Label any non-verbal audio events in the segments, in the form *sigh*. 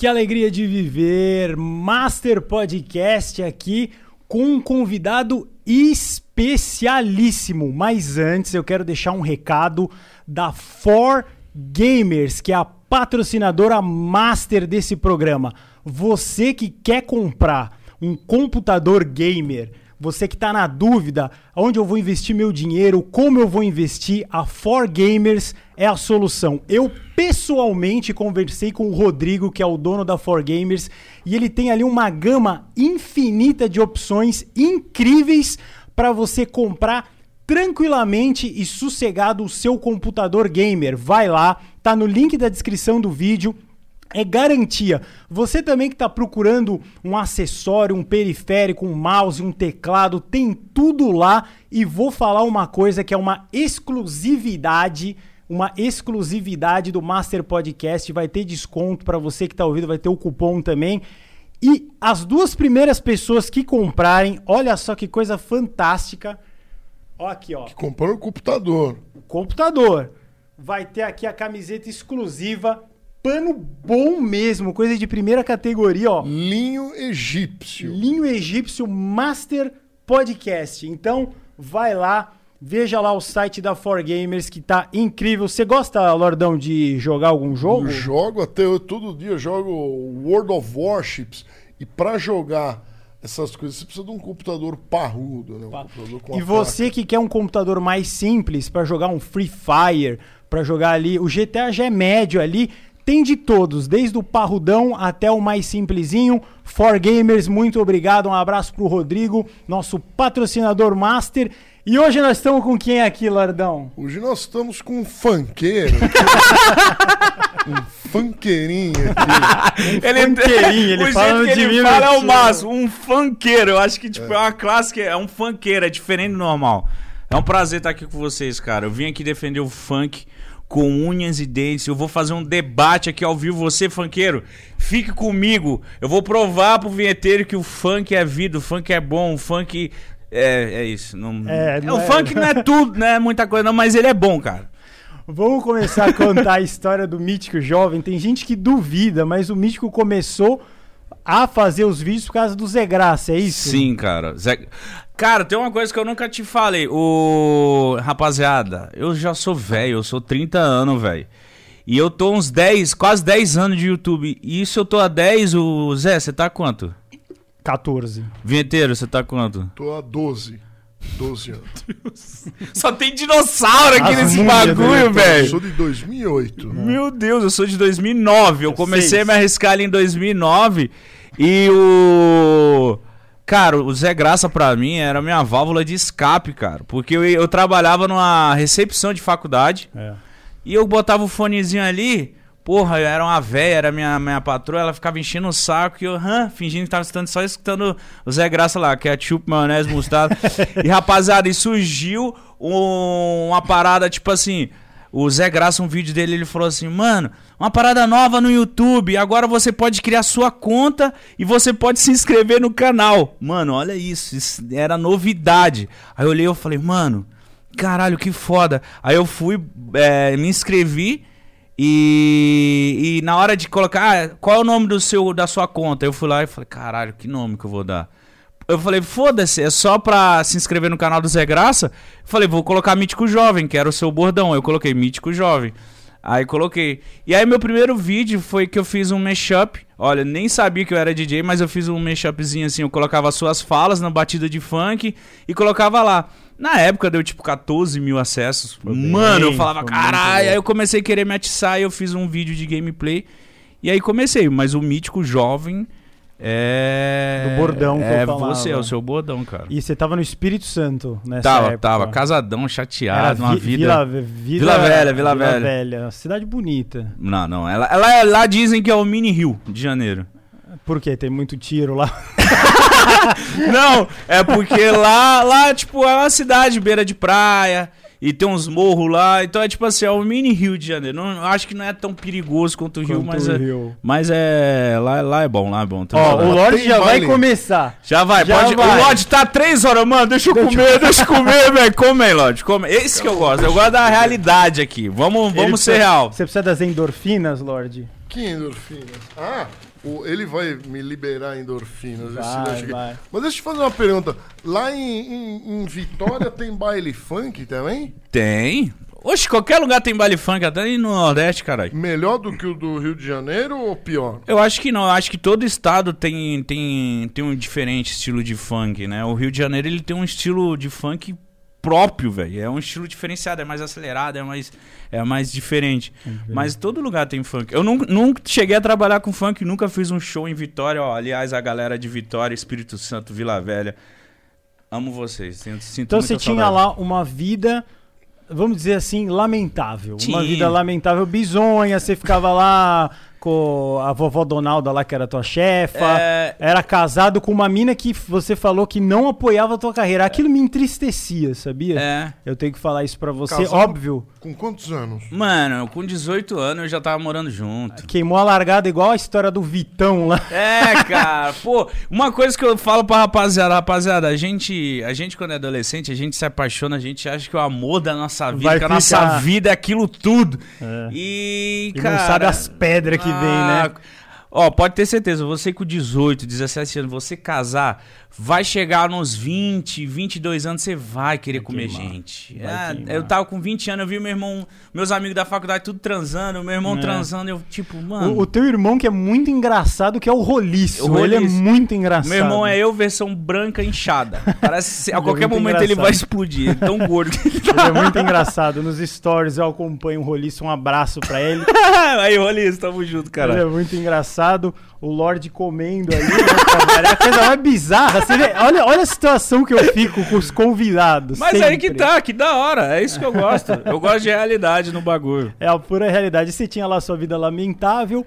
Que alegria de viver! Master Podcast aqui com um convidado especialíssimo. Mas antes eu quero deixar um recado da For Gamers, que é a patrocinadora master desse programa. Você que quer comprar um computador gamer, você que está na dúvida onde eu vou investir meu dinheiro, como eu vou investir, a For Gamers é a solução. Eu pessoalmente conversei com o Rodrigo, que é o dono da For Gamers, e ele tem ali uma gama infinita de opções incríveis para você comprar tranquilamente e sossegado o seu computador gamer. Vai lá, tá no link da descrição do vídeo é garantia. Você também que está procurando um acessório, um periférico, um mouse, um teclado, tem tudo lá. E vou falar uma coisa que é uma exclusividade, uma exclusividade do Master Podcast. Vai ter desconto para você que está ouvindo, vai ter o cupom também. E as duas primeiras pessoas que comprarem, olha só que coisa fantástica. Ó aqui, ó. Que comprou o computador. O computador. Vai ter aqui a camiseta exclusiva pano bom mesmo, coisa de primeira categoria, ó. Linho egípcio. Linho egípcio Master Podcast. Então, vai lá, veja lá o site da 4Gamers que tá incrível. Você gosta, Lordão, de jogar algum jogo? Eu jogo até eu, todo dia, jogo World of Warships e para jogar essas coisas, você precisa de um computador parrudo, né? Um computador e você placa. que quer um computador mais simples para jogar um Free Fire, para jogar ali, o GTA já é médio ali, tem de todos, desde o parrudão até o mais simplesinho. For Gamers, muito obrigado. Um abraço pro Rodrigo, nosso patrocinador master. E hoje nós estamos com quem aqui, Lardão? Hoje nós estamos com um funkeiro. *laughs* um funkeirinho aqui. *laughs* Um ele, funkeirinho, ele o fala jeito que ele fala é o máximo, um funkeiro. Eu acho que tipo, é. é uma clássica, é um funkeiro, é diferente do normal. É um prazer estar aqui com vocês, cara. Eu vim aqui defender o funk com unhas e dentes. Eu vou fazer um debate aqui ao vivo. Você, funkeiro, fique comigo. Eu vou provar pro vinheteiro que o funk é vida, o funk é bom, o funk. É, é isso. Não... É, não o é... funk não é tudo, né? Muita coisa, não, mas ele é bom, cara. Vamos começar a contar a história do Mítico Jovem. Tem gente que duvida, mas o Mítico começou a fazer os vídeos por causa do Zé Graça, é isso? Sim, cara. Zé... Cara, tem uma coisa que eu nunca te falei. O. Rapaziada, eu já sou velho, eu sou 30 anos, velho. E eu tô uns 10, quase 10 anos de YouTube. E isso eu tô há 10, o Zé, você tá quanto? 14. Vinheteiro, você tá quanto? Tô há 12. 12 anos. *laughs* Só tem dinossauro aqui As nesse bagulho, velho. Eu sou de 2008. Meu Deus, eu sou de 2009. Eu comecei Seis. a me arriscar ali em 2009. E o. Cara, o Zé Graça pra mim era minha válvula de escape, cara. Porque eu, eu trabalhava numa recepção de faculdade. É. E eu botava o fonezinho ali. Porra, eu era uma véia, era minha, minha patroa, ela ficava enchendo o saco e eu, hã, fingindo que tava escutando, só escutando o Zé Graça lá, que é ketchup, maionese, mostarda. *laughs* e rapaziada, e surgiu um, uma parada tipo assim. O Zé Graça, um vídeo dele, ele falou assim: Mano, uma parada nova no YouTube. Agora você pode criar sua conta e você pode se inscrever no canal. Mano, olha isso. Isso era novidade. Aí eu olhei e falei: Mano, caralho, que foda. Aí eu fui, é, me inscrevi. E, e na hora de colocar, ah, qual é o nome do seu, da sua conta? Eu fui lá e falei: Caralho, que nome que eu vou dar? eu falei, foda-se, é só pra se inscrever no canal do Zé Graça. Eu falei, vou colocar Mítico Jovem, que era o seu bordão. Eu coloquei Mítico Jovem. Aí coloquei. E aí meu primeiro vídeo foi que eu fiz um mashup. Olha, nem sabia que eu era DJ, mas eu fiz um mashupzinho assim. Eu colocava suas falas na batida de funk e colocava lá. Na época deu tipo 14 mil acessos. Foi Mano, bem, eu falava, caralho. Aí eu comecei a querer me atiçar e eu fiz um vídeo de gameplay. E aí comecei, mas o mítico jovem é. Do bordão que é eu falava. você, é o seu bordão, cara. E você tava no Espírito Santo nessa tava, época. Tava, casadão, chateado, uma vida. Vila, Vila, Vila Velha, Vila, Vila Velha. Velha. Cidade bonita. Não, não. Ela, ela, é, lá dizem que é o mini Rio de Janeiro. Por quê? Tem muito tiro lá? *laughs* não, é porque lá, lá, tipo, é uma cidade beira de praia e tem uns morros lá. Então é tipo assim, é o mini Rio de Janeiro. Não, acho que não é tão perigoso quanto o Rio, mas, o é, Rio. mas é. Lá, lá é bom, lá é bom. Ó, o Lorde já vai começar. Já vai, já pode. Vai. O Lorde tá três horas, mano. Deixa eu deixa comer, deixa eu comer, *laughs* velho. Come aí, Lorde. Come. Esse que eu gosto. Eu gosto da realidade aqui. Vamos, vamos ser real. Você precisa das endorfinas, Lorde? Que endorfinas? Ah, o- ele vai me liberar endorfinas. esse Vai, vai. Mas deixa eu te fazer uma pergunta. Lá em, em- em Vitória tem baile funk também? Tem. Oxe, qualquer lugar tem baile funk, até aí no Nordeste, caralho. Melhor do que o do Rio de Janeiro ou pior? Eu acho que não, eu acho que todo estado tem, tem, tem um diferente estilo de funk, né? O Rio de Janeiro ele tem um estilo de funk próprio, velho. É um estilo diferenciado, é mais acelerado, é mais, é mais diferente. Mas todo lugar tem funk. Eu nunca, nunca cheguei a trabalhar com funk, nunca fiz um show em Vitória. Ó, aliás, a galera de Vitória, Espírito Santo, Vila Velha. Amo vocês. Sinto, sinto Então você tinha saudade. lá uma vida, vamos dizer assim, lamentável. Uma vida lamentável, bizonha. Você ficava lá com a vovó Donalda lá, que era tua chefa. É, Era casado com uma mina que você falou que não apoiava a tua carreira. Aquilo me entristecia, sabia? é. Eu tenho que falar isso pra você. Casado- Óbvio, Com quantos anos? Mano, com 18 anos eu já tava morando junto. queimou a largada igual a história do Vitão lá. É, cara, pô, uma coisa que eu falo pra rapaziada, rapaziada, a gente, a gente quando é adolescente, a gente se apaixona, a gente acha que o amor da nossa vida, Vai que a nossa ficar. vida é aquilo tudo. É. E, E cara, não sabe as pedras que vem, ah, né? Ó, pode ter certeza, você com 18, 17 anos, você casar, vai chegar nos 20, 22 anos, você vai querer comer queimar. gente. Vai queimar. eu tava com 20 anos, eu vi meu irmão, meus amigos da faculdade tudo transando, meu irmão É. transando, eu tipo, mano... O, o teu irmão que é muito engraçado, que é o Roliço. O Ele é Roliço. muito engraçado. Meu irmão é eu, versão branca inchada. Parece que a Ele é qualquer muito momento ele engraçado. vai explodir. Ele é tão gordo. ele *laughs* Ele é muito engraçado. Nos stories eu acompanho o Roliço, um abraço pra ele. tá. *laughs* Aí, Rolis, tamo junto, Ele é cara. muito engraçado. O Lorde comendo ali, né? É a coisa mais bizarra. Vê, olha, olha a situação que eu fico com os convidados. Mas aí que sempre. tá, que da hora. É isso que eu gosto. Eu gosto de realidade no bagulho. É a pura realidade. Você tinha lá sua vida lamentável.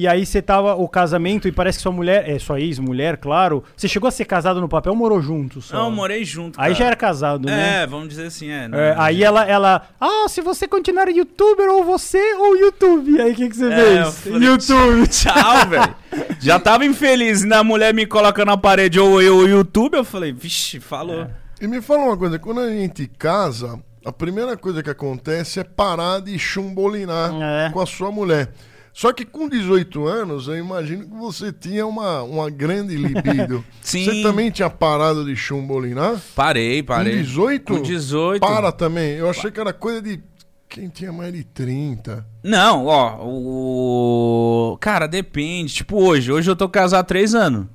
E aí você tava o casamento e parece que sua mulher, é sua ex-mulher, claro. Você chegou a ser casado no papel ou morou junto? Só? Não, eu morei junto. Aí cara. já era casado, né? É, vamos dizer assim, é. não- É, aí ela, ela, ah, se você continuar youtuber, ou você ou YouTube. Aí o que, que você É, eu fez? falei, YouTube. Tchau, *laughs* velho. Já tava infeliz. Na mulher me coloca na parede ou eu o YouTube, eu falei, vixe, falou. E me fala uma coisa, quando a gente casa, a primeira coisa que acontece é parar de chumbolinar É. com a sua mulher. Só que com 18 anos, eu imagino que você tinha uma, uma grande libido. *laughs* Sim. Você também tinha parado de chumbolinar? Parei, parei. Com 18? Com 18. Para também. Eu achei que era coisa de quem tinha mais de 30. Não, ó, o. Cara, depende. Tipo, hoje. Hoje eu tô casado há três anos.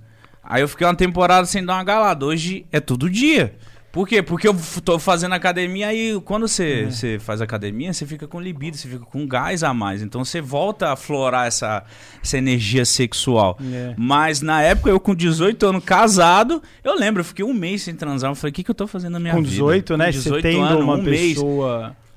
Aí eu fiquei uma temporada sem dar uma galada. Hoje é todo dia. Por quê? Porque eu tô fazendo academia e quando você, você faz academia, você fica com libido, você fica com gás a mais. Então você volta a aflorar essa, essa energia sexual. É. Mas na época, eu com 18 anos casado, eu lembro, eu fiquei um mês sem transar. Eu falei, o que, que eu tô fazendo na minha Com vida? 18, né? Com Você tendo uma um mês.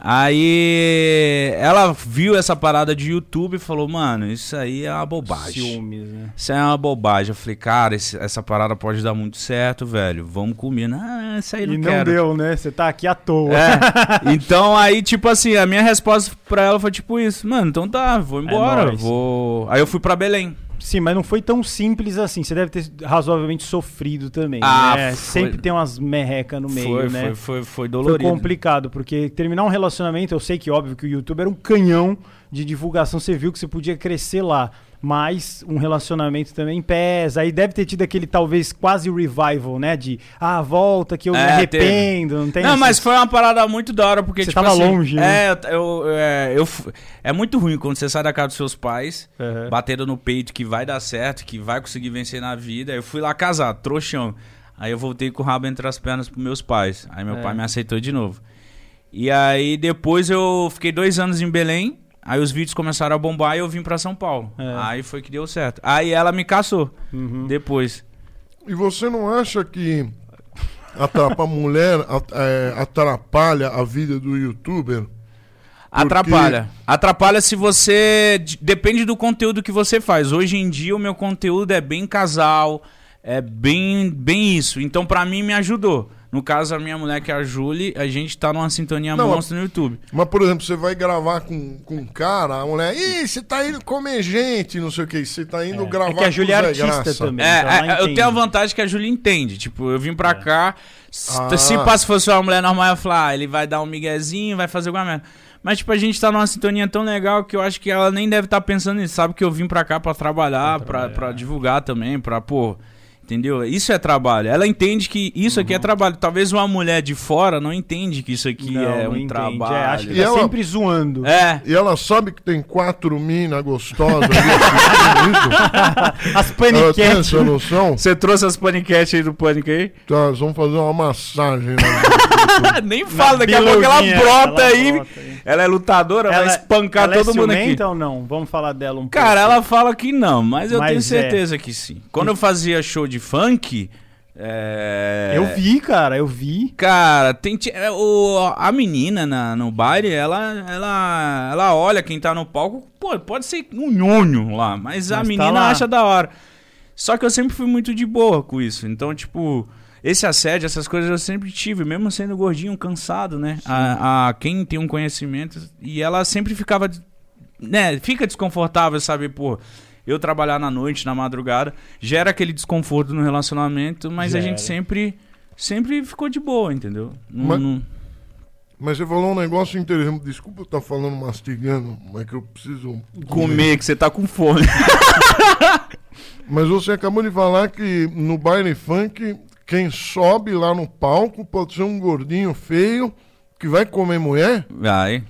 Aí ela viu essa parada de YouTube e falou, mano, isso aí é uma bobagem. Ciúmes, né? Isso é uma bobagem. Eu falei, cara, esse- essa parada pode dar muito certo, velho. Vamos comer. Não, isso aí não e não quero. deu, né? Você tá aqui à toa. É. *laughs* Então aí, tipo assim, a minha resposta pra ela foi tipo isso. Mano, então tá, vou embora. nóis. vou. Aí eu fui pra Belém. Sim, mas não foi tão simples assim. Você deve ter razoavelmente sofrido também. Ah, né? foi. Sempre tem umas merrecas no meio, foi, né? foi, foi, foi Foi dolorido. complicado, porque terminar um relacionamento, eu sei que óbvio que o YouTube era um canhão de divulgação, você viu que você podia crescer lá. Mas um relacionamento também pesa. Aí deve ter tido aquele talvez quase revival, né? De ah, volta que eu me É, arrependo. Não tem Não, esse- mas foi uma parada muito da hora, porque, Você tipo tava assim, longe, né? É, eu, é, eu é muito ruim quando você sai da casa dos seus pais, Uhum. batendo no peito que vai dar certo, que vai conseguir vencer na vida. Eu fui lá casar, trouxão. Aí eu voltei com o rabo entre as pernas pros meus pais. Aí meu É. pai me aceitou de novo. E aí depois eu fiquei dois anos em Belém. Aí os vídeos começaram a bombar e eu vim pra São Paulo. É. Aí foi que deu certo. Aí ela me caçou Uhum. depois. E você não acha que atrapa a mulher é, atrapalha a vida do youtuber? Atrapalha. Atrapalha se você. Depende do conteúdo que você faz. Hoje em dia o meu conteúdo é bem casal, é bem, bem isso. Então pra mim me ajudou. No caso, a minha mulher, que é a Julie, a gente tá numa sintonia Não, monstra no YouTube. Mas, por exemplo, você vai gravar com, com um cara, a mulher, ih, você tá indo comer gente, não sei o que, você tá indo gravar É que a Júlia é artista Graça. também. É, então é, eu tenho a vantagem que a Julie entende. Tipo, eu vim pra cá. s- Ah. Se passa fosse uma mulher normal, eu ia falar, ah, ele vai dar um miguezinho, vai fazer alguma merda. Mas, tipo, a gente tá numa sintonia tão legal que eu acho que ela nem deve estar tá pensando nisso. Sabe que eu vim pra cá pra trabalhar, pra, trabalhar. pra divulgar também, pra, pô. Entendeu? Isso é trabalho. Ela entende que isso aqui é uhum. trabalho. Talvez uma mulher de fora não entende que isso aqui não, é um entende. trabalho. É, acho que e tá ela, sempre zoando. É. E ela sabe que tem quatro minas gostosas ali *laughs* As paniquetes. Ela noção? Você trouxe as paniquetes aí do panique aí? Tá, vamos fazer uma massagem. *laughs* Nem fala, daqui a pouco ela brota ela aí. Brota aí. Ela é lutadora, ela, vai espancar ela é todo é mundo aqui. ou não? Vamos falar dela um pouco. Cara, ela fala que não, mas eu mas tenho é. certeza é. que sim. Quando eu fazia show de funk. É... Eu vi, cara, eu vi. Cara, tem é, o, a menina na, no baile, ela, ela, ela olha quem tá no palco, pô, pode ser um nhonho lá, mas, mas a tá menina tá acha da hora. Só que eu sempre fui muito de boa com isso. Então, tipo, esse assédio, essas coisas eu sempre tive, mesmo sendo gordinho, cansado, né? A, a, quem tem um conhecimento. E ela sempre ficava. Né? Fica desconfortável, sabe? Pô, eu trabalhar na noite, na madrugada, gera aquele desconforto no relacionamento, mas gera. a gente sempre. Sempre ficou de boa, entendeu? Mas, não... mas você falou um negócio interessante. Desculpa eu estar falando mastigando, mas que eu preciso. Comer, que você tá com fome. *laughs* mas você acabou de falar que no baile funk quem sobe lá no palco pode ser um gordinho feio que vai comer mulher? Vai.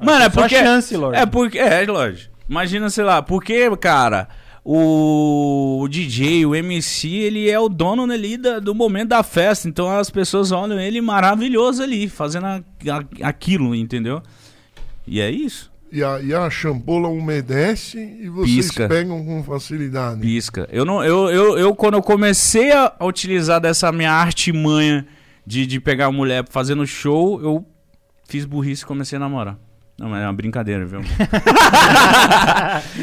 Mano, é porque. chance, Lorde. É porque. É, lógico. Imagina, sei lá, porque, cara, o, DJ, o MC, ele é o dono ali da, do momento da festa. Então as pessoas olham ele maravilhoso ali, fazendo a, a, aquilo, entendeu? E é isso. E a, e a champola umedece e vocês Pisca. pegam com facilidade. Pisca. Eu, não, eu, eu, eu, quando eu comecei a utilizar dessa minha artimanha de, de pegar mulher fazendo show, eu fiz burrice e comecei a namorar. Não, mas é uma brincadeira, viu? *laughs*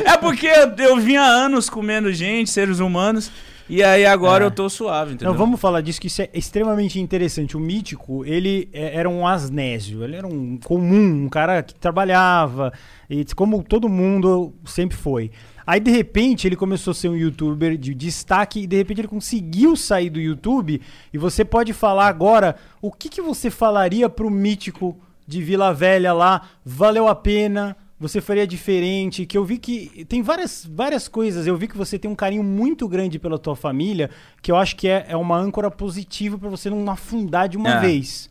é porque eu, eu vinha anos comendo gente, seres humanos. E aí agora é. eu tô suave, entendeu? Então vamos falar disso, que isso é extremamente interessante. O Mítico, ele é, era um asnésio, ele era um comum, um cara que trabalhava, e como todo mundo sempre foi. Aí de repente ele começou a ser um youtuber de destaque e de repente ele conseguiu sair do YouTube. E você pode falar agora o que, que você falaria pro Mítico de Vila Velha lá? Valeu a pena? você faria diferente, que eu vi que tem várias, várias coisas, eu vi que você tem um carinho muito grande pela tua família, que eu acho que é, é uma âncora positiva para você não afundar de uma é. vez.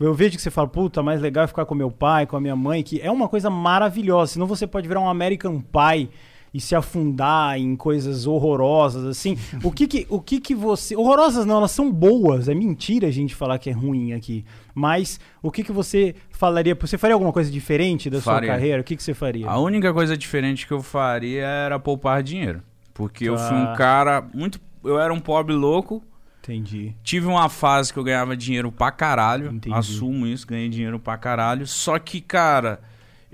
Eu vejo que você fala, puta, mais legal é ficar com meu pai, com a minha mãe, que é uma coisa maravilhosa, senão você pode virar um American Pie e se afundar em coisas horrorosas, assim. o que que, o que que você... Horrorosas não, elas são boas, é mentira a gente falar que é ruim aqui. Mas o que que você falaria? Você faria alguma coisa diferente da faria. sua carreira? O que que você faria? A única coisa diferente que eu faria era poupar dinheiro. Porque eu fui um tá. cara muito... Eu era um pobre louco, Entendi. Tive uma fase que eu ganhava dinheiro pra caralho. Entendi. Assumo isso, ganhei dinheiro pra caralho. Só que, cara,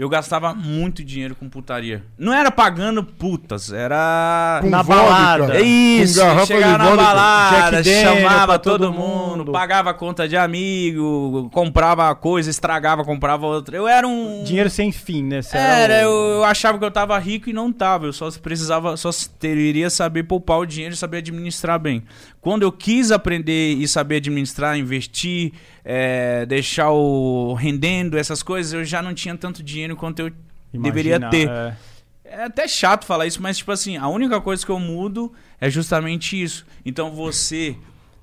eu gastava muito dinheiro com putaria. Não era pagando putas, era. Com na vodka, balada. É isso, chegava na balada, chamava todo, todo mundo, mundo, pagava conta de amigo, comprava coisa, estragava, comprava outra. Eu era um. Dinheiro sem fim, né? Você era, era eu, eu, achava que eu tava rico e não tava. Eu só precisava, só teria saber poupar o dinheiro e saber administrar bem. Quando eu quis aprender e saber administrar, investir, é, deixar o rendendo, essas coisas, eu já não tinha tanto dinheiro quanto eu Imagina, deveria ter. É... é até chato falar isso, mas tipo assim, a única coisa que eu mudo é justamente isso. Então você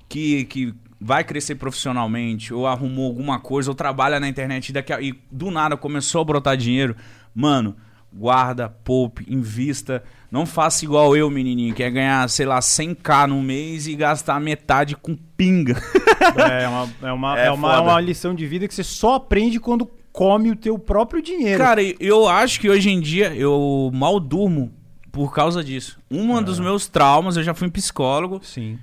que, que vai crescer profissionalmente, ou arrumou alguma coisa, ou trabalha na internet e, daqui a, e do nada começou a brotar dinheiro, mano, guarda, poupe, invista. Não faça igual eu, menininho, que é ganhar, sei lá, 100k no mês e gastar metade com pinga. É, é uma, é uma, é, é uma, uma, lição de vida que você só aprende quando come o teu próprio dinheiro. Cara, eu acho que hoje em dia eu mal durmo por causa disso. Um é. dos meus traumas, eu já fui um psicólogo. Sim.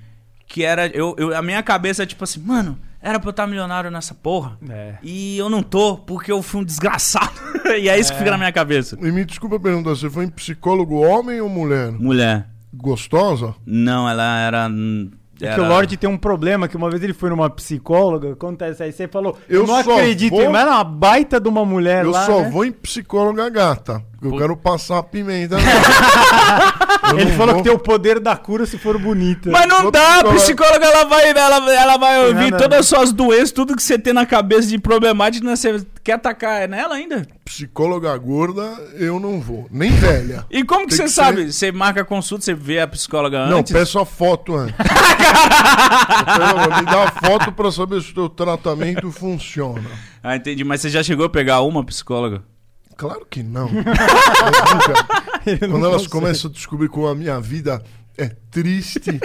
Que era. Eu, eu, a minha cabeça é tipo assim, mano, era pra eu estar milionário nessa porra. É. E eu não tô, porque eu fui um desgraçado. *laughs* e é isso é. que fica na minha cabeça. E me desculpa perguntar, você foi um psicólogo homem ou mulher? Mulher. Gostosa? Não, ela era. É que o Lorde tem um problema, que uma vez ele foi numa psicóloga, acontece aí, você falou, eu, eu não acredito, vou... mas era uma baita de uma mulher eu lá, Eu só né? vou em psicóloga gata. Eu Pô. quero passar a pimenta. *laughs* Eu Ele não falou vou. que tem o poder da cura se for bonita. Mas não Vou dá, a psicóloga. ela vai, ela, ela vai ouvir não. todas as suas doenças, tudo que você tem na cabeça de problemática, né? você quer atacar nela ainda? Psicóloga gorda, eu não vou. Nem velha. E como que Tem você que sabe? Você marca a consulta, você vê a psicóloga Não, antes? peço a foto antes. *laughs* Eu Me dá a foto pra saber se o teu tratamento funciona. Ah, entendi. Mas você já chegou a pegar uma psicóloga? Claro que não. *laughs* Quando elas consegue. começam a descobrir como a minha vida é triste.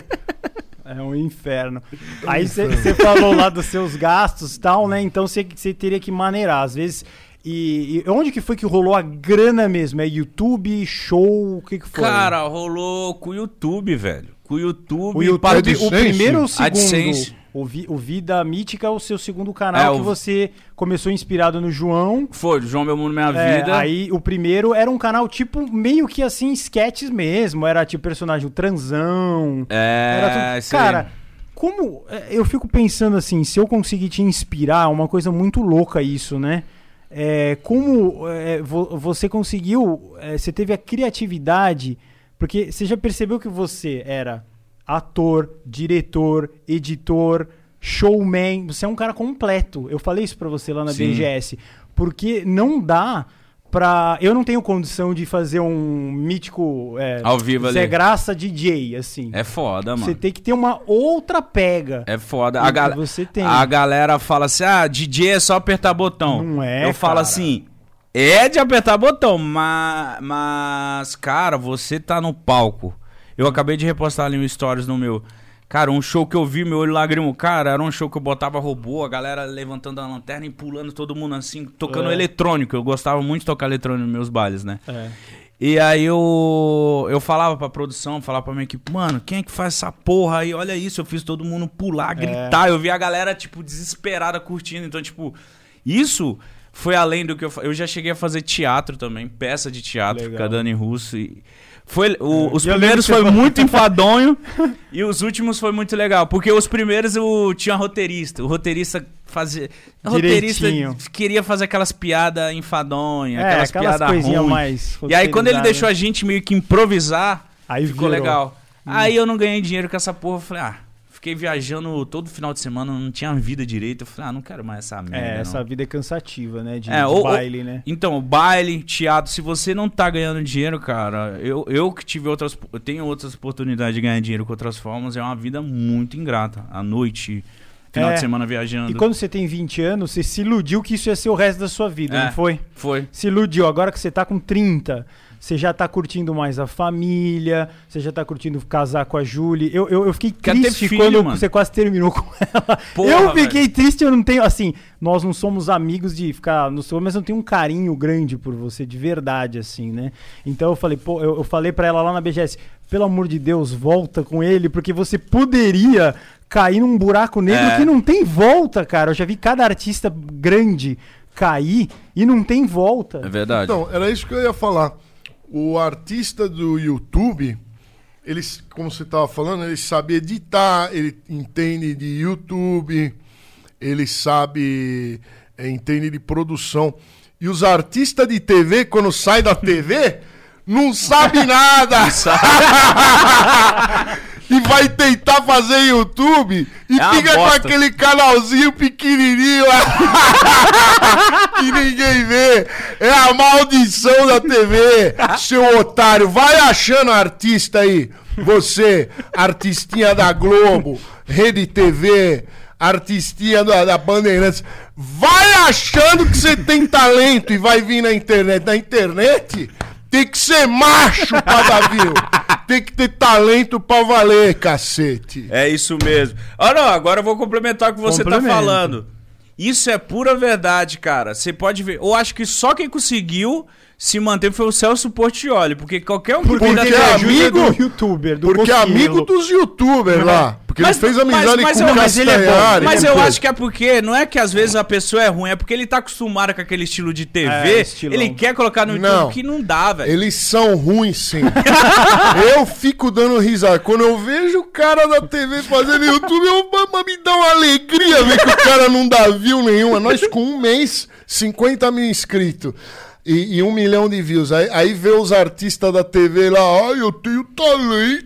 É um inferno. Aí você falou lá dos seus gastos e tal, né? Então você teria que maneirar. Às vezes. E, e onde que foi que rolou a grana mesmo? É YouTube, show? O que, que foi? Cara, rolou com o YouTube, velho. Com o YouTube. o YouTube, o primeiro ou o segundo? AdSense. O, Vi- o Vida Mítica é o seu segundo canal É, que o- você começou inspirado no João. Foi, João Meu Mundo Minha É, Vida. aí o primeiro era um canal tipo meio que assim, sketches mesmo. Era tipo personagem o transão. É, tudo-. Cara, como. é, Eu fico pensando assim, se eu conseguir te inspirar, uma coisa muito louca isso, né? É, como é, vo- você conseguiu. é, você teve a criatividade. Porque você já percebeu que você era ator, diretor, editor, showman. Você é um cara completo. Eu falei isso pra você lá na Sim. BGS. Porque não dá pra. Eu não tenho condição de fazer um mítico. é, Ao vivo Zé ali. Graça DJ, assim. É foda, mano. Você tem que ter uma outra pega. É foda. A, você tem. a galera fala assim: ah, DJ é só apertar botão. Não é, Eu falo cara. assim: é de apertar botão, mas, mas, cara, você tá no palco. Eu acabei de repostar ali um stories no meu. Cara, um show que eu vi, meu olho lagrimou. Cara, era um show que eu botava robô, a galera levantando a lanterna e pulando todo mundo assim, tocando É. eletrônico. Eu gostava muito de tocar eletrônico nos meus bailes, né? É. E aí eu, eu falava pra produção, falava pra minha equipe, mano, quem é que faz essa porra aí? Olha isso, eu fiz todo mundo pular, gritar. Eu vi a galera, tipo, desesperada curtindo. Então, tipo, isso foi além do que eu Eu já cheguei a fazer teatro também, peça de teatro, Legal. com a Dani Russo. E foi, o- os E eu primeiros foi muito enfadonho *laughs* e os últimos foi muito legal. Porque os primeiros eu tinha roteirista. O roteirista fazia. O roteirista queria fazer aquelas piadas enfadonhas, É, aquelas, aquelas piadas ruins. mais. E aí, quando ele deixou a gente meio que improvisar, Aí ficou virou. legal. Aí eu não ganhei dinheiro com essa porra. Eu falei, ah, fiquei viajando todo final de semana, não tinha vida direito. Eu falei, ah, não quero mais essa merda. É, não. essa vida é cansativa, né? De, É, de ou- baile, né? Então, baile, teatro, se você não tá ganhando dinheiro, cara, eu, eu que tive outras. Eu tenho outras oportunidades de ganhar dinheiro com outras formas, é uma vida muito ingrata. À noite, final É. de semana viajando. E quando você tem 20 anos, você se iludiu que isso ia ser o resto da sua vida, É. não foi? Foi. Se iludiu. Agora que você tá com 30, você já tá curtindo mais a família, você já tá curtindo casar com a Julie. Eu, eu, eu fiquei Quer triste filho, quando mano. você quase terminou com *laughs* ela. Porra, eu fiquei triste, eu não tenho. Assim, nós não somos amigos de ficar no seu, mas eu tenho um carinho grande por você, de verdade, assim, né? Então eu falei, pô, eu, eu falei pra ela lá na BGS, pelo amor de Deus, volta com ele, porque você poderia cair num buraco negro É. que não tem volta, cara. Eu já vi cada artista grande cair e não tem volta. É verdade. Então, era isso que eu ia falar. O artista do YouTube, ele, como você estava falando, ele sabe editar, ele entende de YouTube, ele sabe, é, entende de produção. E os artistas de TV, quando sai da TV, não sabe *laughs* nada. *laughs* e vai tentar fazer YouTube e É fica com bosta. aquele canalzinho pequenininho *laughs* que ninguém vê. É a maldição da TV, *laughs* seu otário. Vai achando artista aí. Você, artistinha da Globo, Rede TV, artistinha da, da Bandeirantes. Vai achando que você tem talento e vai vir na internet. Na internet tem que ser macho pra dar view. Tem que ter talento pra valer, cacete. É isso mesmo. Ah, não, agora eu vou complementar o que você tá falando. Isso é pura verdade, cara. Você pode ver. Eu acho que só quem conseguiu se manter foi o Celso Portioli, porque qualquer um que Porque tem é amigo- do youtuber, do Porque é amigo dos youtubers lá. Porque Mas- ele fez amizade mas- mas com eu- o mas ele é bom. Castanhari. Mas eu acho que é porque não é que às vezes a pessoa é ruim, é porque ele tá acostumado com aquele estilo de TV, É, ele quer colocar no YouTube Não. que não dá, velho. Eles são ruins, sim. *laughs* eu fico dando risada. Quando eu vejo o cara da TV fazendo YouTube, eu, mas me dá uma alegria ver que o cara não dá view nenhuma. Nós com um mês, 50 mil inscritos. E, e um milhão de views. Aí, aí vê os artistas da TV lá, ai, eu tenho talento.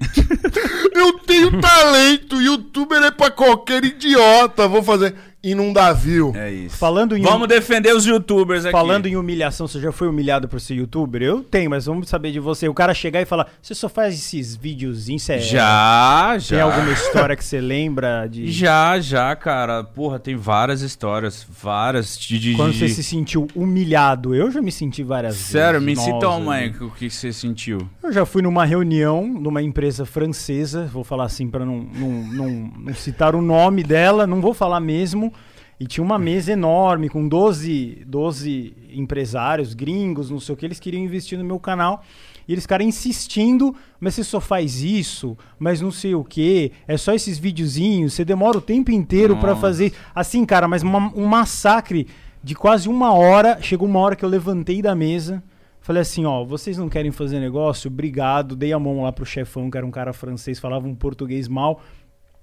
*laughs* eu tenho talento. Youtuber é pra qualquer idiota. Vou fazer. E não dá view. É isso. Falando em Vamos defender os youtubers aqui. Falando em humilhação, você já foi humilhado por ser youtuber? Eu tenho, mas vamos saber de você. O cara chegar e falar, você só faz esses videozinhos, você é- Já, já. Tem alguma história que você lembra de... *laughs* Já, já, cara. Porra, tem várias histórias. Várias. De, de, Quando de- você se sentiu humilhado? Eu já me senti várias Sério, me vezes. cita Nossa, uma aí, gente. o que você sentiu. Eu já fui numa reunião numa empresa francesa, vou falar assim para não, não, não, não citar o nome dela, não vou falar mesmo. E tinha uma mesa enorme com 12, 12 empresários gringos, não sei o que, eles queriam investir no meu canal. E eles ficaram insistindo, mas você só faz isso, mas não sei o que, é só esses videozinhos, você demora o tempo inteiro pra Nossa. fazer. Assim, cara, mas uma- um massacre de quase uma hora. Chegou uma hora que eu levantei da mesa. Falei assim, ó, vocês não querem fazer negócio? Obrigado. Dei a mão lá pro chefão, que era um cara francês, falava um português mal.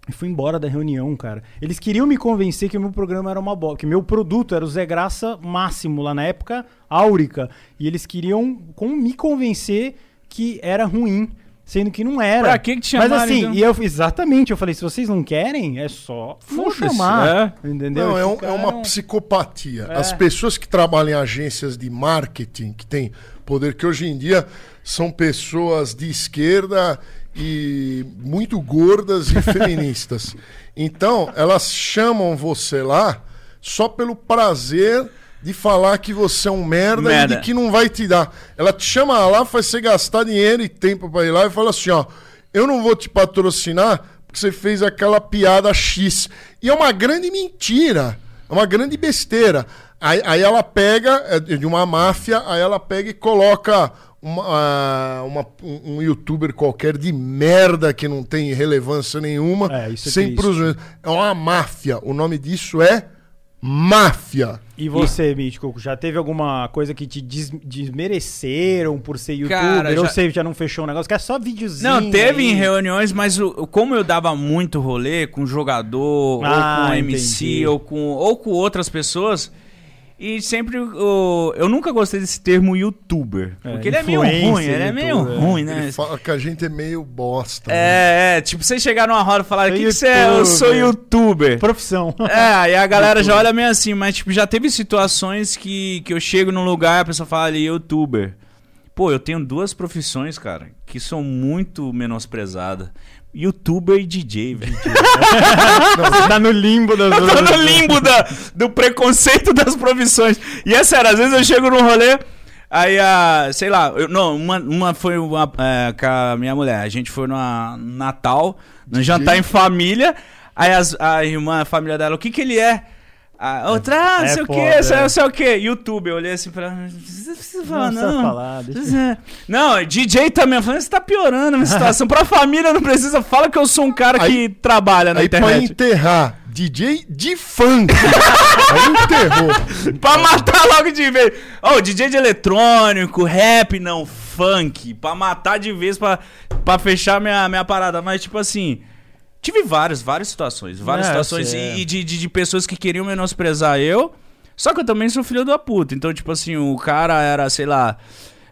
E fui embora da reunião, cara. Eles queriam me convencer que o meu programa era uma bosta, que meu produto era o Zé Graça máximo lá na época, áurica. E eles queriam com me convencer que era ruim, sendo que não era. Pra que que te Mas assim, então? e eu exatamente, eu falei, se vocês não querem, é só Foda-se, chamar, entendeu? Não, é, um- é uma psicopatia. É. As pessoas que trabalham em agências de marketing, que têm poder, que hoje em dia são pessoas de esquerda e muito gordas e *laughs* feministas. Então, elas chamam você lá só pelo prazer de falar que você é um merda, Merda. e de que não vai te dar. Ela te chama lá, faz você gastar dinheiro e tempo pra ir lá e fala assim, ó, eu não vou te patrocinar porque você fez aquela piada X. E é uma grande mentira. É uma grande besteira. Aí, aí ela pega, é de uma máfia, aí ela pega e coloca uma, uma- um, youtuber qualquer de merda que não tem relevância nenhuma. É, isso é sem triste. pros- É uma máfia. O nome disso é máfia. E você, Mítico, já teve alguma coisa que te des- desmereceram por ser youtuber? Cara, Ou já- você já não fechou um negócio que é só videozinho? Não, teve aí? em reuniões, mas o- como eu dava muito rolê com jogador, Ah, ou com MC, entendi. ou com, ou com outras pessoas, e sempre o- eu nunca gostei desse termo youtuber. É, porque ele é meio ruim, ele é meio ruim, né? Ele fala que a gente é meio bosta. né? É, é, tipo, vocês chegaram numa roda e falaram, o que, que você é? Eu sou youtuber." Profissão. É, aí a galera já olha meio assim, mas tipo, já teve situações que, que eu chego num lugar e a pessoa fala ali, youtuber. Pô, eu tenho duas profissões, cara, que são muito menosprezadas. Youtuber e DJ, velho. *laughs* Você tá no limbo das Eu tô no limbo da, do preconceito das profissões. E é sério, às vezes eu chego num rolê, aí a. Sei lá, eu- não, uma, uma foi uma, é, com a minha mulher. A gente foi no Natal, no jantar em família. Aí as- a irmã, a família dela, o que que ele é? A outra, ah, não é sei o foda, que, sei, é. não sei o que. YouTube, eu olhei assim pra. Não precisa falar, Não precisa não. falar, deixa- Não, DJ também. Eu falei, você tá piorando a minha *laughs* situação. pra família não precisa. Fala que eu sou um cara Aí- que trabalha na Aí pra internet. enterrar DJ de funk. *laughs* aí enterrou. Pra matar logo de vez. Ô, DJ de eletrônico, rap, não, funk. Pra matar de vez, pra, pra fechar minha, minha parada. Mas, tipo assim. Tive várias, várias situações. Várias É, situações. é. E, e de, de, de pessoas que queriam menosprezar eu. Só que eu também sou filho da puta. Então, tipo assim, o cara era, sei lá.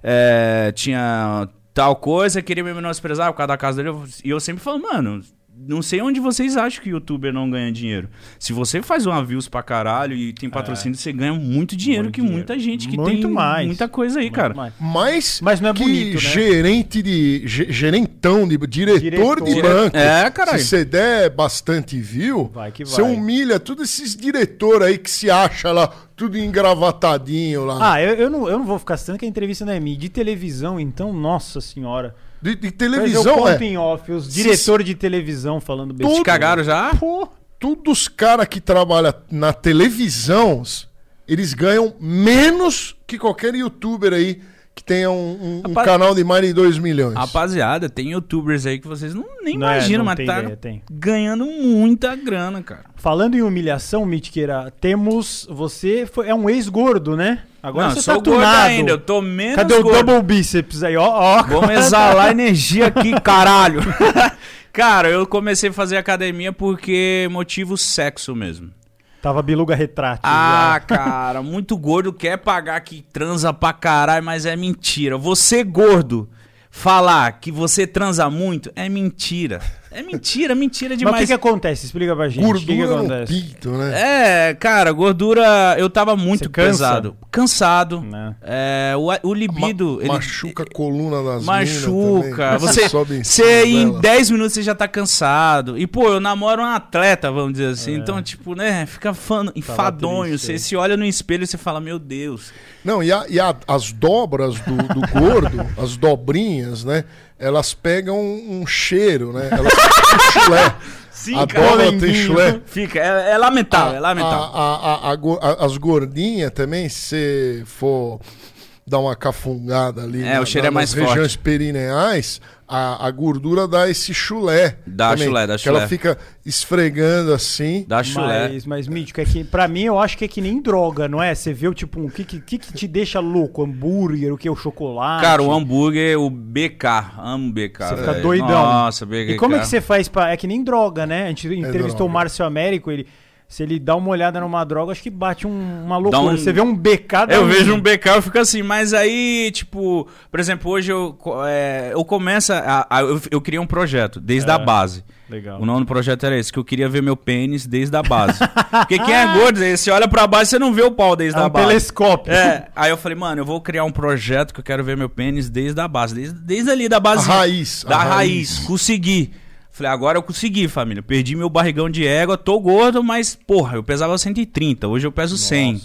é, tinha tal coisa, queria me menosprezar por causa da casa dele. E eu sempre falo, mano. Não sei onde vocês acham que youtuber não ganha dinheiro. Se você faz uma views pra caralho e tem patrocínio, você ganha muito dinheiro Muito que dinheiro. muita gente que Muito tem mais. muita coisa aí, Muito cara. mais. Mas, Mas não é que bonito, né? gerente de. ge- gerentão, de, diretor, Diretor. de banco. É, caralho. Se você der bastante view, Vai que você vai. humilha todos esses diretores aí que se acha lá, tudo engravatadinho lá. Ah, eu, eu, não, eu não vou ficar citando que a entrevista não é minha. De televisão, então, nossa senhora. De, de televisão, é. em off, os diretores de televisão falando Tudo. Te cagaram já? Pô, todos os caras que trabalham na televisão, eles ganham menos que qualquer youtuber aí que tenha um, um- um Rapaz- canal de mais de 2 milhões. Rapaziada, tem youtubers aí que vocês não, nem Não é, imaginam, não mas tem tá ideia, tem. ganhando muita grana, cara. Falando em humilhação, Mitkeira, temos. Você foi, é um ex-gordo, né? Agora não, você sou tá gordo tunado. ainda, eu tô menos Cadê o gordo. double bíceps aí? Ó, ó. Vamos *laughs* exalar energia aqui, *laughs* caralho. *laughs* Cara, eu comecei a fazer academia porque motivo sexo mesmo. Tava biluga retrátil. Ah, já. cara, muito gordo quer pagar que transa pra caralho, mas é mentira. Você gordo falar que você transa muito é mentira. É mentira, mentira Mas o demais. que, que acontece? Explica pra gente. o que, que Gordura no acontece? pinto, né? É, cara, gordura. Eu tava muito Você cansa? pesado. Cansado. Né? É, o, o libido. Ma- ele- machuca a coluna das Machuca. também. Você, você cima em dela. 10 minutos você já tá cansado. E, pô, eu namoro um atleta, vamos dizer assim. Então, tipo, né, fica fã, enfadonho. triste, Você é. se olha no espelho e você fala, meu Deus. Não, e, a- e a- as dobras do, do gordo, *laughs* as dobrinhas, né? Elas pegam um, um cheiro, né? Elas com chulé. Sim, a chulé. Fica, é, é lamentável, é lamentável. A- a- a- a a- as gordinhas também, se for dar uma cafungada ali É, o cheiro é mais nas regiões perineais, a, a gordura dá esse chulé. Dá também, chulé, dá que ela chulé. fica esfregando assim. Dá chulé. Mas, mas, Mítico, é que pra mim eu acho que é que nem droga, não é? Você vê, tipo, o que, que, que que te deixa louco? Hambúrguer, o que? O chocolate? Cara, o hambúrguer, o BK. Amo BK. Você fica doidão. Nossa, BK. E como é que você faz pra. É que nem droga, né? A gente entrevistou droga. o Márcio Américo, ele. Se ele dá uma olhada numa droga, acho que bate um- uma loucura. um- Você vê um BK Eu vejo um BK eu fico assim, mas aí, tipo, por exemplo, hoje eu, é, eu começo a, a- eu, eu criei um projeto, desde É. a base. Legal. O nome do projeto era esse, que eu queria ver meu pênis desde a base. *laughs* Porque quem é gordo, você olha pra baixo, você não vê o pau desde É a um base. telescópio. É, aí eu falei, mano, eu vou criar um projeto que eu quero ver meu pênis desde a base, desde, desde ali da A base. raiz. Da a raiz. Consegui. Falei, agora eu consegui, família. Perdi meu barrigão de égua, tô gordo, mas, porra, eu pesava 130, hoje eu peso 100.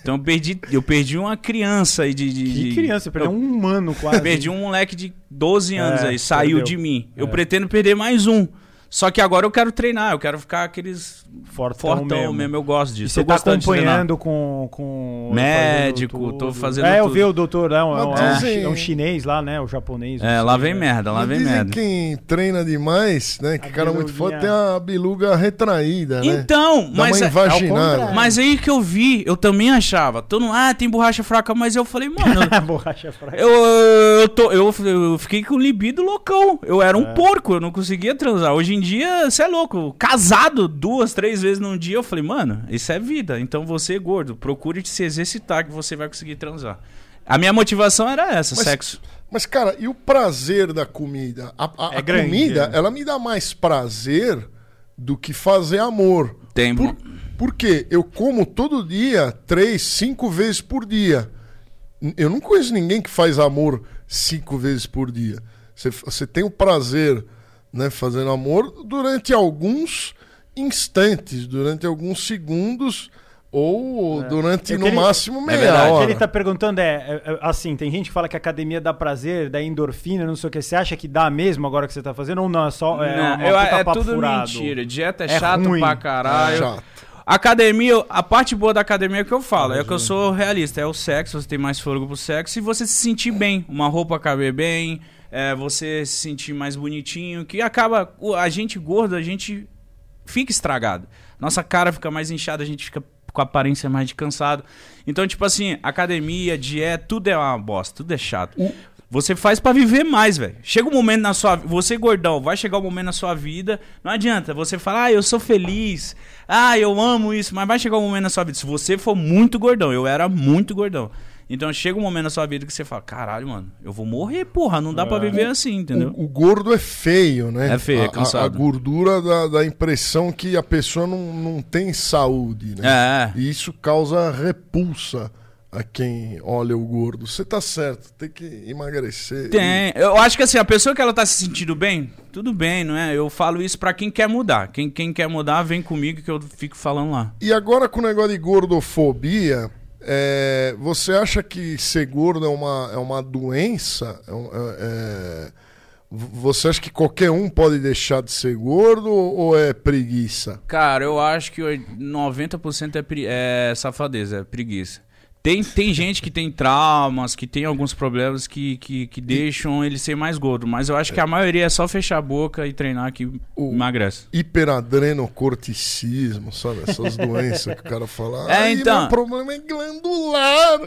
Então eu perdi, eu perdi uma criança aí de. de- Que criança, perdeu eu um humano quase. Perdi um moleque de 12 anos É, aí, saiu perdeu. de mim. Eu É. pretendo perder mais um. Só que agora eu quero treinar, eu quero ficar aqueles Fortão, fortão mesmo. mesmo. eu gosto E disso. você Tô tá acompanhando com, com. Médico, fazendo tô fazendo É, eu tudo. vi o doutor, é um, é um- é um dizem- é um chinês lá, né? O japonês. É, sei, lá vem né? merda, lá Mas vem dizem merda. que quem treina demais, né? Que A cara muito forte tem a biluga retraída, né? Então, Dá mas uma é- contrário. Mas aí que eu vi, eu também achava. Todo mundo, ah, tem borracha fraca, mas eu falei, mano, *laughs* Borracha fraca. eu, eu, tô, eu, eu fiquei com libido loucão. Eu era um É. porco, eu não conseguia transar. Hoje em dia, você é louco. Casado duas, três vezes num dia, eu falei, mano, isso é vida. Então você, gordo, procure se exercitar que você vai conseguir transar. A minha motivação era essa, Mas- sexo. Mas, cara, e o prazer da comida? A, a- É a grande, comida, é. ela me dá mais prazer do que fazer amor. Tem. Por, porque eu como todo dia, três, cinco vezes por dia. Eu não conheço ninguém que faz amor cinco vezes por dia. Você, você tem o prazer, né, fazendo amor durante alguns instantes, durante alguns segundos ou durante É no ele- máximo É meia. O hora. que ele tá perguntando é, é, é, assim, tem gente que fala que a academia dá prazer, dá endorfina, não sei o que. Você acha que dá mesmo agora que você tá fazendo ou não? É só é, Não, uma eu- é tudo furado? mentira. Dieta é, É chato ruim. pra caralho. É chato. Academia, a parte boa da academia é o que eu falo, é que eu sou realista, é o sexo, você tem mais fôlego pro sexo e você se sentir bem, uma roupa caber bem, é, você se sentir mais bonitinho, que acaba, a gente gordo, a gente fica estragado. Nossa cara fica mais inchada, a gente fica com a aparência mais de cansado. Então, tipo assim, academia, dieta, tudo é uma bosta, tudo é chato. Você faz pra viver mais, velho. Chega um momento na sua você gordão, vai chegar um momento na sua vida, não adianta você falar: "Ah, eu sou feliz. Ah, eu amo isso", mas vai chegar um momento na sua vida se você for muito gordão, eu era muito gordão. Então chega um momento na sua vida que você fala: "Caralho, mano, eu vou morrer, porra, não dá pra viver assim", entendeu? O, o gordo é feio, né? É feio, é A- a, cansado. a gordura dá, dá a impressão que a pessoa não, não tem saúde, né? É. E isso causa repulsa a quem olha o gordo. Você tá certo, tem que emagrecer. Tem. Eu acho que assim, a pessoa que ela tá se sentindo bem, tudo bem, não é? Eu falo isso pra quem quer mudar. Quem, quem quer mudar, vem comigo que eu fico falando lá. E agora com o negócio de gordofobia, é, você acha que ser gordo é uma, é uma doença? É é- é- você acha que qualquer um pode deixar de ser gordo ou é preguiça? Cara, eu acho que oi- 90% é, é safadeza, é preguiça. Tem, tem gente que tem traumas, que tem alguns problemas que, que, que deixam ele ser mais gordo, mas eu acho que a maioria é só fechar a boca e treinar que O- emagrece. hiperadrenocorticismo, sabe? Essas *laughs* doenças que o cara fala. É, "Ai, então." Meu problema é glandular.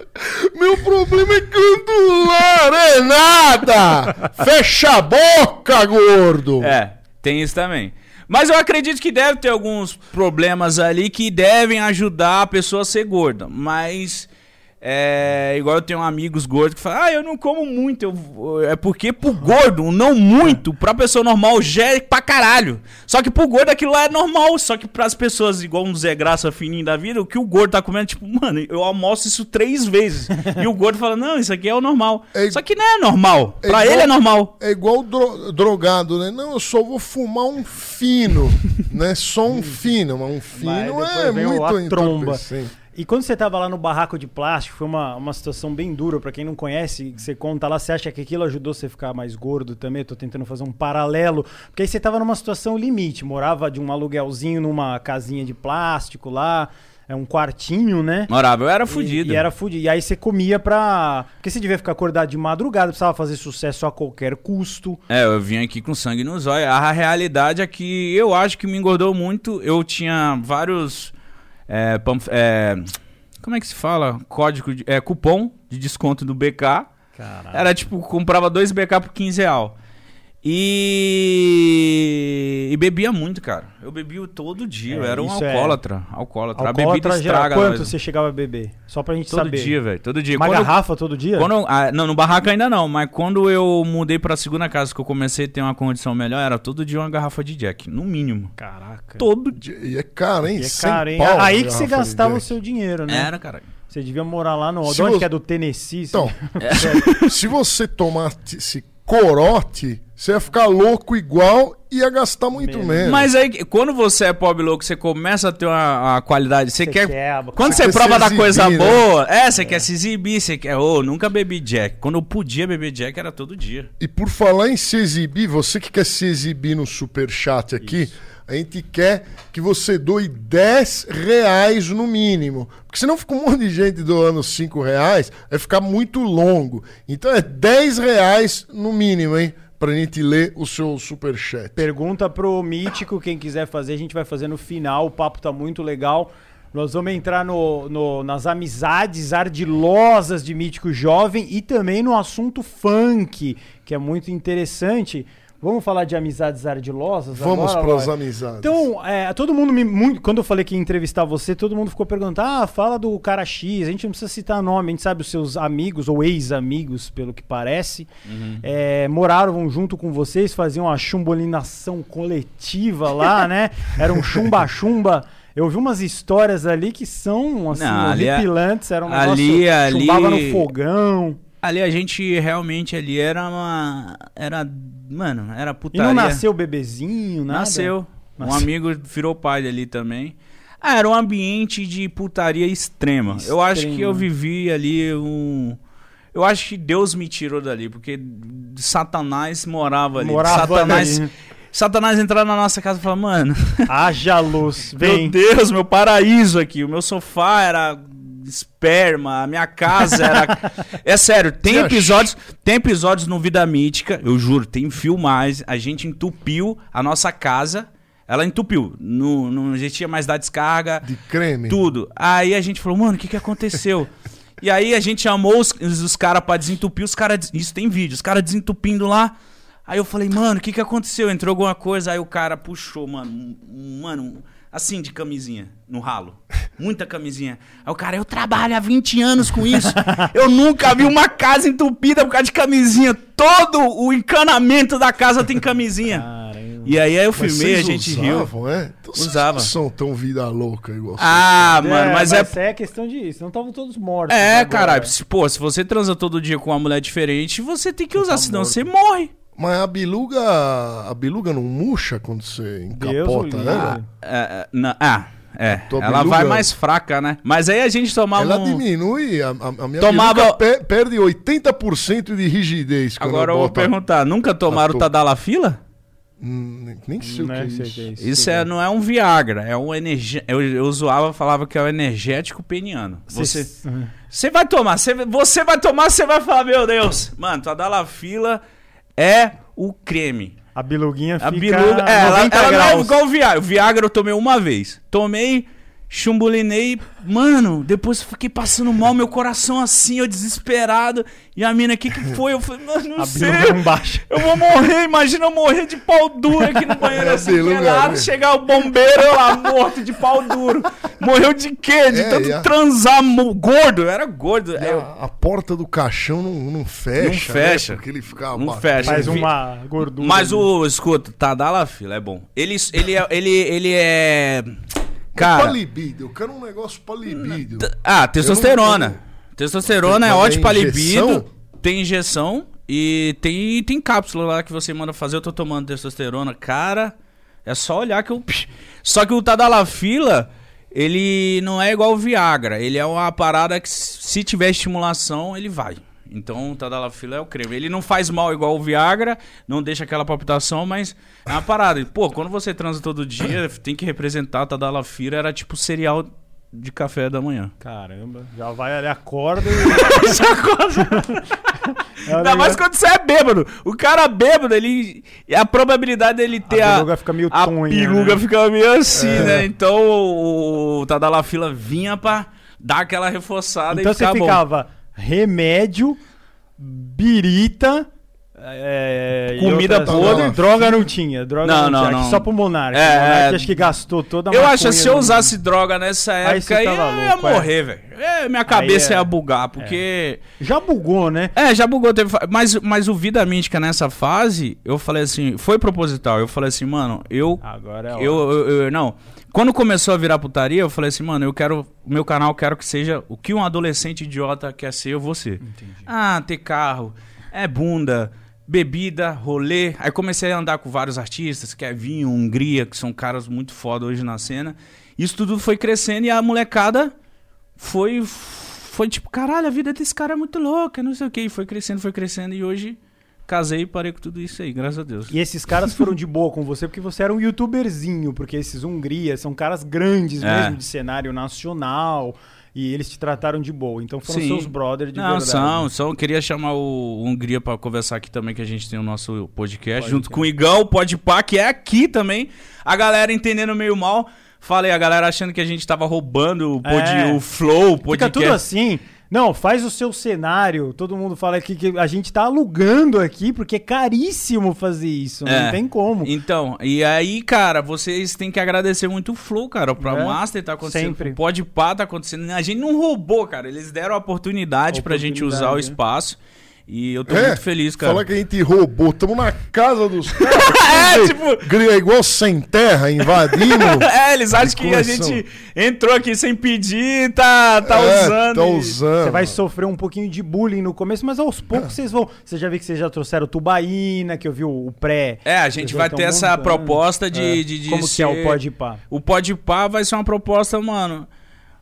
Meu problema é glandular. É nada. Fecha a boca, gordo. É, tem isso também. Mas eu acredito que deve ter alguns problemas ali que devem ajudar a pessoa a ser gorda. Mas é igual eu tenho amigos gordos que falam, ah, eu não como muito. Eu, é porque pro gordo, não muito, pra pessoa normal já é pra caralho. Só que pro gordo aquilo lá é normal. Só que pras pessoas, igual um Zé Graça fininho da vida, o que o gordo tá comendo, tipo, mano, eu almoço isso três vezes. e o gordo fala, não, isso aqui é o normal. É- Só que não é normal. É pra igual- ele é normal. É igual dro- drogado, né? Não, eu só vou fumar um fino, né? Só um fino, mas um fino depois é muito a tromba. entorpecente. E quando você tava lá no barraco de plástico, foi uma, uma situação bem dura. Pra quem não conhece, você conta lá, você acha que aquilo ajudou você a ficar mais gordo também? Eu tô tentando fazer um paralelo. Porque aí você tava numa situação limite. Morava de um aluguelzinho numa casinha de plástico lá. É um quartinho, né? Morava, eu era E, fudido. e era fudido. E aí você comia pra. Porque você devia ficar acordado de madrugada, precisava fazer sucesso a qualquer custo. É, eu vim aqui com sangue nos olhos. A realidade é que eu acho que me engordou muito. Eu tinha vários. É, panf- é, como é que se fala? Código de. É, cupom de desconto do BK. Caralho. Era tipo, comprava dois BK por 15 real. E. E bebia muito, cara. Eu bebia todo dia. É, eu era um isso é- alcoólatra. Alcoólatra. A bebida Alcoólatra, estraga. quanto você chegava a beber? Só pra gente Todo saber. dia, velho. Todo dia. Uma Quando eu- garrafa todo dia? quando, ah, não, no barraco ainda não, mas quando eu mudei pra segunda casa, que eu comecei a ter uma condição melhor, era todo dia uma garrafa de Jack, no mínimo. Caraca. Todo dia. E é caro, hein? E é caro, hein? pau Aí que você gastava o seu dinheiro, né? Era, cara. Você devia morar lá no. Se de onde você- que é do Tennessee? você- Então, *laughs* se você tomasse esse corote, você ia ficar louco igual e ia gastar muito Menos. menos. Mas aí, quando você é pobre louco, você começa a ter uma, uma qualidade. Você, Você quer. quer- quando você prova da coisa né? boa, é, você quer se exibir, você quer. Ô, nunca bebi Jack. Quando eu podia beber Jack, era todo dia. E por falar em se exibir, você que quer se exibir no superchat aqui, a gente quer que você doe 10 reais no mínimo. Porque senão fica um monte de gente doando 5 reais, vai ficar muito longo. Então é 10 reais no mínimo, hein? Pra gente ler o seu superchat. Pergunta pro Mítico, quem quiser fazer, a gente vai fazer no final. O papo tá muito legal. Nós vamos entrar no, no- nas amizades ardilosas de Mítico Jovem e também no assunto funk, que é muito interessante. Vamos falar de amizades ardilosas? Vamos agora, para as amizades. Então, é, todo mundo me. muito- quando eu falei que ia entrevistar você, todo mundo ficou perguntando: ah, fala do cara X. A gente não precisa citar nome, a gente sabe os seus amigos ou ex-amigos, pelo que parece. É, moraram junto com vocês, faziam uma chumbolinação coletiva lá, *laughs* né? Era um chumba-chumba. Eu vi umas histórias ali que são assim, Não, ali é- horripilantes, era um ali- negócio ali- chumbava no fogão. Ali a gente realmente ali era uma. Era. Mano, era E putaria. não nasceu bebezinho, nada? Nasceu. Um amigo virou pai ali também. Ah, era um ambiente de putaria extrema. Eu acho que eu Extrema. vivi ali um. Eu acho que Deus me tirou dali, porque Satanás morava ali. Morava Satanás, ali. Satanás entrava na nossa casa e falava, mano, Haja luz, *laughs* meu vem. Deus, meu paraíso aqui. O meu sofá era esperma, a minha casa era. *laughs* é sério, tem episódios, tem episódios no Vida Mítica, eu juro, tem filmagens. A gente entupiu a nossa casa. Ela entupiu. Não, não existia mais dar descarga. De creme. Tudo. Aí a gente falou, mano, o que, que aconteceu? e aí a gente chamou os, os caras pra desentupir, os caras. Isso tem vídeo, os caras desentupindo lá. Aí eu falei, mano, o que, que aconteceu? Entrou alguma coisa, aí o cara puxou, mano, mano, assim de camisinha, no ralo. Muita camisinha. Aí o cara, eu trabalho há 20 anos com isso. Eu nunca vi uma casa entupida por causa de camisinha. Todo o encanamento da casa tem camisinha. Caramba. E aí, aí eu Mas filmei, a vocês gente riu. usavam, É? Então vocês Usava. não são tão vida louca igual Ah, mano, mas é Isso é questão de. Senão estavam todos mortos. É, caralho. se- Pô, se você transa todo dia com uma mulher diferente, você tem que usar, tá senão morto. você morre. Mas a biluga, a biluga não murcha quando você Deus encapota livre. ela? É, é, na- ah, é. Ela vai mais fraca, né? Mas aí a gente tomava Ela um... diminui, a, a- a minha Tomava- pe- perde 80% de rigidez Agora eu vou bota- perguntar, nunca tomaram to- Tadalafila? Hum, nem sei o que é isso. que é isso. Isso é, não é um Viagra, é um energia. Eu, eu zoava, falava que é o energético peniano. Você, você vai tomar, você, você vai tomar, você vai falar, meu Deus, mano, Tadalafila é o creme. A biluguinha fica A biluga, é, ela, 90 ela não é igual o Viagra. O Viagra eu tomei uma vez. Tomei, Chumbulinei, mano, depois eu fiquei passando mal, meu coração assim, eu desesperado. E a mina, o que que foi? Eu falei, mano, não sei. Abriu baixo. Eu vou morrer, imagina eu morrer de pau duro aqui no banheiro, É, assim, beluga, pelado, né? chegar o bombeiro eu lá, morto de pau duro. Morreu de quê? De É, tanto a- transar, gordo, eu era gordo. E Eu- a, porta do caixão não, não fecha. Não fecha. Né? Porque ele ficava Não batendo. fecha. Faz vi- uma gordura. Mas o, escuta, Tadala Fila é bom. Ele, ele, é, ele, ele é. Cara. libido, eu quero um negócio pra libido. t- Ah, testosterona. Testosterona é ótimo pra libido. Tem injeção e tem, tem cápsula lá que você manda fazer. Eu tô tomando testosterona. Cara, é só olhar que eu. Só que o Tadalafila, ele não é igual o Viagra. Ele é uma parada que, se tiver estimulação, ele vai. Então o Tadalafila é o creme. Ele não faz mal igual o Viagra, não deixa aquela palpitação, mas é uma parada. Pô, quando você transa todo dia, tem que representar o Tadalafila. Era tipo cereal de café da manhã. Caramba, já vai ali, acorda *laughs* e. *laughs* É um Ainda mais quando você é bêbado. O cara bêbado, ele. A probabilidade dele ter A a. peruga fica meio a tonha, peruga né? fica meio assim, né? Então o, o Tadalafila vinha pra dar aquela reforçada Então e você ficar bom. Remédio, birita. é, Comida outras- podre. Droga não tinha. Droga Não, não, não, tinha. não. Só pro Monark. É, o Monark é. acho que gastou toda a Eu acho que se eu usasse droga nessa época, aí, eu ia louco, é. morrer, velho. É, Minha cabeça é- ia bugar, porque. Já bugou, né? É, já bugou. Teve... Mas, mas o Vida Mística nessa fase, eu falei assim, foi proposital. Eu falei assim, mano, eu Agora é. Eu, eu, eu- não. Quando começou a virar putaria, eu falei assim, mano, eu quero. O meu canal eu quero que seja o que um adolescente idiota quer ser, eu vou ser. Ah, ter carro, é bunda, bebida, rolê. Aí comecei a andar com vários artistas, Kevinho, Hungria, que são caras muito foda hoje na cena. Isso tudo foi crescendo e a molecada foi. Foi tipo, caralho, a vida desse cara é muito louca, não sei o que. E foi crescendo, foi crescendo. E hoje casei e parei com tudo isso aí, graças a Deus. E esses caras foram de boa com você porque você era um youtuberzinho, porque esses Hungria são caras grandes É. mesmo de cenário nacional e eles te trataram de boa. Então foram Sim. seus brothers de Não, verdade. são, são. Queria chamar o Hungria pra conversar aqui também, que a gente tem o nosso podcast, Pode junto com o Igão, o Podpah, que é aqui também. A galera entendendo meio mal. Falei, a galera achando que a gente tava roubando o, pod, É. o flow, o Fica podcast. tudo assim. Não, faz o seu cenário. Todo mundo fala aqui que a gente tá alugando aqui porque é caríssimo fazer isso. É. Não tem como. Então, e aí, cara, vocês têm que agradecer muito o Flow, cara. Pra É, Master tá acontecendo, sempre. o Podpah tá acontecendo. A gente não roubou, cara. Eles deram a oportunidade, pra gente usar o Oportunidade, né? espaço. E eu tô É, muito feliz, cara. Fala que a gente roubou, estamos na casa dos *laughs* caras. É, tipo- Gria igual sem terra, invadindo. *laughs* É, eles acham que a gente entrou aqui sem pedir, tá, tá É, usando. Tá usando. Você vai sofrer um pouquinho de bullying no começo, mas aos poucos vocês vão. Você já viu que vocês já trouxeram tubaína, que eu vi o, o pré. É, a gente vai ter essa montando. proposta de, É. de, de Como que é o Pode Pá? O Podpah vai ser uma proposta, mano,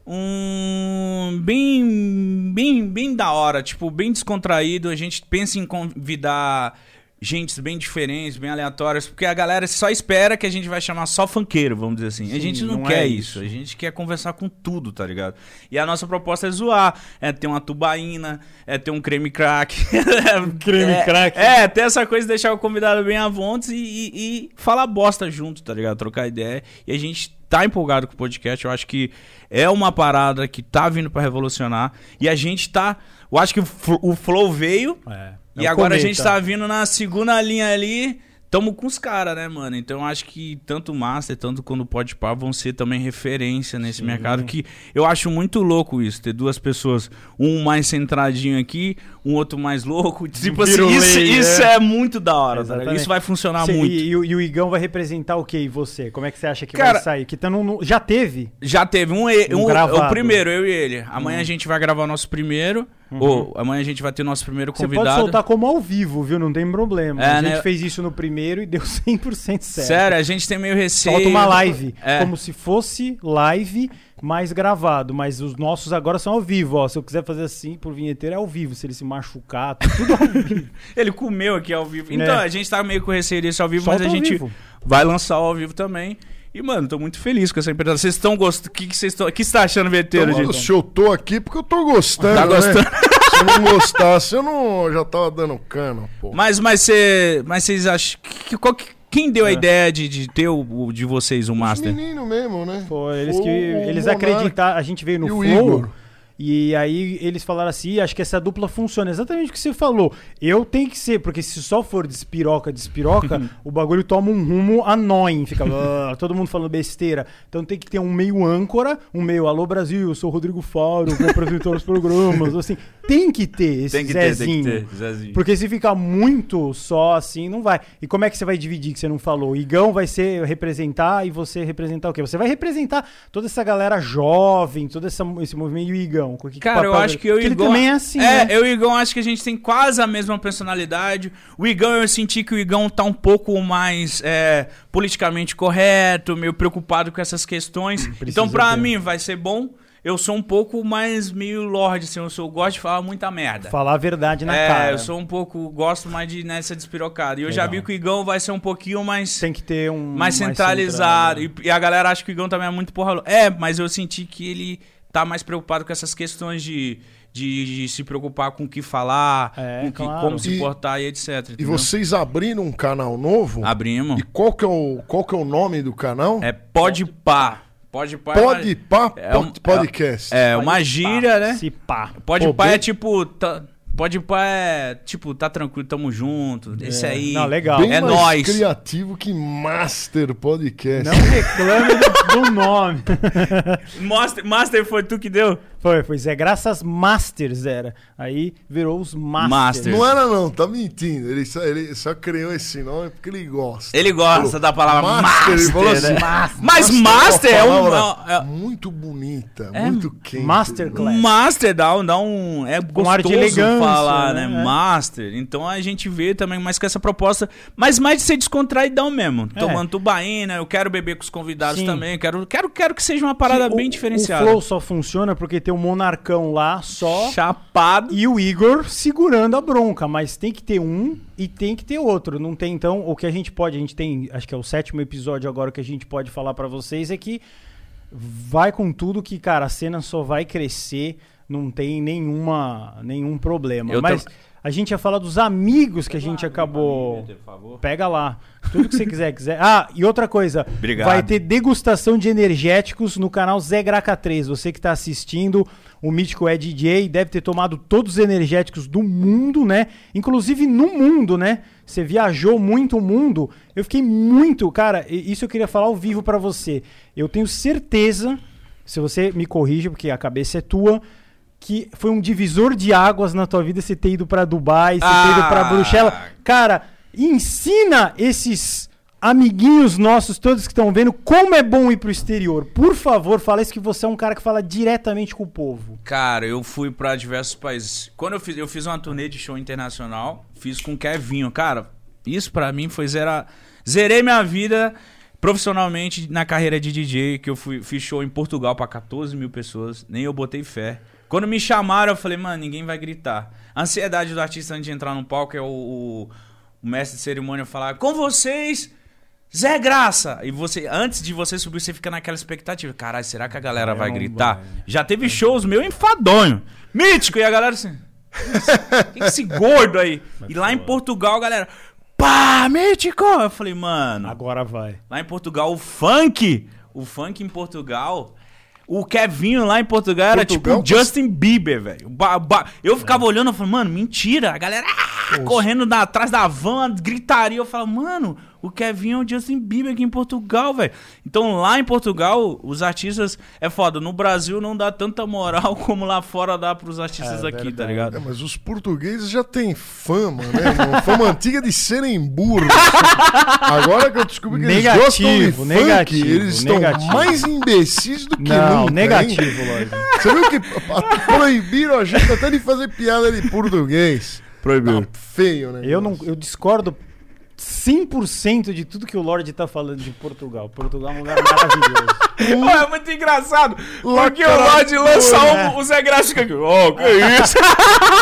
um bem bem bem da hora, tipo, bem descontraído. A gente pensa em convidar gente bem diferentes, bem aleatórias, porque a galera só espera que a gente vai chamar só funkeiro, vamos dizer assim. a Sim, gente não, não quer é isso. isso. A gente quer conversar com tudo, tá ligado? E a nossa proposta é zoar, é ter uma tubaína, é ter um creme crack. *laughs* Creme é, crack. É, ter essa coisa de deixar o convidado bem à vontade e, e, e falar bosta junto, tá ligado? Trocar ideia. E a gente tá empolgado com o podcast. Eu acho que é uma parada que tá vindo pra revolucionar. E a gente tá. Eu acho que o Flow veio. É. E É o agora a gente tá vindo na segunda linha ali. Tamo com os caras, né, mano? Então eu acho que tanto o Master, tanto quando o Podpah vão ser também referência nesse mercado. Que eu acho muito louco isso, ter duas pessoas, um mais centradinho aqui, um outro mais louco. Tipo assim, Virulei, isso, isso é. muito da hora, tá. Isso vai funcionar Cê- muito. E, e o- e Igão vai representar o que e você? Como é que você acha que Cara- vai sair? Que tá no, já teve? Já teve um, e- Um um- o primeiro, eu e ele. Amanhã a gente vai gravar o nosso primeiro. Ou amanhã a gente vai ter nosso primeiro Uhum. Você convidado. pode soltar como ao vivo, viu? Não tem problema. É, a gente né? fez isso no primeiro e deu *laughs* 100% certo. Sério, a gente tem meio receio. Solta uma live, É. como se fosse live, mais gravado. Mas os nossos agora são ao vivo, ó. Se eu quiser fazer assim por vinheteiro, é ao vivo. Se ele se machucar, tá tudo ao vivo. *laughs* Ele comeu aqui ao vivo. Então, É. a gente tá meio com receio desse ao vivo, Solta mas a gente vivo. vai lançar o ao vivo também. E, mano, tô muito feliz com essa empresa. Vocês estão gostando? O que que vocês estão. O que você tá achando, Veteiro? Então, gente? se eu tô aqui porque eu tô gostando. Tá gostando? Né? Se eu não gostasse, eu não eu já tava dando cano, pô. Mas, mas, cê, mas vocês acham. Que, qual que, Quem deu a ideia de, de ter o, de vocês o Os Master? menino mesmo, né? Foi, eles Foi que o eles acreditaram, a gente veio no e o Flow. E aí eles falaram assim, acho que essa dupla funciona. Exatamente o que você falou. Eu tenho que ser, porque se só for despiroca, despiroca, *laughs* o bagulho toma um rumo annoying. Fica "Ah", todo mundo falando besteira. Então tem que ter um meio âncora, um meio Alô Brasil, eu sou o Rodrigo Faro, vou apresentar os programas. Assim, tem que ter esse Tem que ter, Zezinho. tem que ter, Zezinho. Porque se ficar muito só assim, não vai. E como é que você vai dividir que você não falou? O Igão vai ser representar e você representar o quê? Você vai representar toda essa galera jovem, todo essa, esse movimento e o Igão. Com que Cara, eu acho que eu e o ele Igão. também é assim, É, né? eu e o Igão acho que a gente tem quase a mesma personalidade. O Igão, eu senti que o Igão tá um pouco mais é, politicamente correto, meio preocupado com essas questões. então, pra ter. mim, vai ser bom. Eu sou um pouco mais meio lorde, assim, eu, sou, eu gosto de falar muita merda. Falar a verdade na é, cara. eu sou um pouco, gosto mais de nessa despirocada. E eu já Legal. vi que o Igão vai ser um pouquinho mais Tem que ter um. mais centralizado. centrado. E, e a galera acha que o Igão também é muito porra. É, mas eu senti que ele tá mais preocupado com essas questões de, de, de se preocupar com o que falar, É, com o que- claro. como se E- portar e etc. E entendeu? vocês abriram um canal novo? Abrimos. E qual que, é o, qual que é o nome do canal? É Pode Pá. Pode Pá. Pode Pá é um- Pod- Podcast. É, uma gíria, né? Se pá. Pode Pá é tipo. Tá, pode Pá é tipo, tá tranquilo, tamo junto. Esse aí. Não, legal. Bem é mais nóis. criativo que Master Podcast. Não reclame do, do nome. *laughs* Master, Master foi tu que deu? Foi, foi Zé Graças Masters era. Aí virou os Masters. Masters. Não era não, tá mentindo. Ele só, ele só criou esse nome porque ele gosta. Ele gosta da palavra Master, Master. ele falou assim, né? Master. Mas Master é um. palavra é- muito bonita, É muito quente. Masterclass. Um master dá um, dá um. É Com ar de gostoso elegância, falar, né? né? É. Master. Então a gente vê também mais com essa proposta, mas mais de ser descontraidão mesmo. É. Tomando tubaína, eu quero beber com os convidados Sim. também. Quero, quero, quero que seja uma parada Que bem o- diferenciada. O Flow só funciona porque tem o Monarcão lá só. Chapado. E o Igor segurando a bronca, mas tem que ter um e tem que ter outro. Não tem, então, o que a gente pode, a gente tem, acho que é o sétimo episódio agora que a gente pode falar pra vocês é que vai com tudo que, cara, a cena só vai crescer, não tem nenhuma, nenhum problema. Eu mas a gente ia falar dos amigos que a gente acabou. Pega lá. Tudo que você quiser, quiser. Ah, e outra coisa. Obrigado. Vai ter degustação de energéticos no canal Zé Graca 3. Você que tá assistindo, o Mítico é DJ, deve ter tomado todos os energéticos do mundo, né? Inclusive no mundo, né? Você viajou muito o mundo. Eu fiquei muito, cara, e- isso eu queria falar ao vivo pra você. Eu tenho certeza, se você me corrija, porque a cabeça é tua, que foi um divisor de águas na tua vida você ter ido pra Dubai, você ter ido pra Ah. Bruxelas. Cara, ensina esses amiguinhos nossos, todos que estão vendo, como é bom ir pro exterior. Por favor, fala isso que você é um cara que fala diretamente com o povo. Cara, eu fui pra diversos países. Quando eu fiz, eu fiz uma turnê de show internacional, fiz com o Kevinho. Cara, isso pra mim foi zerar. Zerei minha vida profissionalmente na carreira de DJ, que eu fui, fiz show em Portugal pra 14 mil pessoas, nem eu botei fé. Quando me chamaram, eu falei, mano, ninguém vai gritar. A ansiedade do artista antes de entrar no palco é o, o, o mestre de cerimônia falar, com vocês, Zé Graça! E você, antes de você subir, você fica naquela expectativa. Caralho, será que a galera vai não gritar? Já teve shows meu enfadonho. Mítico! E a galera assim. Quem que é esse *laughs* gordo aí? E lá em Portugal, a galera. Pá, mítico! Eu falei, mano. Agora vai. Lá em Portugal, o funk. O funk em Portugal. O Kevinho lá em Portugal era Portugal, tipo o Justin Bieber, velho. Eu ficava olhando e falei, mano, mentira. A galera ah, correndo da- atrás da van, gritaria. Eu falava, mano, o Kevinho é o Justin Bieber aqui em Portugal, velho. Então lá em Portugal, os artistas é foda. No Brasil não dá tanta moral *laughs* como lá fora dá pros artistas É, aqui, tá verdade. ligado? É, mas os portugueses já têm fama, né, irmão? Fama antiga de serem burros. Agora que eu descobri que eles Negativo, gostam de funk, negativo, eles estão negativo. mais imbecis do que Não, nunca. hein? negativo, Lorde. Você viu que proibiram a gente até de fazer piada de português. Proibiu. Tá feio, né? Eu, não, eu discordo 100% de tudo que o Lorde tá falando de Portugal. Portugal é um lugar maravilhoso. *laughs* É muito engraçado. Porque o Lorde lança né? um, o Zé Graça fica aqui. Ó, que *laughs* isso?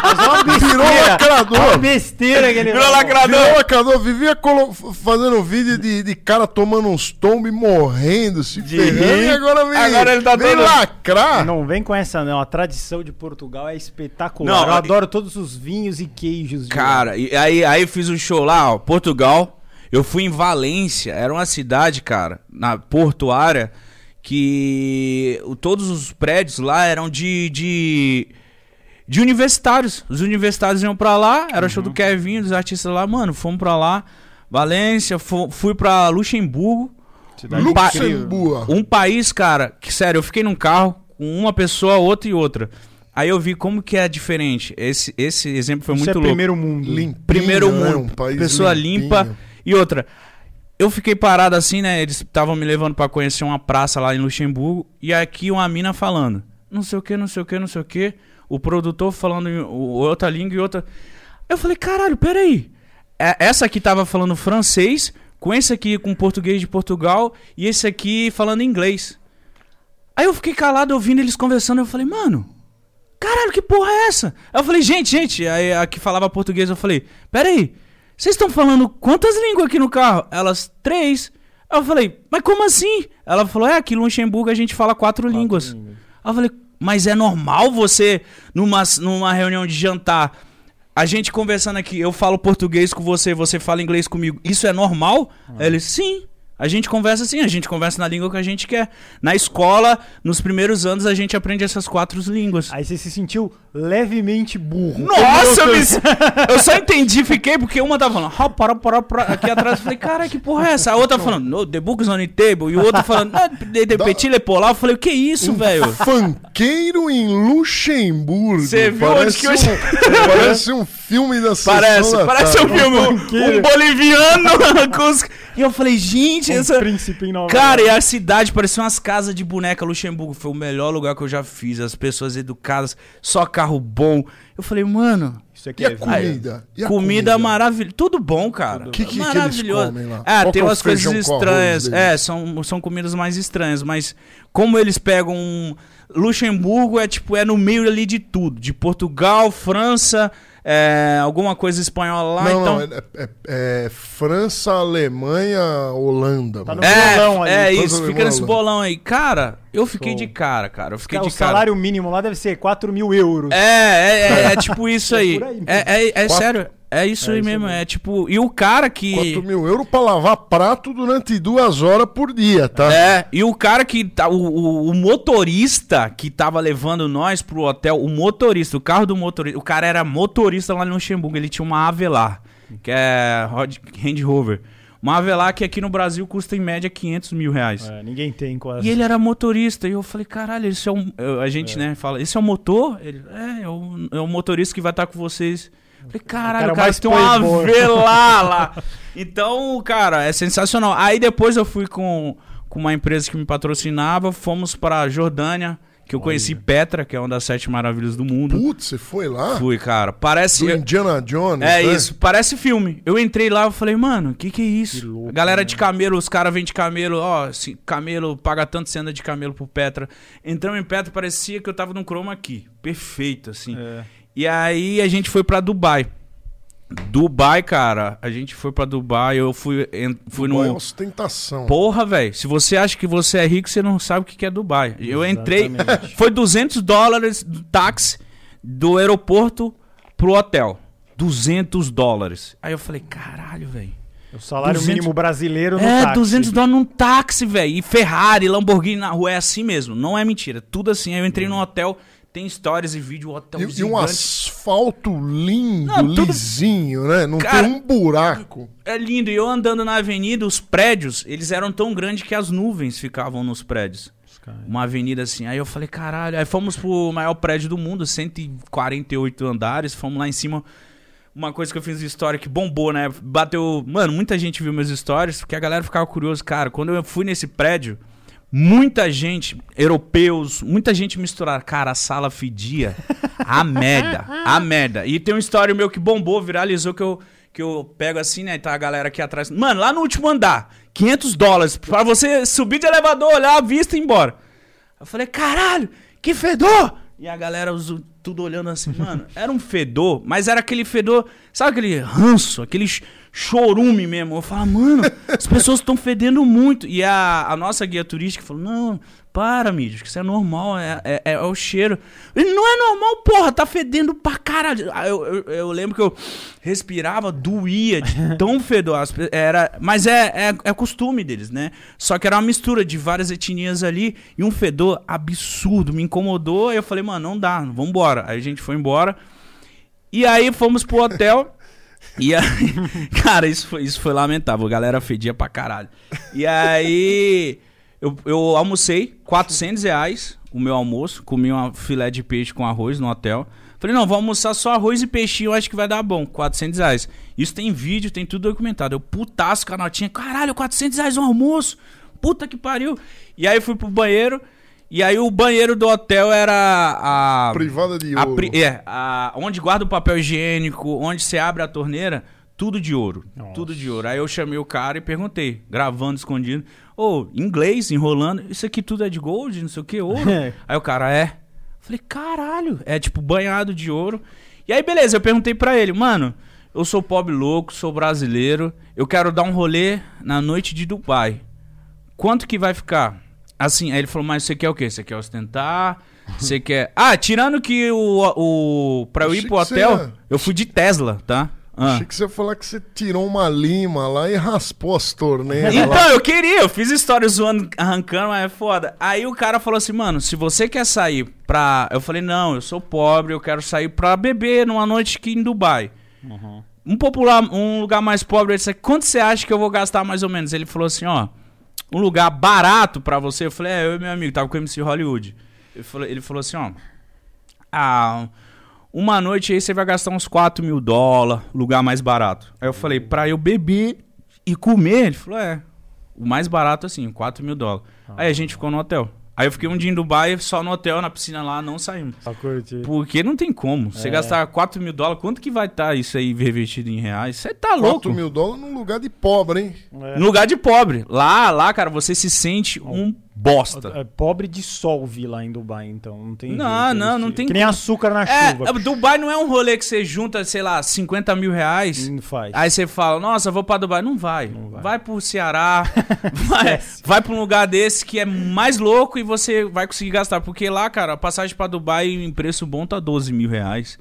Mas é uma besteira. Virou lacrador. É uma besteira que ele Virou falou. lacrador. Virou lacrador, vivia colo- fazendo vídeo de, de cara tomando uns tombos e morrendo, se ferrando, e agora vem, Agora ele tá vem todo- lacrar. Não vem com essa, não. A tradição de Portugal é espetacular. Não, eu e- adoro todos os vinhos e queijos. de. Cara, e aí, aí eu fiz um show lá, ó, Portugal. Eu fui em Valência, era uma cidade, cara, na portuária, que todos os prédios lá eram de, de, de universitários. Os universitários iam pra lá, era show do Kevin, dos artistas lá, mano, fomos pra lá. Valência, fu- fui pra Luxemburgo. Cidade Um. Luxemburgo. Um país, cara, que sério, eu fiquei num carro com uma pessoa, outra e outra. Aí eu vi como que é diferente. Esse, esse exemplo foi Isso muito é louco. primeiro mundo. Limpinho, Primeiro né? mundo, Um país pessoa limpinho. limpa. E outra, eu fiquei parado assim, né? Eles estavam me levando pra conhecer uma praça lá em Luxemburgo. E aqui uma mina falando, não sei o que, não sei o que, não sei o que. O produtor falando outra língua e outra. Eu falei, caralho, peraí. É, Essa aqui tava falando francês, com esse aqui com português de Portugal e esse aqui falando inglês. Aí eu fiquei calado ouvindo eles conversando. Eu falei, mano, caralho, que porra é essa? Aí eu falei, gente, gente. Aí a que falava português, eu falei, peraí, vocês estão falando quantas línguas aqui no carro? Elas, três. Aí eu falei, mas como assim? Ela falou, é, aqui em Luxemburgo a gente fala quatro, línguas. línguas. Aí eu falei, mas é normal você, numa, numa reunião de jantar, a gente conversando aqui, eu falo português com você, você fala inglês comigo, isso é normal? Aí Ele, sim. A gente conversa assim, a gente conversa na língua que a gente quer. Na escola, nos primeiros anos, a gente aprende essas quatro línguas. Aí você se sentiu levemente burro. Nossa, eu, me... *laughs* eu só entendi, fiquei, porque uma tava falando, "Hó, pará, pará, pará", aqui atrás, eu falei, cara, que porra é essa? A outra falando, no, the book is on the table, e o outro falando, "Ah, de, de petit le polar, eu falei, o que é isso, velho? Funkeiro em Luxemburgo. Você viu onde que eu- um, *laughs* Parece um filme da Parece, da parece um filme, um boliviano *laughs* com os... E eu falei, gente, Um essa... príncipe em Nova Cara, e a cidade parecia umas casas de boneca Luxemburgo. Foi o melhor lugar que eu já fiz. As pessoas educadas, só carro bom. Eu falei, mano, Isso aqui E a é comida? E a comida maravilhosa. Tudo bom, cara. Que- que- que eles Maravilhoso. comem lá? Ah, Qual tem que é o umas coisas estranhas. É, são, são comidas mais estranhas. Mas como eles pegam. um- Luxemburgo é tipo, é no meio ali de tudo. De Portugal, França, é, alguma coisa espanhola lá. Não, então... não, é, é- é França, Alemanha, Holanda. Tá no É, bolão ali. é França, isso, fica nesse Holanda. bolão aí. Cara, eu fiquei Show. de cara, cara. Eu fiquei o de cara. salário mínimo lá deve ser 4 mil euros. É, é, é, é tipo *laughs* isso É aí. aí. É, é, é Quatro- sério. É isso É aí isso mesmo. mesmo. É tipo. E o cara que. 4 mil euros pra lavar prato durante duas horas por dia, tá? É, e o cara que tá. O, o, o motorista que tava levando nós pro hotel, o motorista, o carro do motorista. O cara era motorista lá no Luxemburgo, ele tinha uma Avelar, que é Range Rover. Uma Avelar que aqui no Brasil custa em média 500 mil reais. É, ninguém tem quase. E ele era motorista, e eu falei, caralho, esse é um. A gente, né, fala, esse é o motor? Ele, é, é o, é o motorista que vai estar com vocês. Falei, caralho, cara o cara tem uma playboy." Avelar lá. Então, cara, é sensacional. Aí depois eu fui com, com uma empresa que me patrocinava, fomos pra Jordânia, que eu conheci Petra, que é uma das sete maravilhas do mundo. Putz, você foi lá? Fui, cara. Parece. Do Indiana Jones, É né? isso, parece filme. Eu entrei lá e falei, mano, o que que é isso? Que louco, a galera né? de camelo, os caras vêm de camelo, ó, camelo paga tanto anda de camelo por Petra. Entramos em Petra, parecia que eu tava num chroma aqui. Perfeito, assim. É. E aí a gente foi pra Dubai. Dubai, cara, a gente foi pra Dubai, eu fui, en- fui Dubai é no... ostentação. Porra, velho, se você acha que você é rico, você não sabe o que que é Dubai. Eu entrei, Exatamente. foi 200 dólares do táxi do aeroporto pro hotel. 200 dólares. Aí eu falei, caralho, velho. O salário 200 mínimo brasileiro no É, táxi. 200 dólares num táxi, velho. E Ferrari, Lamborghini na rua, é assim mesmo. Não é mentira. Tudo assim. Aí eu entrei num hotel, tem stories e vídeo, o hotel E, e um asfalto lindo, Não, tudo- lisinho, né? Não Cara- tem um buraco. É lindo. E eu andando na avenida, os prédios, eles eram tão grandes que as nuvens ficavam nos prédios. Uma avenida assim. Aí eu falei, caralho. Aí fomos pro maior prédio do mundo, 148 andares. Fomos lá em cima. Uma coisa que eu fiz de história que bombou, né? Bateu. Mano, muita gente viu meus stories, porque a galera ficava curiosa. Cara, quando eu fui nesse prédio, muita gente, europeus, muita gente misturada. Cara, a sala fedia. A merda. A merda. E tem uma história meu que bombou, viralizou, que eu, que eu pego assim, né? E tá a galera aqui atrás. Mano, lá no último andar, 500 dólares pra você subir de elevador, olhar a vista e ir embora. Eu falei, caralho, que fedor! E a galera, tudo olhando assim, mano. Era um fedor, mas era aquele fedor, sabe aquele ranço, aquele chorume mesmo. Eu falava, mano, as pessoas estão fedendo muito. E a, a nossa guia turística falou, não, para, mídia, que isso é normal, é, é, é o cheiro. Ele não é normal, porra, tá fedendo pra caralho. Aí Eu, eu, eu lembro que eu respirava, doía de tão fedor. Era, mas é, é, é costume deles, né? Só que era uma mistura de várias etnias ali e um fedor absurdo. Me incomodou. Aí eu falei, mano, não dá, vambora. Aí a gente foi embora. E aí fomos pro hotel. E aí, *laughs* cara, isso foi, isso foi lamentável. A galera fedia pra caralho. E aí, eu, eu almocei, 400 reais o meu almoço. Comi uma filé de peixe com arroz no hotel. Falei, não, vou almoçar só arroz e peixinho, eu acho que vai dar bom. 400 reais. Isso tem vídeo, tem tudo documentado. Eu putaço com a notinha. Caralho, 400 reais um almoço. Puta que pariu. E aí fui pro banheiro. E aí o banheiro do hotel era a... Privada de ouro. pri- é, a- onde guarda o papel higiênico, onde você abre a torneira, tudo de ouro. Tudo de ouro. Aí eu chamei o cara e perguntei, gravando escondido, ô, inglês, enrolando, isso aqui tudo é de gold, não sei o que, ouro? É. *laughs* Aí o cara, é. Falei, caralho, é tipo banhado de ouro. E aí, beleza, eu perguntei pra ele, mano, eu sou pobre louco, sou brasileiro, eu quero dar um rolê na noite de Dubai. Quanto que vai ficar? Assim, aí ele falou, mas você quer o quê? Você quer ostentar? Você quer. *laughs* Ah, tirando que o. o pra eu ir pro você hotel, ia- eu fui de Tesla, tá? Ah. Achei que você ia falar que você tirou uma lima lá e raspou as torneiras lá. Então, eu queria, eu fiz história zoando, arrancando, mas é foda. Aí o cara falou assim, mano, se você quer sair pra. Eu falei, não, eu sou pobre, eu quero sair pra beber numa noite aqui em Dubai. Um popular, um lugar mais pobre, ele disse, quanto você acha que eu vou gastar mais ou menos? Ele falou assim, ó, um lugar barato pra você. Eu falei, é, eu e meu amigo, tava com o MC Hollywood. Ele falou, ele falou assim, ó, ah, uma noite aí você vai gastar uns 4 mil dólares, lugar mais barato. Aí eu falei, pra eu beber e comer, ele falou, é, o mais barato assim, 4 mil dólares. Aí a gente ficou no hotel. Aí eu fiquei um dia em Dubai, só no hotel, na piscina lá, não saímos. Pra curtir. Porque não tem como. Você É. gastar 4 mil dólares, quanto que vai estar isso aí revertido em reais? Você tá louco. 4 mil dólares num lugar de pobre, hein? É. No lugar de pobre. Lá, lá, cara, você se sente um bosta. É, pobre dissolve lá em Dubai, então. Não tem. Não, jeito, não, não te- tem Que nem açúcar na É, chuva. Dubai não é um rolê que você junta, sei lá, 50 mil reais. Não faz. Aí você fala, nossa, vou pra Dubai. Não vai. vai. vai. pro Ceará. *laughs* vai, vai pra um lugar desse que é mais louco e você vai conseguir gastar. Porque lá, cara, a passagem pra Dubai em preço bom tá 12 mil reais.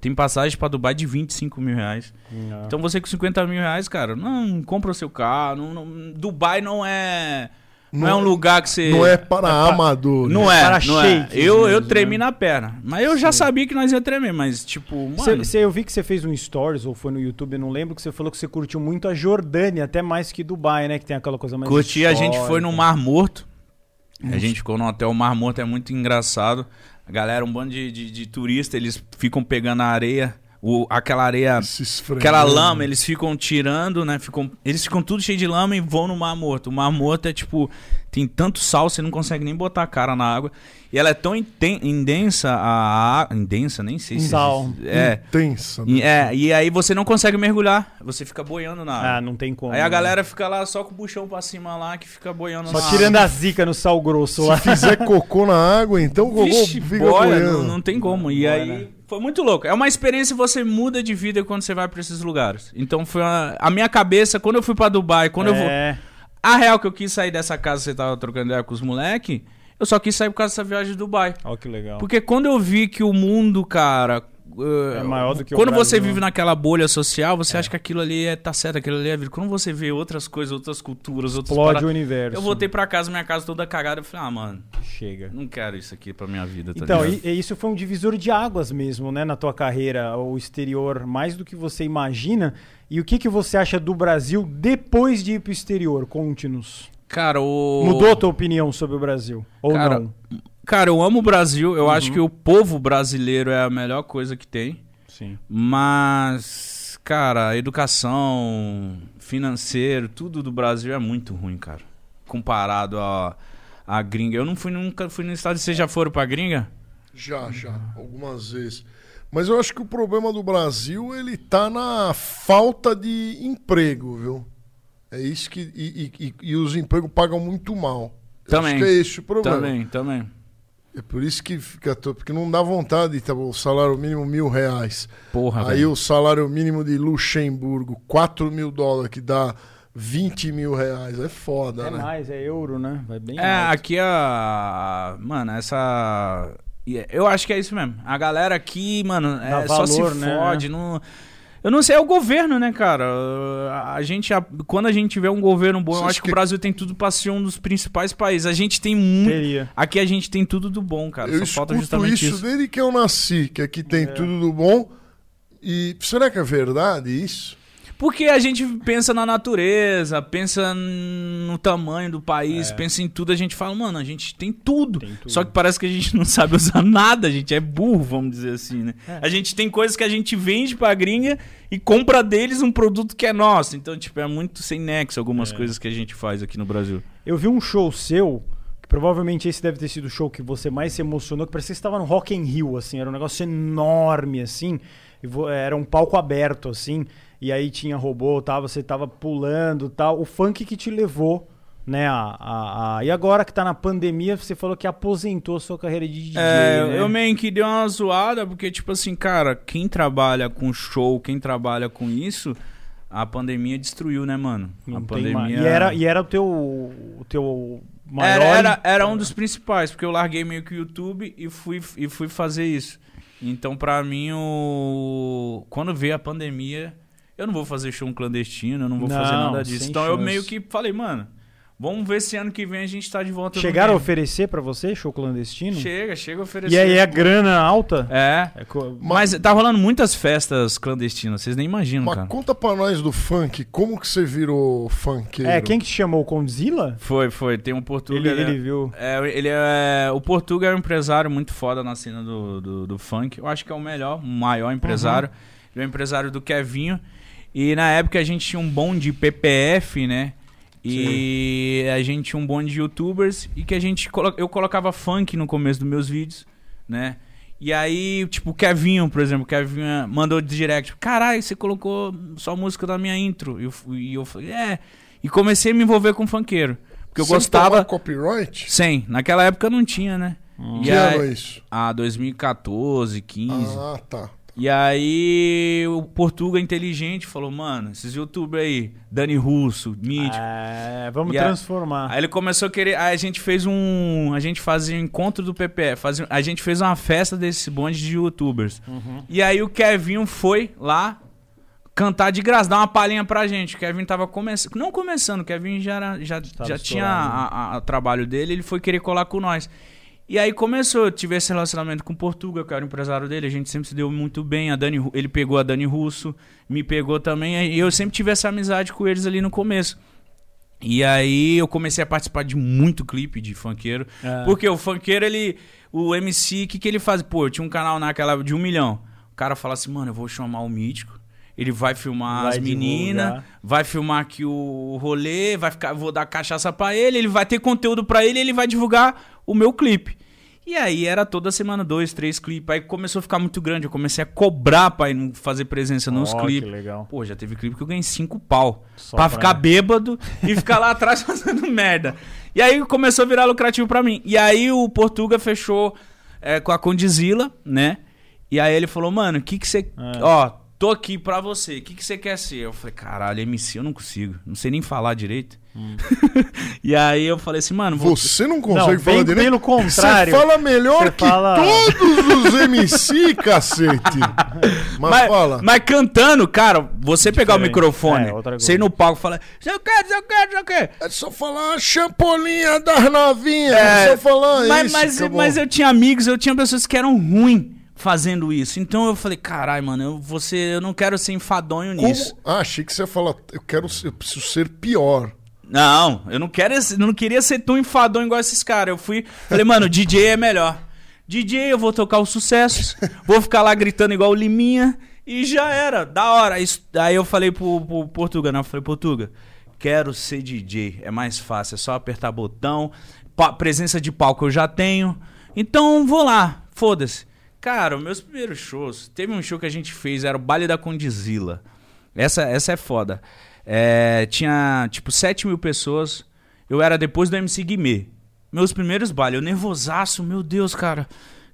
Tem passagem pra Dubai de 25 mil reais. Não. Então você com 50 mil reais, cara, não compra o seu carro. Não, não- Dubai não é. Não, é um lugar que você. Não é para amadores. Não é, para não é. Eu, eu tremi né? na perna. Mas eu já sabia que nós ia tremer, mas tipo, Cê- mano. cê- eu vi que você fez um stories ou foi no YouTube, eu não lembro, que você falou que você curtiu muito a Jordânia, até mais que Dubai, né? Que tem aquela coisa mais. Curti, a gente foi no. Mar Morto. A gente ficou no hotel Mar Morto, é muito engraçado. A galera, um bando de, de, de turista, eles ficam pegando a areia, o, aquela areia, aquela lama, eles ficam tirando, né? Ficam, eles ficam tudo cheio de lama e vão no Mar Morto. O Mar Morto é tipo, tem tanto sal, você não consegue nem botar a cara na água. E ela é tão inten- intensa, a água. Intensa, nem sei se. Sal. É. Intensa. E, é, e aí você não consegue mergulhar, você fica boiando na água. Ah, não tem como. Aí a né? galera fica lá só com o buchão pra cima lá, que fica boiando Só na tirando a zica no sal grosso lá. Se fizer cocô na água, então o cocô Vixe, fica boia, boiando. não, não tem como. E Boia, aí né? Foi muito louco. É uma experiência que você muda de vida quando você vai pra esses lugares. Então foi uma- a minha cabeça, quando eu fui pra Dubai, quando eu vou. É, A real que eu quis sair dessa casa, você tava trocando ideia com os moleque, eu só quis sair por causa dessa viagem de Dubai. ó que legal. Porque quando eu vi que o mundo, cara. Uh, É maior do que o Quando você Brasil. vive naquela bolha social, você acha que aquilo ali é, tá certo, aquilo ali é vida. Quando você vê outras coisas, outras culturas, outras Explode o paradas- universo. Eu voltei pra casa, minha casa toda cagada. Eu falei, ah, mano, Chega. não quero isso aqui pra minha vida. Tá Então, e, e isso foi um divisor de águas mesmo, né, na tua carreira, o exterior, mais do que você imagina. E o que, que você acha do Brasil depois de ir pro exterior? Conte-nos. Cara, o. Mudou a tua opinião sobre o Brasil? Ou Cara, não? Cara, eu amo o Brasil. Eu Uhum. acho que o povo brasileiro é a melhor coisa que tem. Sim. Mas, cara, a educação, financeiro, tudo do Brasil é muito ruim, cara. Comparado a, a gringa. Eu não fui nunca fui no estado. Vocês já foram pra gringa? Já, já, algumas vezes. Mas eu acho que o problema do Brasil, ele tá na falta de emprego, viu? É isso que. E, e- e- e os empregos pagam muito mal. Eu Também. Acho que é esse o problema. Também, também. É por isso que fica. to- Porque não dá vontade, tá, o salário mínimo mil reais. Porra, Aí velho. o salário mínimo de Luxemburgo, 4 mil dólares, que dá 20 mil reais. É foda, É né? mais, é euro, né? Vai bem É, alto. aqui a. Mano, essa. Eu acho que é isso mesmo. A galera aqui, mano, é, Dá só se valor, né? fode. Não... Eu não sei, é o governo, né, cara? A gente, a- quando a gente tiver um governo bom, Você eu acho que, que- o Brasil tem tudo pra ser um dos principais países. A gente tem muito. Teria. Aqui a gente tem tudo do bom, cara. eu Só falta escuto justamente isso, isso. desde que eu nasci, que aqui tem tudo do bom. E será que é verdade isso? Porque a gente pensa na natureza, pensa no tamanho do país, pensa em tudo, a gente fala, mano, a gente tem tudo. Tem tudo. Só que parece que a gente não sabe usar *laughs* nada, a gente é burro, vamos dizer assim, né? É. A gente tem coisas que a gente vende pra gringa e compra deles um produto que é nosso. Então, tipo, é muito sem nexo algumas coisas que a gente faz aqui no Brasil. Eu vi um show seu, que provavelmente esse deve ter sido o show que você mais se emocionou, que parecia que você estava no Rock in Rio, assim, era um negócio enorme, assim, era um palco aberto, assim, e aí tinha robô, tá, você tava pulando tal, o funk que te levou, né, a, a- a- E agora que tá na pandemia, você falou que aposentou a sua carreira de DJ, É, né? eu meio que dei uma zoada, porque, tipo assim, cara, quem trabalha com show, quem trabalha com isso, a pandemia destruiu, né, mano? Não a pandemia. mais. E era, e era o teu, o teu maior... Era, era, era um dos principais, porque eu larguei meio que o YouTube e fui, e fui fazer isso. Então, pra mim, o... quando veio a pandemia, eu não vou fazer show clandestino, eu não vou fazer Não, nada disso. Então, eu chance. meio que falei, mano, vamos ver se ano que vem a gente tá de volta. Chegaram a oferecer pra você, show clandestino? Chega, chega a oferecer. E aí é grana alta? É. É co- Mas tá rolando muitas festas clandestinas, vocês nem imaginam, Mas cara. conta pra nós do funk, como que você virou funkeiro? É, quem que te chamou? O Condzilla? Foi, foi. Tem um português. Ele, ele viu. É, ele é. O Portuga é um empresário muito foda na cena do, do, do funk. Eu acho que é o melhor, o maior empresário. Ele é o empresário do Kevinho. E na época a gente tinha um bonde PPF, né? E a gente tinha um bonde de youtubers e que a gente colo- eu colocava funk no começo dos meus vídeos, né? E aí, tipo, o Kevinho, por exemplo, o Kevinho mandou direct, caralho, você colocou só música da minha intro. E eu, fui- e eu falei, é. E comecei a me envolver com funkeiro. Porque eu Sem gostava. copyright? Sem, naquela época não tinha, né? Que E ano é aí, isso? ah, 2014, 15. Ah, tá. E aí o Portuga inteligente falou, mano, esses youtubers aí, Dani Russo, Mítico. É, vamos E transformar. Aí ele começou a querer. Aí a gente fez um. A gente fazia um encontro do PPF. Fazia, a gente fez uma festa desse bonde de youtubers. Uhum. E aí o Kevinho foi lá cantar de graça, dar uma palhinha pra gente. O Kevin tava começando. Não começando, o Kevin já, era, já, já tinha o trabalho dele, ele foi querer colar com nós. E aí começou, eu tive esse relacionamento com o Portuga, que era o empresário dele, a gente sempre se deu muito bem. A Dani, ele pegou a Dani Russo, me pegou também, e eu sempre tive essa amizade com eles ali no começo. E aí eu comecei a participar de muito clipe de funkeiro. É. Porque o funkeiro, ele. O MC, o que, que ele faz? Pô, eu tinha um canal naquela de um milhão. O cara fala assim, mano, eu vou chamar o mítico. Ele vai filmar Vai as meninas, vai filmar aqui o rolê, vai ficar, vou dar cachaça pra ele, ele vai ter conteúdo pra ele e ele vai divulgar o meu clipe. E aí era toda semana dois, três clipes. Aí começou a ficar muito grande, eu comecei a cobrar pra ir fazer presença nos que clipes. legal. Pô, já teve clipe que eu ganhei cinco pau. Só pra pra- ficar bêbado e ficar lá atrás *laughs* fazendo merda. E aí começou a virar lucrativo pra mim. E aí o Portuga fechou é, com a Condizila, né? E aí ele falou, mano, o que que você... É. Ó, tô aqui pra você, o que que você quer ser? Eu falei, caralho, MC eu não consigo. Não sei nem falar direito. Hum. *laughs* e aí eu falei assim, mano... Vou... Você não Não, consegue bem falar direito? pelo contrário. Você fala melhor Você que fala- todos os MC, *laughs* cacete. *laughs* Mas, Mas, fala. mas cantando, cara, você pegar o microfone, É, você ir no palco e falar, se eu quero, se eu quero, se eu quero. É só falar champolinha das novinhas. É, só falar mas, isso. mas, mas eu tinha amigos, eu tinha pessoas que eram ruins fazendo isso. Então eu falei, caralho, mano, eu, ser- eu não quero ser enfadonho Como- nisso. Ah, achei que você ia falar, eu quero eu preciso ser pior. Não, eu não quero, eu não queria ser tão enfadonho igual esses caras. Eu fui, falei, mano, DJ é melhor. DJ, eu vou tocar os sucessos, vou ficar lá gritando igual o Liminha e já era, da hora. Isso- aí eu falei pro, pro Portuga, né? Eu falei, Portuga, quero ser DJ, é mais fácil, é só apertar botão, presença de palco eu já tenho, então vou lá, foda-se. Cara, meus primeiros shows, teve um show que a gente fez, era o Baile da Condizila. Essa, essa é foda. É, tinha, tipo, 7 mil pessoas. Eu era depois do MC Guimê. meus primeiros bailes, eu nervosaço, meu Deus, cara.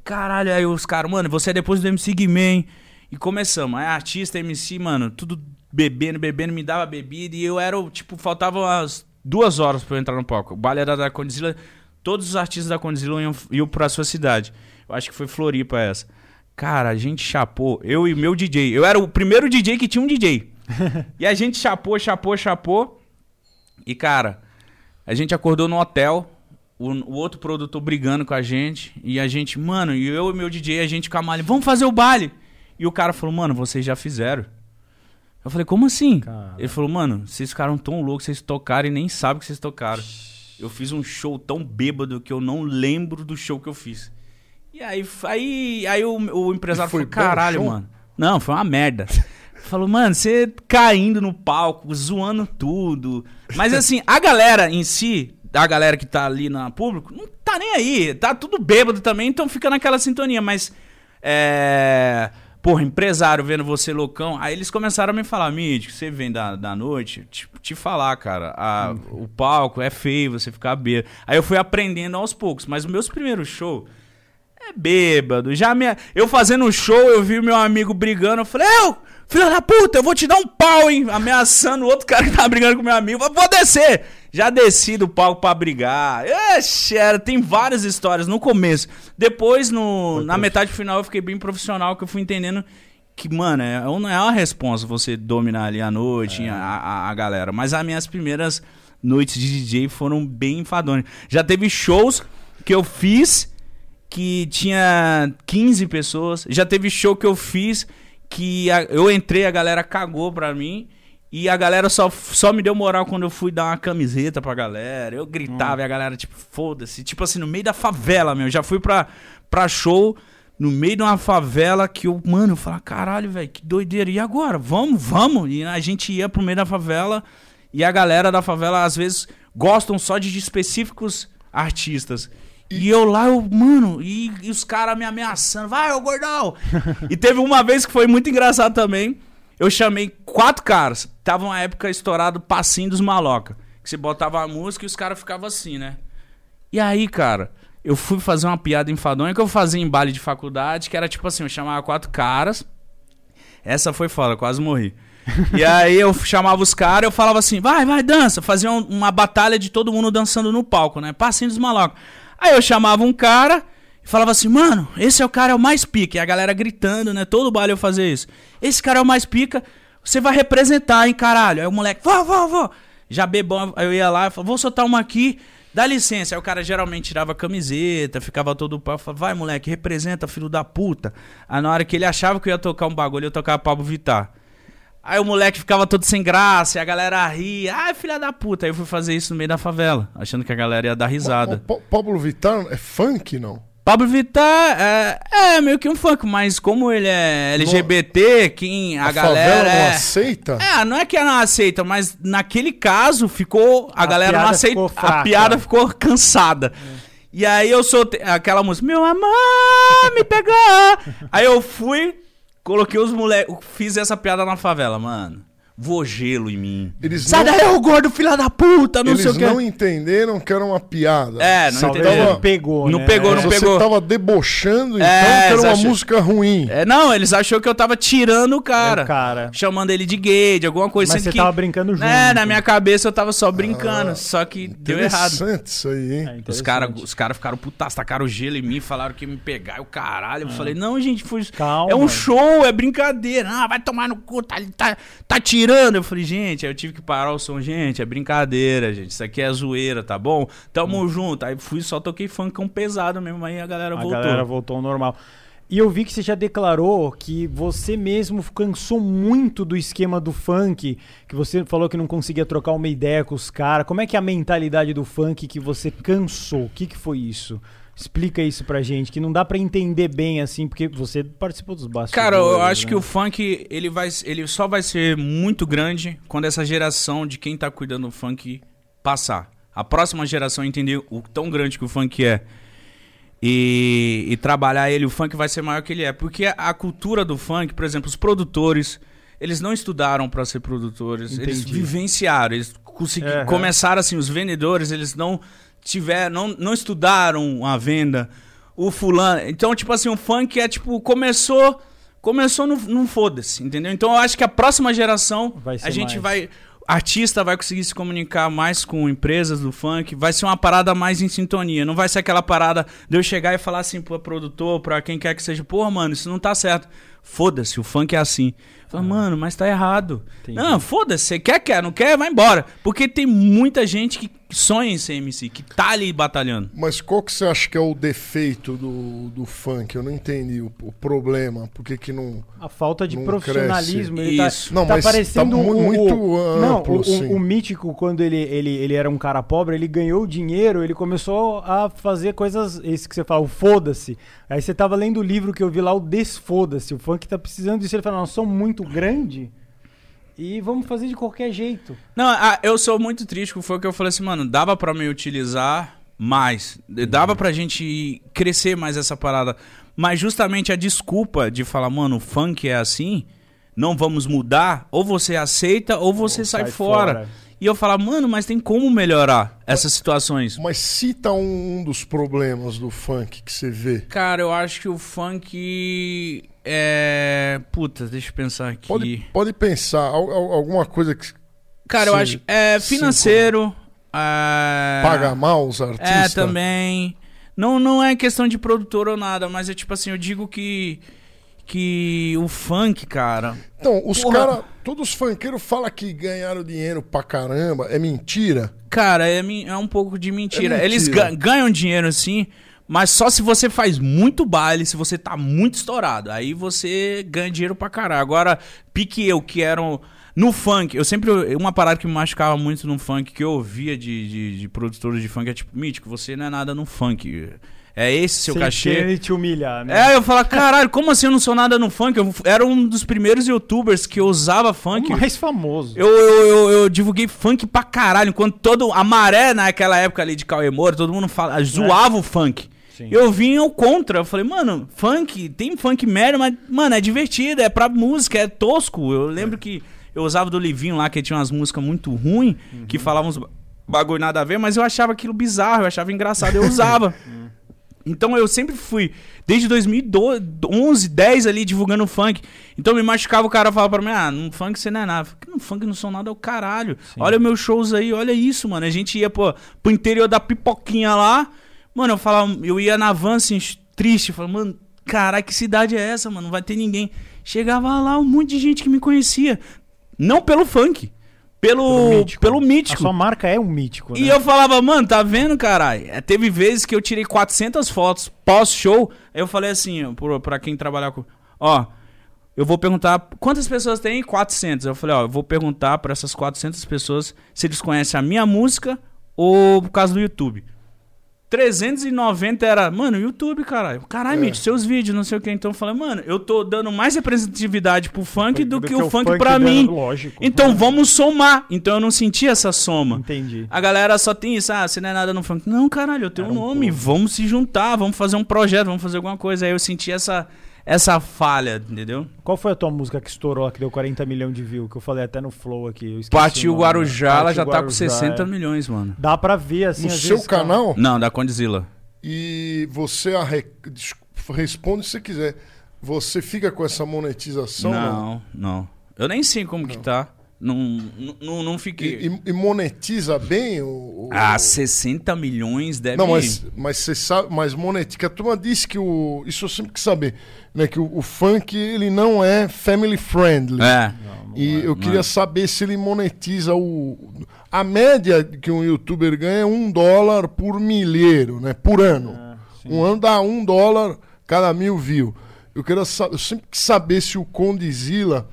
Caralho, aí os caras, mano, você é depois do MC Guimê, E começamos. Aí artista, MC, mano, tudo bebendo, bebendo, me dava bebida. E eu era, tipo, faltava umas duas horas pra eu entrar no palco. O baile era da Condizila. Todos os artistas da Condizila iam, iam pra sua cidade. Eu acho que foi Floripa essa. Cara, a gente chapou, eu e meu DJ. Eu era o primeiro DJ que tinha um DJ. *laughs* e a gente chapou, chapou, chapou. E, cara, a gente acordou no hotel, o, o, outro produtor brigando com a gente. E a gente, mano, e eu e meu DJ, a gente com a malha, vamos fazer o baile. E o cara falou, mano, vocês já fizeram. Eu falei, como assim? Cara. Ele falou, mano, vocês ficaram tão loucos, vocês tocaram e nem sabem que vocês tocaram. Eu fiz um show tão bêbado que eu não lembro do show que eu fiz. E aí, aí, aí o, o empresário falou, caralho, mano. Não, foi uma merda. *laughs* Falou, mano, você caindo no palco, zoando tudo. Mas assim, a galera em si, a galera que tá ali no público, não tá nem aí. Tá tudo bêbado também, então fica naquela sintonia. Mas, é... Porra, empresário vendo você loucão. Aí eles começaram a me falar, Mítico, você vem da, da noite, te, te falar, cara, a, hum. o palco é feio, você ficar bêbado. Aí eu fui aprendendo aos poucos. Mas os meus primeiros shows é bêbado. Já me... Eu fazendo um show, eu vi meu amigo brigando. Eu falei, eu, filho da puta, eu vou te dar um pau, hein? Ameaçando o outro *laughs* cara que tava brigando com meu amigo. Vou descer. Já desci do palco pra brigar. Ixi, era, tem várias histórias no começo. Depois, no, na metade final, eu fiquei bem profissional, que eu fui entendendo que, mano, é, não é uma resposta você dominar ali a noite, é. a, a, a galera. Mas as minhas primeiras noites de DJ foram bem enfadonas. Já teve shows que eu fiz que tinha 15 pessoas. Já teve show que eu fiz que a, eu entrei, a galera cagou pra mim. E a galera só, só me deu moral quando eu fui dar uma camiseta pra galera. Eu gritava hum. e a galera, tipo, foda-se. Tipo assim, no meio da favela, meu. Já fui pra, pra show no meio de uma favela que eu, mano, eu falava, caralho, velho, que doideira. E agora? Vamos, vamos. E a gente ia pro meio da favela e a galera da favela, às vezes, gostam só de específicos artistas. E eu lá, eu, mano, e, e os caras me ameaçando, vai, ô gordão! *laughs* e teve uma vez que foi muito engraçado também. Eu chamei quatro caras. Tava uma época estourado passinho dos maloca. Que você botava a música e os caras ficavam assim, né? E aí, cara, eu fui fazer uma piada enfadonha que eu fazia em baile de faculdade, que era tipo assim, eu chamava quatro caras. Essa foi foda, quase morri. e *laughs* aí eu chamava os caras, eu falava assim, vai, vai, dança. Fazia uma batalha de todo mundo dançando no palco, né? Passinho dos malocas. Aí eu chamava um cara e falava assim, mano, esse é o cara é o mais pica. E a galera gritando, né? Todo baile eu fazia isso. Esse cara é o mais pica, você vai representar, hein, caralho. Aí o moleque, vó, vó, vó. Já bebão, aí eu ia lá e falava, vou soltar uma aqui, dá licença. Aí o cara geralmente tirava a camiseta, ficava todo pau. Falava, vai, moleque, representa, filho da puta. Aí na hora que ele achava que eu ia tocar um bagulho, eu tocava Pablo Vittar. Aí o moleque ficava todo sem graça, e a galera ria. Ai, filha da puta. Aí eu fui fazer isso no meio da favela, achando que a galera ia dar risada. O, o, Pablo Vittar é funk, não? Pablo Vittar é, é, meio que um funk, mas como ele é LGBT, quem a, a galera favela não é... aceita? É, não é que ela não aceita, mas naquele caso ficou a, a galera não aceita, a piada ficou cansada. É. E aí eu soltei aquela música, meu amor, me pegou. aí eu fui Coloquei os moleques. Fiz essa piada na favela, mano. Vou gelo em mim. Eles Sai não... daí, ô gordo, filha da puta, não Eles sei o que. Eles não entenderam que era uma piada. É, não entenderam. Não pegou, Não né? pegou, não Você pegou. Você tava debochando, então, é, que era uma achou... música ruim. É, não, eles achou que eu tava tirando o cara. É o cara. Chamando ele de gay, de alguma coisa. Mas você que... tava brincando junto. É, na minha cabeça eu tava só brincando, ah, só que deu errado. Interessante isso aí, hein? É os caras os cara ficaram putas, tacaram gelo em mim, falaram que ia me pegar, o caralho. Eu ah. falei, não, gente, foi... Calma. é um show, é brincadeira. Ah, vai tomar no cu, tá, tá, tá tirando. Eu falei, gente, gente. Aí eu tive que parar o som, gente. É brincadeira, gente. Isso aqui é zoeira, tá bom? Tamo hum. junto. Aí fui, só toquei funkão pesado mesmo. Aí a galera a voltou. A galera voltou ao normal. E eu vi que você já declarou que você mesmo cansou muito do esquema do funk, que você falou que não conseguia trocar uma ideia com os caras. Como é que é a mentalidade do funk que você cansou? O que, que foi isso? Explica isso pra gente, que não dá para entender bem assim, porque você participou dos bastidores. Cara, eu acho né? que o funk, ele, vai, ele só vai ser muito grande quando essa geração de quem tá cuidando do funk passar. A próxima geração entender o tão grande que o funk é. E, e trabalhar ele, o funk vai ser maior que ele é. Porque a cultura do funk, por exemplo, os produtores, eles não estudaram para ser produtores, Entendi. eles vivenciaram, eles consegui, Aham. começaram assim, os vendedores, eles não tiveram, não, não estudaram a venda. O fulano. Então, tipo assim, o funk é tipo, começou. Começou no, no foda-se, entendeu? Então eu acho que a próxima geração a gente mais. vai. Artista vai conseguir se comunicar mais com empresas do funk, vai ser uma parada mais em sintonia. Não vai ser aquela parada de eu chegar e falar assim pro produtor, pra quem quer que seja, pô, mano, isso não tá certo. Foda-se, o funk é assim. Fala, mano, mas tá errado. Entendi. Não, foda-se, você quer, quer, não quer, vai embora. Porque tem muita gente que sonha em ser MC, que tá ali batalhando. Mas qual que você acha que é o defeito do, do funk? Eu não entendi o, o problema. Por que que não... A falta de Não profissionalismo. cresce. Ele tá, Isso. Não, tá mas parecendo tá mu- o- o- muito Não, amplo, o, assim. o, o Mítico, quando ele, ele, ele era um cara pobre, ele ganhou dinheiro, ele começou a fazer coisas, esse que você fala, o foda-se. Aí você tava lendo o livro que eu vi lá, o Desfoda-se. O funk tá precisando disso. Ele fala, nós somos muito grande e vamos fazer de qualquer jeito. Não, ah, eu sou muito triste foi o que eu falei assim, mano, dava pra me utilizar mais, dava pra gente crescer mais essa parada, mas justamente a desculpa de falar, mano, o funk é assim, não vamos mudar, ou você aceita ou você sai, sai fora. fora. E eu falar, mano, mas tem como melhorar essas situações? Mas cita um, um dos problemas do funk que você vê. Cara, eu acho que o funk é. Puta, deixa eu pensar aqui. Pode, pode pensar, al- al- alguma coisa que Cara, eu acho. É financeiro. é... paga mal os É, artistas. também. Não, não é questão de produtor ou nada, mas é tipo assim, eu digo que. Que o funk, cara. Então, os caras, todos os funkeiros falam que ganharam dinheiro pra caramba. É mentira? Cara, é, é um pouco de mentira. É mentira. Eles ga- ganham dinheiro assim, mas só se você faz muito baile, se você tá muito estourado. Aí você ganha dinheiro pra caralho. Agora, pique eu, que eram. No funk, eu sempre. Uma parada que me machucava muito no funk, que eu ouvia de, de, de produtores de funk, é tipo, Mítico, você não é nada no funk. É esse seu Sem cachê. querer te humilhar, né? É, eu falo, caralho, como assim eu não sou nada no funk? Eu era um dos primeiros youtubers que usava funk. o mais famoso. Eu, eu, eu, eu divulguei funk pra caralho, enquanto todo. A maré naquela época ali de Cauê Moura, todo mundo fala, zoava o funk. Sim. Eu vim ao contra. Eu falei, mano, funk, tem funk médio, mas, mano, é divertido, é pra música, é tosco. Eu lembro que eu usava do Livinho lá, que tinha umas músicas muito ruins, que falavam uns ba- bagulho nada a ver, mas eu achava aquilo bizarro, eu achava engraçado, eu usava. *laughs* Então eu sempre fui, desde 2011, 10 ali, divulgando funk. Então me machucava o cara falava pra mim, ah, no funk você não é nada. Falei, No funk não sou nada, é o caralho. Olha meus shows aí, olha isso, mano. A gente ia, pô, pro interior da pipoquinha lá. Mano, eu falava, eu ia na van, assim, triste. Falava, mano, caralho, que cidade é essa, mano? Não vai ter ninguém. Chegava lá um monte de gente que me conhecia. Não pelo funk, pelo, pelo mítico. A sua marca é um mítico, né? E eu falava, mano, tá vendo, caralho? É, Teve vezes que eu tirei 400 fotos pós-show. Aí eu falei assim, pra quem trabalhar com. Ó, eu vou perguntar quantas pessoas tem? 400. Eu falei, ó, eu vou perguntar pra essas 400 pessoas se eles conhecem a minha música ou por causa do YouTube. 390 era, mano, YouTube, caralho. Caralho, É. Mitch, seus vídeos, não sei o que. Então eu falei, mano, eu tô dando mais representatividade pro funk do, que, o funk pra dando- mim. Lógico. Então vamos somar. Então eu não senti essa soma. Entendi. A galera só tem isso, ah, você não é nada no funk. Não, caralho, eu tenho Era um um nome, povo. vamos se juntar, vamos fazer um projeto, vamos fazer alguma coisa. Aí eu senti essa, essa falha, entendeu? Qual foi a tua música que estourou, que deu 40 milhões de views? Que eu falei até no Flow aqui. eu esqueci Partiu o. Guarujá, ela Partiu já tá com Guarujá, 60 é. milhões, mano. Dá pra ver, assim, no às seu vezes, cara. canal Não, da Condzilla. e você arre... responde se você quiser. Você fica com essa monetização? Não, não. Eu nem sei como que tá. Não, não, não, não fiquei. E, e- monetiza bem o. o- Ah, 60 milhões deve Não, mas, mas você sabe, mas monetiza. que A turma disse que o. Isso eu sempre quis saber, né? Que o, o funk ele não é family friendly. É. E eu não queria é. saber se ele monetiza o. A média que um youtuber ganha é um dólar por milheiro, né? Por ano. Sim. um ano dá um dólar cada mil views. Eu queria eu sempre quis saber se o Condizila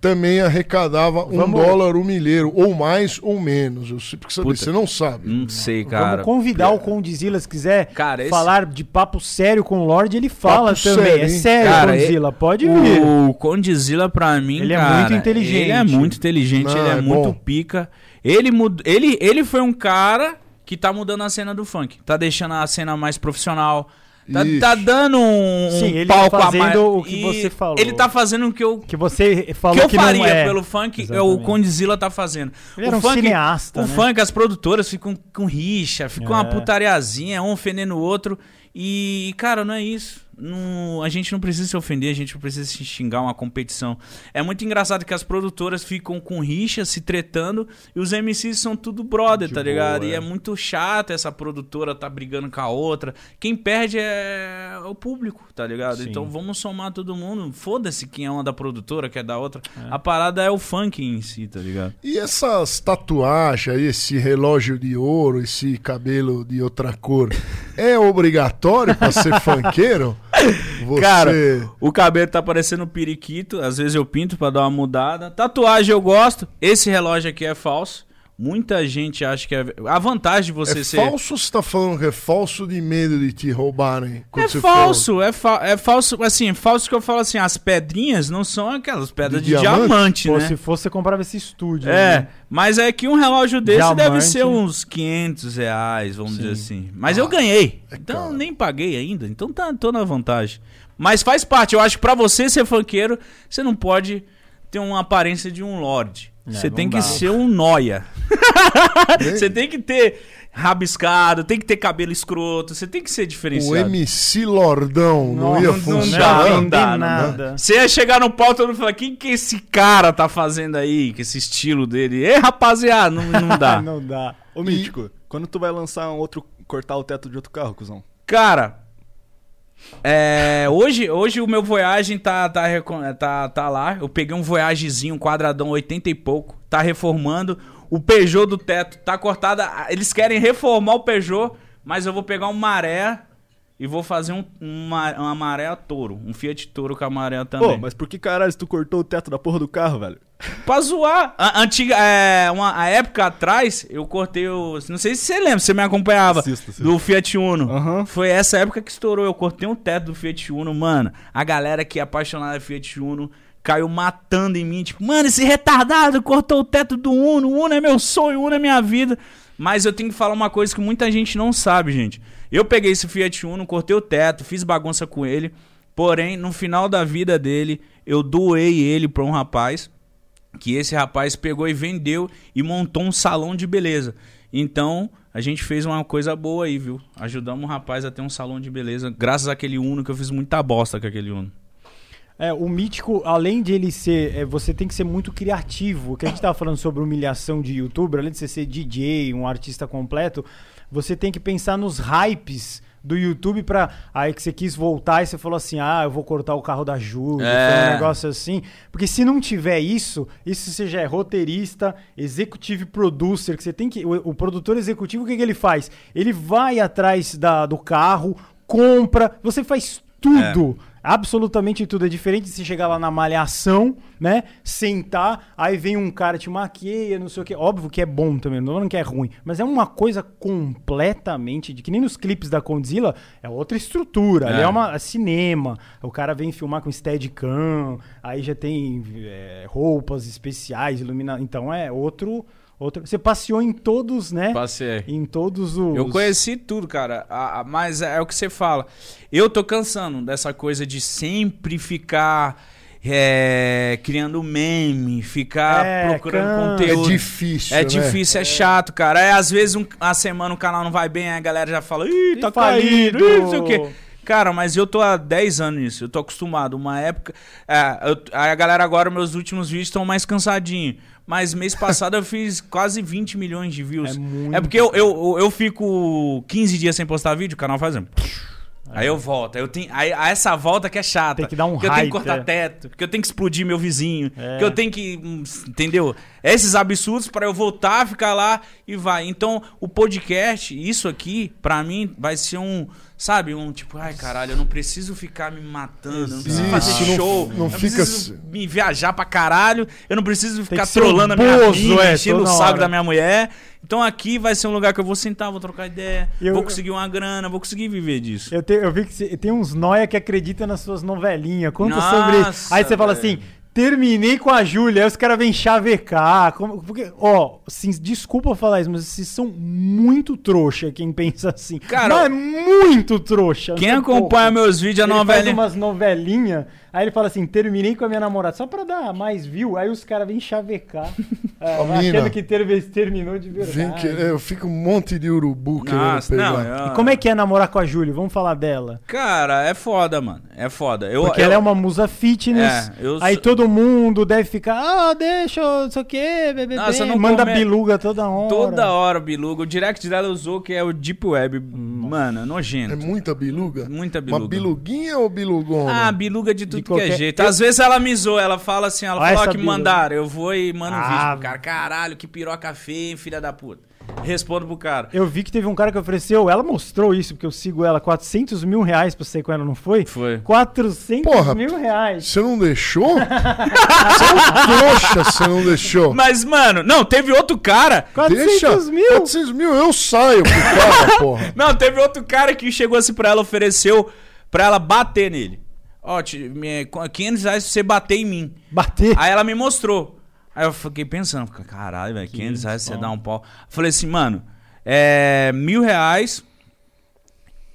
também arrecadava um Vamos- dólar o milheiro, ou mais ou menos. Eu sempre quis saber. Puta. Você não sabe. Não sei, cara. Vamos convidar o Condizila, se quiser Cara, esse- falar de papo sério com o Lorde, ele fala Papo também. sério, é sério, Cara, Condizila, pode vir. O Condzilla, pra mim, Ele é cara, muito inteligente. Ele é muito inteligente, Não, ele é, é muito pica. Ele, mud... ele, ele foi um cara que tá mudando a cena do funk. Tá deixando a cena mais profissional. Tá, tá dando um, Sim, ele palco fazendo a mais. o que E você falou. Ele tá fazendo o que eu, Que você falou que eu que, não faria é. pelo funk, é o Exatamente. Condzilla tá fazendo. Ele o era um funk, cineasta, O né? funk, as produtoras ficam com rixa, ficam uma É. putariazinha, um ofendendo o outro. E, cara, não é isso. Não- a gente não precisa se ofender, a gente não precisa se xingar uma competição. É muito engraçado que as produtoras ficam com rixa, se tretando, e os MCs são tudo brother, De tá boa, ligado? E é. é muito chato essa produtora tá brigando com a outra. Quem perde é o público, tá ligado? Sim. Então vamos somar todo mundo. Foda-se quem é uma da produtora, que é da outra. A parada é o funk em si, tá ligado? E essas tatuagens esse relógio de ouro, esse cabelo de outra cor, é obrigatório pra ser *laughs* funkeiro? Você... Cara, o cabelo tá parecendo um periquito. Às vezes eu pinto pra dar uma mudada. Tatuagem eu gosto. Esse relógio aqui é falso. Muita gente acha que é. A vantagem de você é ser. falso você tá falando que é falso de medo de te roubarem? É falso, é, fa é falso, assim, falso que eu falo assim, as pedrinhas não são aquelas pedras De de, diamante? diamante, Pô, né? se fosse, você comprava esse estúdio. É, né? mas é que um relógio desse Diamante. deve ser uns 500 reais, vamos dizer assim. Mas eu ganhei, então caro. nem paguei ainda, então tá, tô na vantagem. Mas faz parte, eu acho que pra você ser funkeiro, você não pode ter uma aparência de um lord. É, você não tem que dá. ser um noia. *laughs* Você tem que ter rabiscado, tem que ter cabelo escroto, você tem que ser O diferenciado. MC Lordão não, ia Não, não funcionar. dá, não não dá, não nada. Você ia chegar no e todo mundo falar: quem que esse cara tá fazendo aí? Que esse estilo dele? Ei, rapaziada, não, não dá. *laughs* não dá. Ô, Mítico, quando tu vai lançar um outro. cortar o teto de outro carro, cuzão? Cara, é, hoje, hoje o meu Voyage tá, tá, tá, tá lá. Eu peguei um Voyagezinho, um quadradão 80 e pouco. Tá reformando. O Peugeot do teto tá cortado. Eles querem reformar o Peugeot, mas eu vou pegar um maré e vou fazer um, uma, uma maré touro. Um Fiat Toro com a maré também. Pô, mas por que caralho tu cortou o teto da porra do carro, velho? *laughs* Pra zoar. A, antiga, é, uma, a época atrás, eu cortei o. Não sei se você lembra, você me acompanhava. Assisto, assisto. Do Fiat Uno. Aham. Foi essa época que estourou. Eu cortei um teto do Fiat Uno, mano. A galera que é apaixonada Fiat Uno caiu matando em mim. Tipo, mano, esse retardado cortou o teto do Uno. O Uno é meu sonho, o Uno é minha vida. Mas eu tenho que falar uma coisa que muita gente não sabe, gente. Eu peguei esse Fiat Uno, cortei o teto, fiz bagunça com ele. Porém, no final da vida dele, eu doei ele pra um rapaz que esse rapaz pegou e vendeu e montou um salão de beleza. Então, a gente fez uma coisa boa aí, viu? Ajudamos o rapaz a ter um salão de beleza, graças àquele Uno que eu fiz muita bosta com aquele Uno. É, o mítico, além de ele ser. é, você tem que ser muito criativo. O que a gente tava falando sobre humilhação de youtuber, além de você ser DJ, um artista completo, você tem que pensar nos hypes do YouTube pra. Aí que você quis voltar e você falou assim: ah, eu vou cortar o carro da Júlia. É. Um negócio assim. Porque se não tiver isso, isso você já é roteirista, executive producer, que você tem que. O, o produtor executivo, o que, que ele faz? Ele vai atrás da, do carro, compra, você faz tudo. Absolutamente tudo. É diferente de você chegar lá na malhação, né? Sentar, aí vem um cara te maqueia, não sei o que. Óbvio que é bom também, não falando que é ruim. Mas é uma coisa completamente. de Que nem nos clipes da Condzilla, é outra estrutura. Ali É. é uma é cinema. O cara vem filmar com steadicam, aí já tem é, roupas especiais, ilumina. Então é outro. Outro. Você passeou em todos, né? Passei. Em todos os. Eu conheci tudo, cara. A- a- mas é, o que você fala. Eu tô cansando dessa coisa de sempre ficar é, criando meme, ficar É, procurando cansa. É conteúdo. difícil, É né? difícil, é chato, cara. É, às vezes um- a semana o canal não vai bem, aí a galera já fala, ih, tá falido." caído, ih, não sei o quê. Cara, mas eu tô há 10 anos nisso, eu tô acostumado. Uma época. É, eu- aí a galera agora, meus últimos vídeos estão mais cansadinhos. Mas mês passado eu fiz quase 20 milhões de views. É muito. porque eu, eu, eu fico 15 dias sem postar vídeo, o canal fazendo. Aí eu volto. Eu tenho, aí, essa volta que é chata. Tem que dar um porque eu tenho que cortar é. teto, porque eu tenho que explodir meu vizinho, É. que eu tenho que. hum, Entendeu? Esses absurdos pra eu voltar, ficar lá e vai. Então, o podcast, isso aqui, pra mim, vai ser um. Sabe, um tipo, ai caralho, eu não preciso ficar me matando, eu não preciso fazer não- show, não eu fica preciso me viajar pra caralho, eu não preciso ficar trolando a um minha bozo, amiga, é, enchendo o saco da minha mulher. Então aqui vai ser um lugar que eu vou sentar, vou trocar ideia, Eu- vou conseguir uma grana, vou conseguir viver disso. Eu, te- eu vi que você- tem uns noia que acreditam nas suas novelinhas. Conta Nossa, sobre isso. Aí você fala assim: terminei com a Júlia, aí os caras vêm chavecar. Como, porque, ó, assim, desculpa falar isso, mas vocês são muito trouxa, quem pensa assim. Cara, mas muito trouxa. Quem é acompanha pouco. meus vídeos, a Ele faz novelinha. umas novelinhas, aí ele fala assim, terminei com a minha namorada, só pra dar mais view, aí os caras vêm chavecar, *laughs* é, Ô, achando mina, que ter, terminou de verdade. Vem que, é, eu fico um monte de urubu querendo Nossa, pegar. não, eu- E como é que é namorar com a Júlia? Vamos falar dela. Cara, é foda, mano. É foda. Eu, Porque eu- ela é uma musa fitness. É, eu aí todo mundo deve ficar, ah, deixa, não sei o quê, bebê. Nossa, não Manda come- biluga toda hora. Toda hora, biluga. O direct dela usou que é o Deep Web. Mano, é É nojento. muita biluga? Muita Uma biluga. biluguinha ou bilugona? Ah, biluga de tudo que qualquer- é jeito. Às vezes ela me zoa, ela fala assim, ela Olha fala ó, que biluga. mandaram. Eu vou e mando um Ah. vídeo pro cara. Caralho, que piroca feia, hein, filha da puta. Respondo pro cara. Eu vi que teve um cara que ofereceu, ela mostrou isso, porque eu sigo ela, 400 mil reais pra sair com ela, não foi? Foi. 400 Porra, mil reais. Você não deixou? *laughs* você é um trouxa, você não deixou. Mas, mano, não, teve outro cara. 400 Deixa. mil? 400 mil, eu saio pro cara, porra. *laughs* Não, teve outro cara que chegou assim pra ela, ofereceu pra ela bater nele. Ó, me- 500 reais pra você bater em mim. Bater. Aí ela me mostrou. Aí eu fiquei pensando, caralho, velho, 500 reais você dá um pau. Falei assim, mano, é mil reais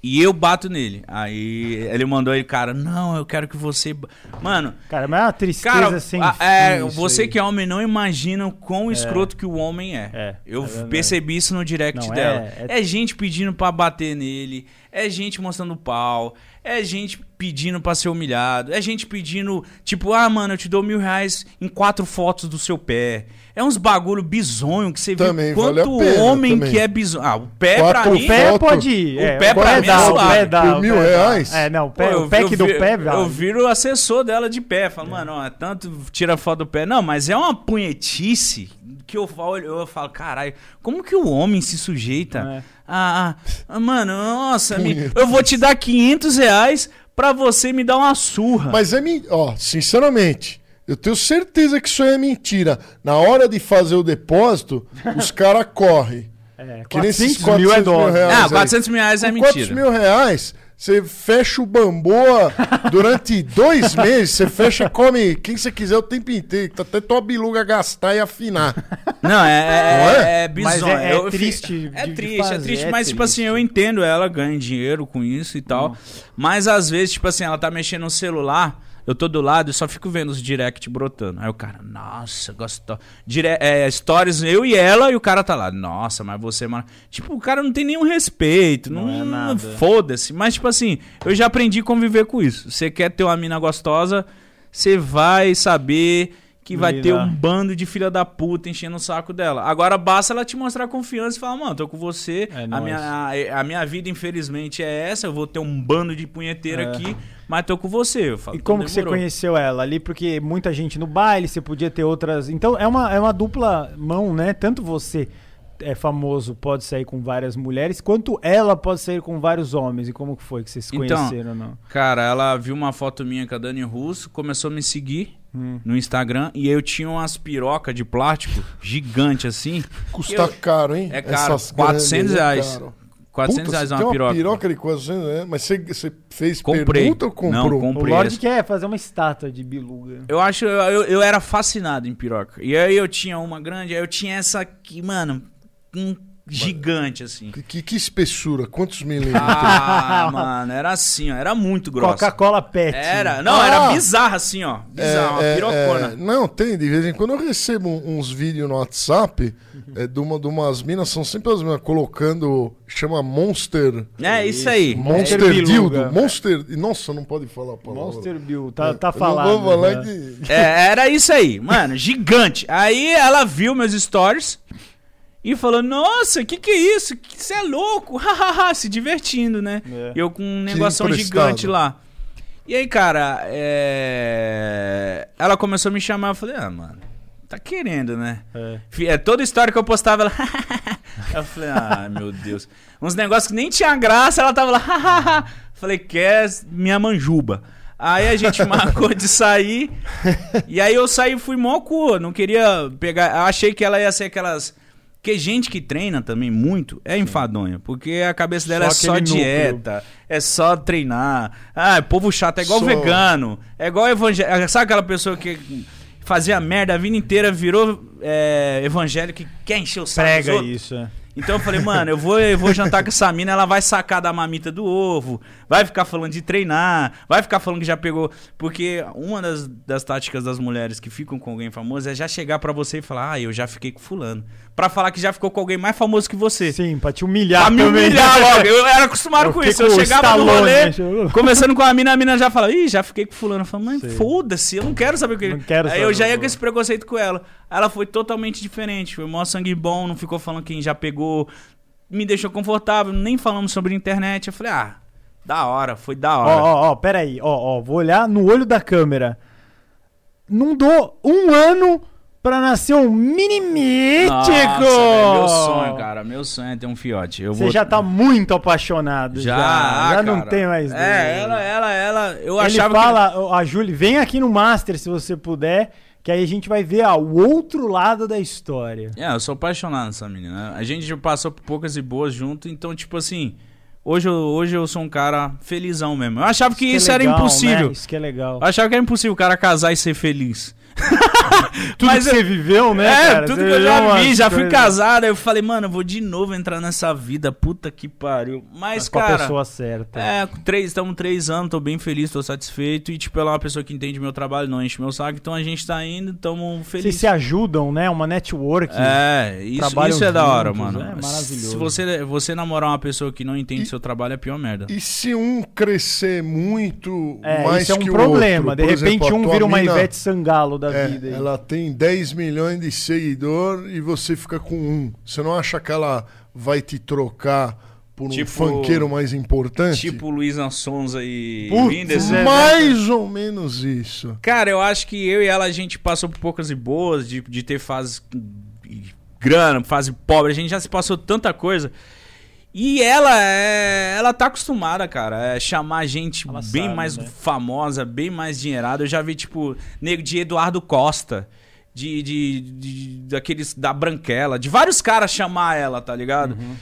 e eu bato nele. Aí ele mandou ele, cara, não, eu quero que você. ba-" Mano, Cara, mas é uma tristeza cara, sem a- é, você aí. que é homem não imagina o quão escroto que o homem é. É, eu é percebi isso no direct Não, dela. é- É, é- gente pedindo pra bater nele, é gente mostrando pau, é gente pedindo pra ser humilhado, é gente pedindo, tipo, ah, mano, eu te dou mil reais em quatro fotos do seu pé. É uns bagulho bizonho que você Também vê vale a quanto pena, homem também. que é bizonho. Ah, o pé pra Quatro mim... O pé foto- pode ir. o é, pé pra mim é dá, o suave. pé dá. Por o mil reais? É, não, o, pé, Pô, o pack do vi- pé, velho. Eu viro o assessor dela de pé. Falo, mano, ó, tanto tira foto do pé. Não, mas é uma punhetice que eu falo, eu falo, caralho, como que o homem se sujeita? É. Ah, ah, ah, mano, nossa, me- eu vou te dar 500 reais pra você me dar uma surra. Mas é mentira. Ó, sinceramente, eu tenho certeza que isso aí é mentira. Na hora de fazer o depósito, *laughs* os caras correm. É, Que nesses 400 mil é dólar. reais ah, aí. 400 mil reais é Com 400 mentira. mil reais, você fecha o bamboa durante dois *laughs* meses, você fecha e come quem você quiser o tempo inteiro, até tua biluga gastar e afinar. Não, é, é, é? é, é bizonho. é- é triste É triste, é triste. mas, tipo assim, eu entendo ela, ganha dinheiro com isso e tal. Mas às vezes, tipo assim, ela tá mexendo no celular, eu tô do lado e só fico vendo os direct brotando. Aí o cara, nossa, gostou. Dire é, stories, eu e ela, e o cara tá lá, nossa, mas você, mano. Tipo, o cara não tem nenhum respeito, não, Não é nada. Foda-se. Mas, tipo assim, eu já aprendi a conviver com isso. Você quer ter uma mina gostosa, você vai saber que vai ter um bando de filha da puta enchendo o saco dela. Agora basta ela te mostrar confiança e falar, mano, tô com você. É a, nóis. minha, a, a minha vida, infelizmente, é essa. Eu vou ter um bando de punheteira É. aqui, mas tô com você. Eu falo, E como "Então que você demorou." conheceu ela ali? Porque muita gente no baile, você podia ter outras. Então é uma, é uma dupla mão, né? Tanto você é famoso, pode sair com várias mulheres, quanto ela pode sair com vários homens. E como que foi que vocês se Então, conheceram? Não? Cara, ela viu uma foto minha com a Dani Russo, começou a me seguir Hum. no Instagram e eu tinha umas pirocas de plástico gigante assim. Custa Eu- caro, hein? É caro, Essas 400 grandes, é reais. caro. 400 Puta, reais uma uma piroca. piroca de 400 reais, mas você, você fez Comprei. pergunta ou Não, comprou? comprei. O Lorde quer fazer uma estátua de biluga. Eu acho, eu, eu, eu era fascinado em piroca. E aí eu tinha uma grande, aí eu tinha essa aqui, mano, um gigante assim. Que, que espessura? Quantos milímetros? Ah, *laughs* mano, era assim, ó, era muito grossa. Coca-Cola Pet. Era, não, Ah! era bizarra assim, ó. Bizarra, uma É, é, pirocona. é, não, tem, de vez em quando eu recebo uns vídeos no WhatsApp é, de, uma, de umas minas, são sempre as minas colocando, chama Monster. É, isso aí. Monster. Dildo. Monster. Nossa, não pode falar a palavra. Monster Bill, tá, tá falado. Não vou falar né? de... É, era isso aí, mano, gigante. Aí ela viu meus stories e falou: Nossa, que que é isso? Você é louco, hahaha, se divertindo, né? É. E eu com um negoção emprestado. gigante lá. E aí, cara, é... ela começou a me chamar. Eu falei: Ah, mano, tá querendo, né? É. É, toda história que eu postava, ela. *laughs* eu falei, ah, meu Deus. Uns negócios que nem tinha graça, ela tava lá. falei, quer minha manjuba. Aí a gente *laughs* marcou de sair. E aí eu saí e fui mó cu. Não queria pegar. Eu achei que ela ia ser aquelas. Porque gente que treina também muito é enfadonha. Porque a cabeça dela Só é só aquele núcleo. dieta, é só treinar. Ah, é povo chato, é igual Só- vegano, é igual evangélico. Sabe aquela pessoa que fazia merda a vida inteira, virou é, evangélico e quer encher o saco Prega isso, é. Então eu falei, mano, eu vou, eu vou jantar com essa mina, ela vai sacar da mamita do ovo, vai ficar falando de treinar, vai ficar falando que já pegou. Porque uma das, das táticas das mulheres que ficam com alguém famoso é já chegar pra você e falar, ah, eu já fiquei com fulano. Pra falar que já ficou com alguém mais famoso que você. Sim, pra te humilhar Pra me também. humilhar logo. Eu era acostumado Eu com isso. Eu com o chegava no Stallone, rolê, né? Conversando com a mina, a mina já fala, ih, já fiquei com fulano. Eu falo, mãe, foda-se, eu não quero saber o que. Não quero Aí eu já ia com esse preconceito com ela. Ela foi totalmente diferente. Foi mó sangue bom, não ficou falando quem já pegou. Me deixou confortável, nem falamos sobre internet. Eu falei, ah, da hora, foi da Ó, hora. ó, ó, peraí. Ó, ó, vou olhar no olho da câmera. Não dou um ano pra nascer um mini mítico! Nossa, velho, meu sonho, cara. Meu sonho é ter um fiote. Eu Você vou... já tá muito apaixonado. Já, Já, já, não cara. tem mais. É, dúvida. ela, ela, ela. Eu Ele achava fala, ó, a Júlia, vem aqui no Master se você puder, que aí a gente vai ver ó, o outro lado da história. que. É, eu sou apaixonado nessa menina. A gente já passou por poucas e boas junto, então, tipo assim. Hoje eu, hoje eu sou um cara felizão mesmo. Eu achava que isso, é era legal, impossível. né? Isso que é legal. Eu achava que era impossível o cara casar e ser feliz. *laughs* Tudo Mas que eu- você viveu, né, é, cara? tudo Você que eu já vi, já fui casado. Aí eu falei, mano, eu vou de novo entrar nessa vida. Puta que pariu. Mas, com a cara. pessoa certa. É, com três, estamos três anos, tô bem feliz, tô satisfeito. E, tipo, ela é uma pessoa que entende meu trabalho, não enche meu saco. Então a gente tá indo, tamo Vocês felizes. se ajudam, né? Uma network. É, isso, isso é da hora, juntos, mano. é maravilhoso. Se você, você namorar uma pessoa que não entende E- seu trabalho, é pior merda. E se um crescer muito É, mais isso é um problema. outro? De repente exemplo, um vira uma mina, Ivete Sangalo da é, vida. aí. ela tem 10 milhões de seguidor e você fica com um. Você não acha que ela vai te trocar por um Tipo- funkeiro mais importante? Tipo Luísa Sonza e Putz, Whindersson. é. mais ou menos isso. Cara, eu acho que eu e ela, a gente passou por poucas e boas, de, de ter fase grana, fase pobre, a gente já se passou tanta coisa. E ela é, ela tá acostumada, cara, é chamar gente Ela bem sabe, mais né? famosa, bem mais dinheirada. Eu já vi, tipo, nego de Eduardo Costa, de, de, de- daqueles da Branquela, de vários caras chamar ela, tá ligado? Uhum.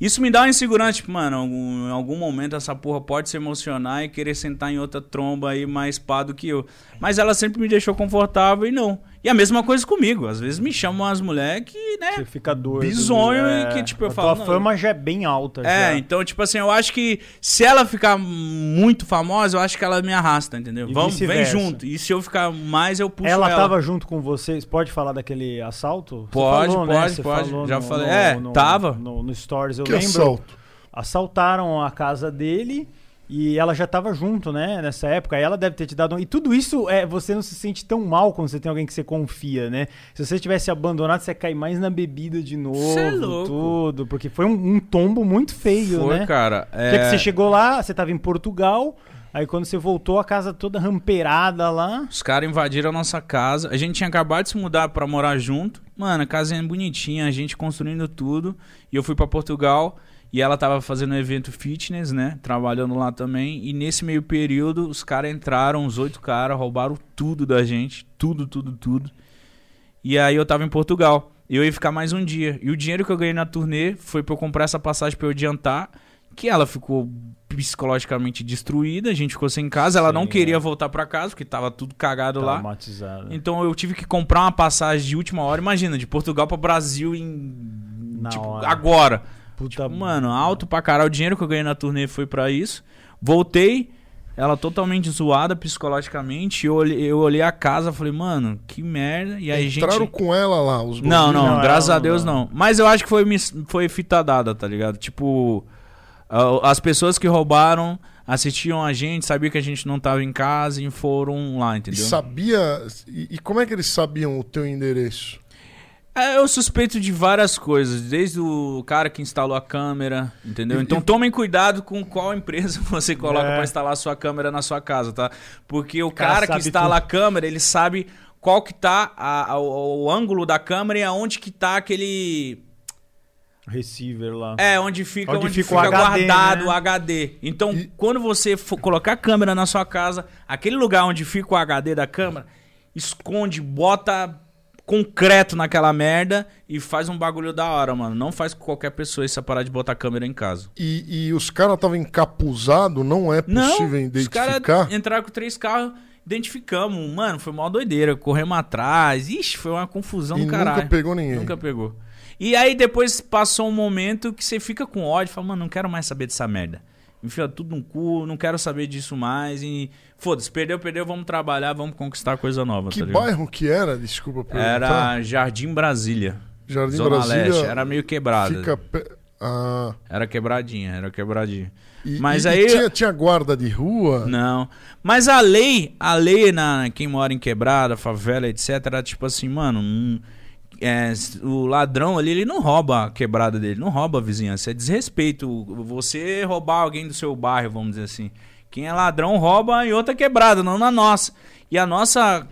Isso me dá uma insegurança, tipo, mano, algum- em algum momento essa porra pode se emocionar e querer sentar em outra tromba aí mais pá do que eu. Mas ela sempre me deixou confortável e não. E a mesma coisa comigo. Às vezes me chamam as mulheres que, né? Você fica doido. Bizonho e que, tipo, eu a falo, Tua não, fama já é bem alta. É, já. então, tipo assim, eu acho que se ela ficar muito famosa, eu acho que ela me arrasta, entendeu? E Vamos, vem junto. E se eu ficar mais, eu puxo ela ela. tava junto com vocês. Pode falar daquele assalto? Pode, falou, né? pode, Você pode. falou Já no- falei. no- É, no- tava. No, no Stories, eu que lembro. assalto. Assaltaram a casa dele. E ela já tava junto, né? Nessa época. Aí ela deve ter te dado. E tudo isso é. Você não se sente tão mal quando você tem alguém que você confia, né? Se você tivesse abandonado, você ia cair mais na bebida de novo. Cê é louco. Tudo. Porque foi um, um tombo muito feio, Foi, né? cara. Porque que É... você chegou lá, você tava em Portugal. Aí quando você voltou, a casa toda rampeirada lá. Os caras invadiram a nossa casa. A gente tinha acabado de se mudar pra morar junto. Mano, a casinha bonitinha, a gente construindo tudo. E eu fui pra Portugal. E ela tava fazendo um evento fitness, né? Trabalhando lá também. E nesse meio período, os caras entraram, os oito caras, roubaram tudo da gente. Tudo, tudo, tudo. E aí eu tava em Portugal. Eu ia ficar mais um dia. E o dinheiro que eu ganhei na turnê foi pra eu comprar essa passagem pra eu adiantar. Que ela ficou psicologicamente destruída. A gente ficou sem casa. Ela não queria é. voltar pra casa, porque tava tudo cagado lá. Então eu tive que comprar uma passagem de última hora. Imagina, de Portugal pra Brasil em. Tipo, agora. Puta Tipo, mano, alto pra caralho. O dinheiro que eu ganhei na turnê foi pra isso. Voltei, ela totalmente zoada psicologicamente. Eu olhei, eu olhei a casa falei, mano, que merda. E aí, Entraram gente. com ela lá, os Não, não, Não, graças a Deus não. não. Mas eu acho que foi, foi fita dada, tá ligado? Tipo, as pessoas que roubaram assistiam a gente, sabiam que a gente não tava em casa e foram lá, E entendeu? sabia. E, e como é que eles sabiam o teu endereço? É, eu suspeito de várias coisas, desde o cara que instalou a câmera, entendeu? Então tomem cuidado com qual *laughs* empresa você coloca É. pra instalar a sua câmera na sua casa, tá? Porque o cara cara, que instala tudo. a câmera, ele sabe qual que tá a- a- o, o ângulo da câmera e aonde que tá aquele... Receiver lá. É, onde fica, Onde onde fica o fica, HD, guardado né? o HD. Então, E- quando você for colocar a câmera na sua casa, aquele lugar onde fica o HD da câmera, esconde, bota concreto naquela merda e faz um bagulho da hora, mano. Não faz com qualquer pessoa essa parar de botar câmera em casa. E, e os caras estavam encapuzados, não é Não, possível os identificar? caras entraram com três carros, identificamos. Mano, foi uma doideira. Corremos atrás. Ixi, foi uma confusão E do caralho. nunca pegou ninguém. Nunca pegou. E aí depois passou um momento que você fica com ódio, fala, mano, não quero mais saber dessa merda. Enfia tudo no cu, não quero saber disso mais. E foda-se, perdeu, perdeu, vamos trabalhar, vamos conquistar coisa nova, Que tá bairro que era? Desculpa perguntar. Era Jardim Brasília. Jardim Zona Brasília. Leste. Era meio quebrada. Fica pe- Ah, Era quebradinha, era quebradinha. e, Mas e- aí- e tinha, tinha guarda de rua? Não. Mas a lei, a lei na quem mora em quebrada, favela, etc, era tipo assim, mano, hum, é, o ladrão ali, ele não rouba a quebrada dele, não rouba a vizinhança, é desrespeito. Você roubar alguém do seu bairro, vamos dizer assim. Quem é ladrão rouba em outra quebrada, não na nossa. E a nossa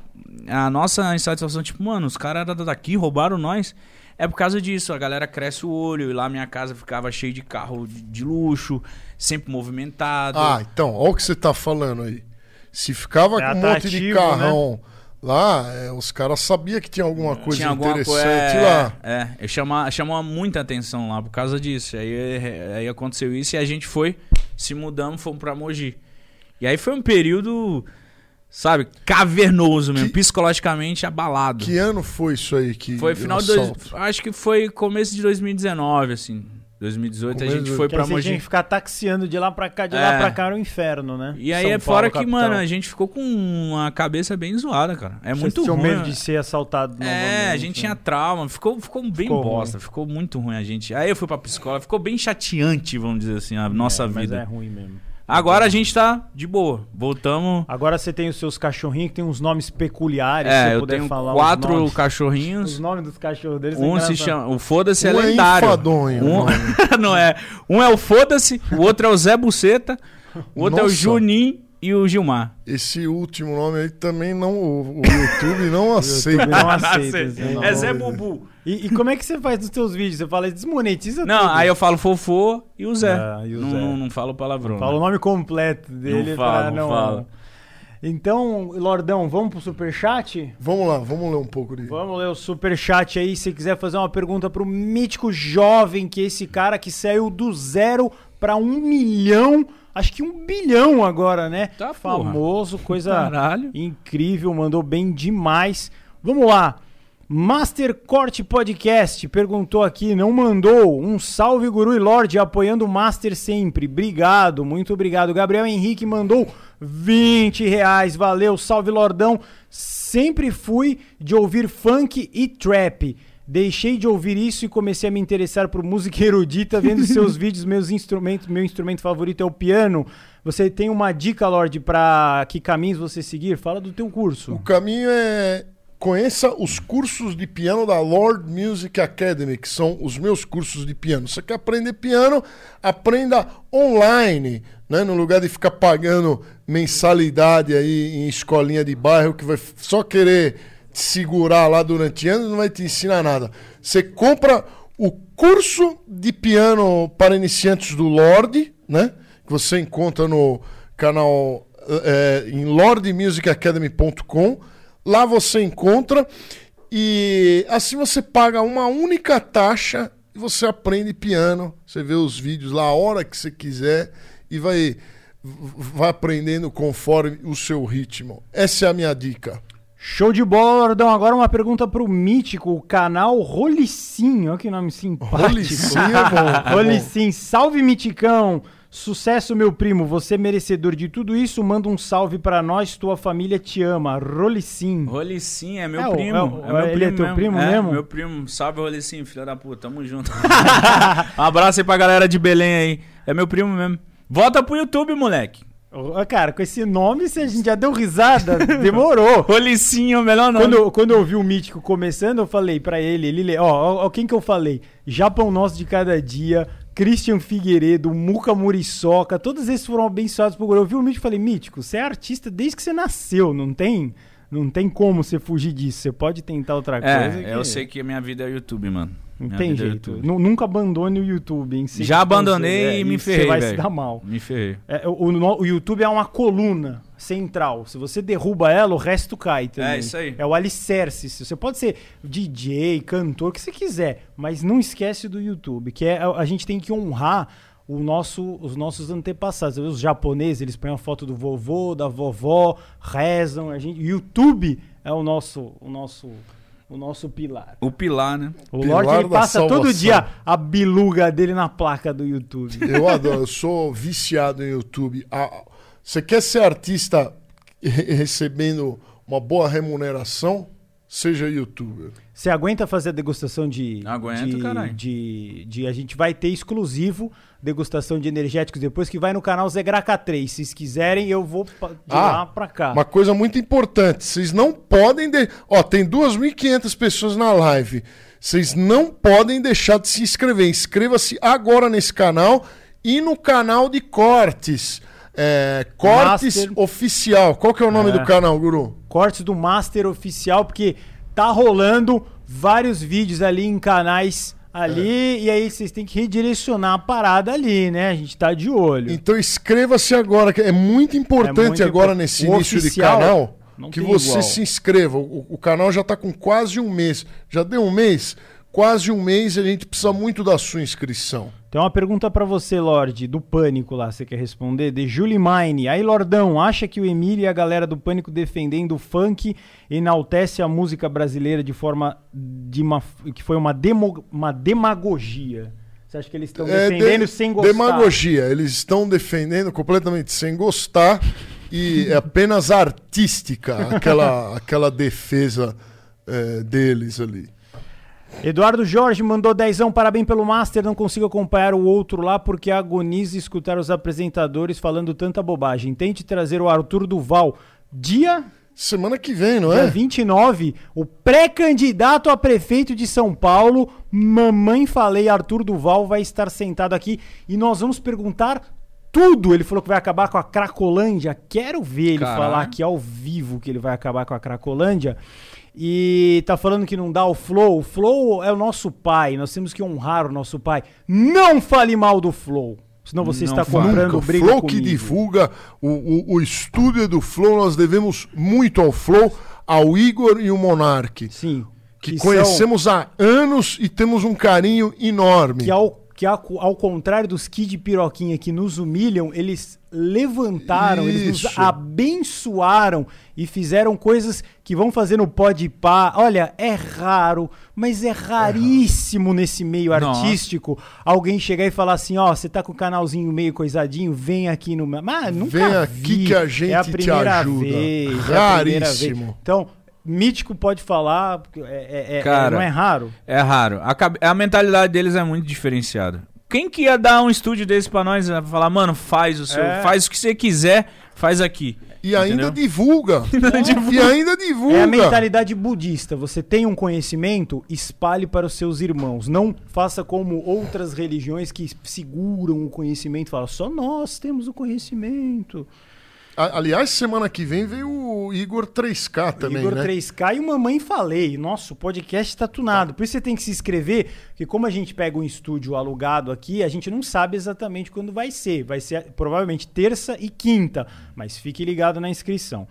a nossa insatisfação, tipo, mano, os caras eram daqui, roubaram nós. É por causa disso, a galera cresce o olho, e lá minha casa ficava cheia de carro de, de luxo, sempre movimentado. Ah, então, olha o que você tá falando aí. Se ficava É com um monte de atrativo, carrão lá, é, os caras sabiam que tinha alguma coisa Tinha alguma interessante coisa. lá. É, é chama, chamou muita atenção lá por causa disso. Aí, aí aconteceu isso e a gente foi, se mudamos, fomos pra Mogi. E aí foi um período, sabe, cavernoso mesmo, Que- psicologicamente abalado. Que ano foi isso aí? Que Foi final de. Dois, acho que foi começo de 2019, assim. 2018 Começo a gente foi pra tinha Mogi. que ficar taxiando de lá pra cá, de É. lá pra cá era o inferno, né? E aí São é fora Paulo, que, capital. mano, a gente ficou com uma cabeça bem zoada, cara. É Vocês muito tinham ruim. medo de ser assaltado É, a gente né? tinha trauma, ficou, ficou bem Ficou bosta, ficou muito ruim a gente. Aí eu fui pra psicóloga, ficou bem chateante, vamos dizer assim, a nossa É, mas vida. é ruim mesmo. Agora a gente tá de boa, voltamos. Agora você tem os seus cachorrinhos que tem uns nomes peculiares, se É, você eu puder tenho falar os quatro nomes. cachorrinhos. Os nomes dos cachorros deles Um se chama. O Foda-se é Um é lendário. enfadonho, um, *laughs* não é. Um é o Foda-se, o outro é o Zé Buceta, o outro é o Nossa. Juninho e o Gilmar. Esse último nome aí também não. O, o YouTube não *laughs* aceita. YouTube não aceita *laughs* é. Zé Bubu. E, e como é que você faz nos seus vídeos? Você fala, desmonetiza Não, tudo. aí eu falo Fofô e o Zé. Ah, e o não, Zé. Não, não falo palavrão. Fala o nome completo dele Não fala, pra não não... fala. Então, Lordão, vamos pro superchat? Vamos lá, vamos ler um pouco de. Vamos ler o superchat aí. Se quiser fazer uma pergunta pro mítico jovem, que é esse cara que saiu do zero pra um milhão, acho que um bilhão agora, né? Tá, porra. Famoso, coisa Caralho. incrível, mandou bem demais. Vamos lá. Master Corte Podcast perguntou aqui, não mandou. Um salve, Guru e Lorde, apoiando o Master sempre. Obrigado, muito obrigado. Gabriel Henrique mandou 20 reais. Valeu, salve, Lordão. Sempre fui de ouvir funk e trap. Deixei de ouvir isso e comecei a me interessar por música erudita vendo *laughs* seus vídeos, meus instrumentos. Meu instrumento favorito é o piano. Você tem uma dica, Lorde, para que caminhos você seguir? Fala do teu curso. O caminho é. Conheça os cursos de piano da Lord Music Academy, que são os meus cursos de piano. Você quer aprender piano? Aprenda online, né? No lugar de ficar pagando mensalidade aí em escolinha de bairro, que vai só querer te segurar lá durante anos não vai te ensinar nada. Você compra o curso de piano para iniciantes do Lorde, né? Que você encontra no canal é, em lordmusicacademy.com. Lá você encontra e assim você paga uma única taxa e você aprende piano. Você vê os vídeos lá a hora que você quiser e vai, vai aprendendo conforme o seu ritmo. Essa é a minha dica. Show de bola, Lordão. Agora uma pergunta pro mítico, o canal Rolicinho. Olha que nome simpático. Rolicinho é bom, é. *laughs* Rolicinho. Salve, Miticão. Sucesso, meu primo. Você é merecedor de tudo isso. Manda um salve pra nós. Tua família te ama. Rolicinho. Rolicim, é meu É primo. é o- É, meu ele primo é teu primo é, mesmo? meu primo. Salve, Rolicim, filha da puta. Tamo junto. *laughs* abraço aí pra galera de Belém aí. É meu primo mesmo. Volta pro YouTube, moleque. Cara, com esse nome, se a gente já deu risada, *laughs* demorou. Rolicinho é o melhor nome. Quando, eu- quando eu vi o Mítico começando, eu falei pra ele, ele, le- ó, ó, ó, quem que eu falei? Japão Nosso de Cada Dia, Christian Figueiredo, Muca Muriçoca, todos esses foram abençoados por Eu vi o Mítico e falei, Mítico, você é artista desde que você nasceu, não tem, não tem como você fugir disso, você pode tentar outra coisa. É, que- eu sei que a minha vida é o YouTube, mano. Não tem jeito. Nunca abandone o YouTube. Hein? Se- Já abandonei é, e me você ferrei, vai se velho. dar mal. Me ferrei. É, o, o YouTube é uma coluna central. Se você derruba ela, o resto cai também. É isso aí. É o alicerce. Você pode ser DJ, cantor, o que você quiser, mas não esquece do YouTube, que é a, a gente tem que honrar o nosso, os nossos antepassados. Os japoneses, eles põem a foto do vovô, da vovó, rezam. A gente, YouTube é o nosso, o nosso, o nosso pilar. O pilar, né? O Pilar Lorde ele passa todo salvação. dia a biluga dele na placa do YouTube. Eu adoro, eu sou viciado em YouTube. Ah, Você quer ser artista re- recebendo uma boa remuneração? Seja youtuber. Você aguenta fazer a degustação de. Aguento, de, caralho. de, de- A gente vai ter exclusivo degustação de energéticos depois que vai no canal Zegraca 3. Se vocês quiserem, eu vou de Ah, lá pra cá. Uma coisa muito importante, vocês não podem. De... Ó, tem 2.500 pessoas na live. Vocês não podem deixar de se inscrever. Inscreva-se agora nesse canal e no canal de cortes. É, cortes Master. Oficial. Qual que é o nome É. do canal, Guru? Cortes do Master Oficial, porque tá rolando vários vídeos ali em canais ali. É. E aí vocês têm que redirecionar a parada ali, né? A gente tá de olho. Então inscreva-se agora, que é muito importante É muito agora impor- nesse o início oficial de canal que você igual. se inscreva. O, o canal já está com quase um mês. Já deu um mês? Quase um mês e a gente precisa muito da sua inscrição. Tem uma pergunta pra você, Lorde, do Pânico lá, você quer responder? De Julie Mine. Aí, Lordão, acha que o Emílio e a galera do Pânico defendendo o funk enaltece a música brasileira de forma de uma que foi uma, demo, uma demagogia? Você acha que eles estão É defendendo de- sem gostar? Demagogia. Eles estão defendendo completamente sem gostar e é apenas artística aquela, aquela defesa é, deles ali. Eduardo Jorge mandou dezão, parabéns pelo Master, não consigo acompanhar o outro lá porque agoniza escutar os apresentadores falando tanta bobagem. Tente trazer o Arthur Duval. Dia Semana que vem, não Dia é? 29, o pré-candidato a prefeito de São Paulo, mamãe falei, Arthur Duval, vai estar sentado aqui e nós vamos perguntar tudo. Ele falou que vai acabar com a Cracolândia. Quero ver ele Caralho. falar aqui ao vivo que ele vai acabar com a Cracolândia. E tá falando que não dá o Flow. O Flow é o nosso pai, nós temos que honrar o nosso pai. Não fale mal do Flow, senão você Não está comprando o briga Flow que comigo. divulga o, o, o estúdio do Flow, nós devemos muito ao Flow, ao Igor e o Monark. Sim. Que, são- conhecemos há anos e temos um carinho enorme. que ao, que ao, ao contrário dos Kid Piroquinha que nos humilham, eles levantaram, eles nos Isso. abençoaram e fizeram coisas que vão fazer no pode pá. Olha, é raro, mas é raríssimo nesse meio Nossa. artístico alguém chegar e falar assim, ó, você tá com o canalzinho meio coisadinho, vem aqui no... meu." Mas nunca Vem aqui vi. que a gente é a te primeira ajuda. Vez, é a primeira vez. Raríssimo. Então, Mítico pode falar, porque é, é- é- Cara, não é raro. É raro. A, a mentalidade deles é muito diferenciada. Quem que ia dar um estúdio desse pra nós? Ia falar, mano, faz o seu, É. faz o que você quiser, faz aqui. E ainda Entendeu? *laughs* divulga. E ainda divulga. É a mentalidade budista. Você tem um conhecimento, espalhe para os seus irmãos. Não faça como outras religiões que seguram o conhecimento e falam, só nós temos o conhecimento. A- Aliás, semana que vem veio o Igor 3K também, Igor né? 3K e o Mamãe Falei. Nosso podcast está tunado. Por isso você tem que se inscrever, porque como a gente pega um estúdio alugado aqui, a gente não sabe exatamente quando vai ser. Vai ser provavelmente terça e quinta, mas fique ligado na inscrição.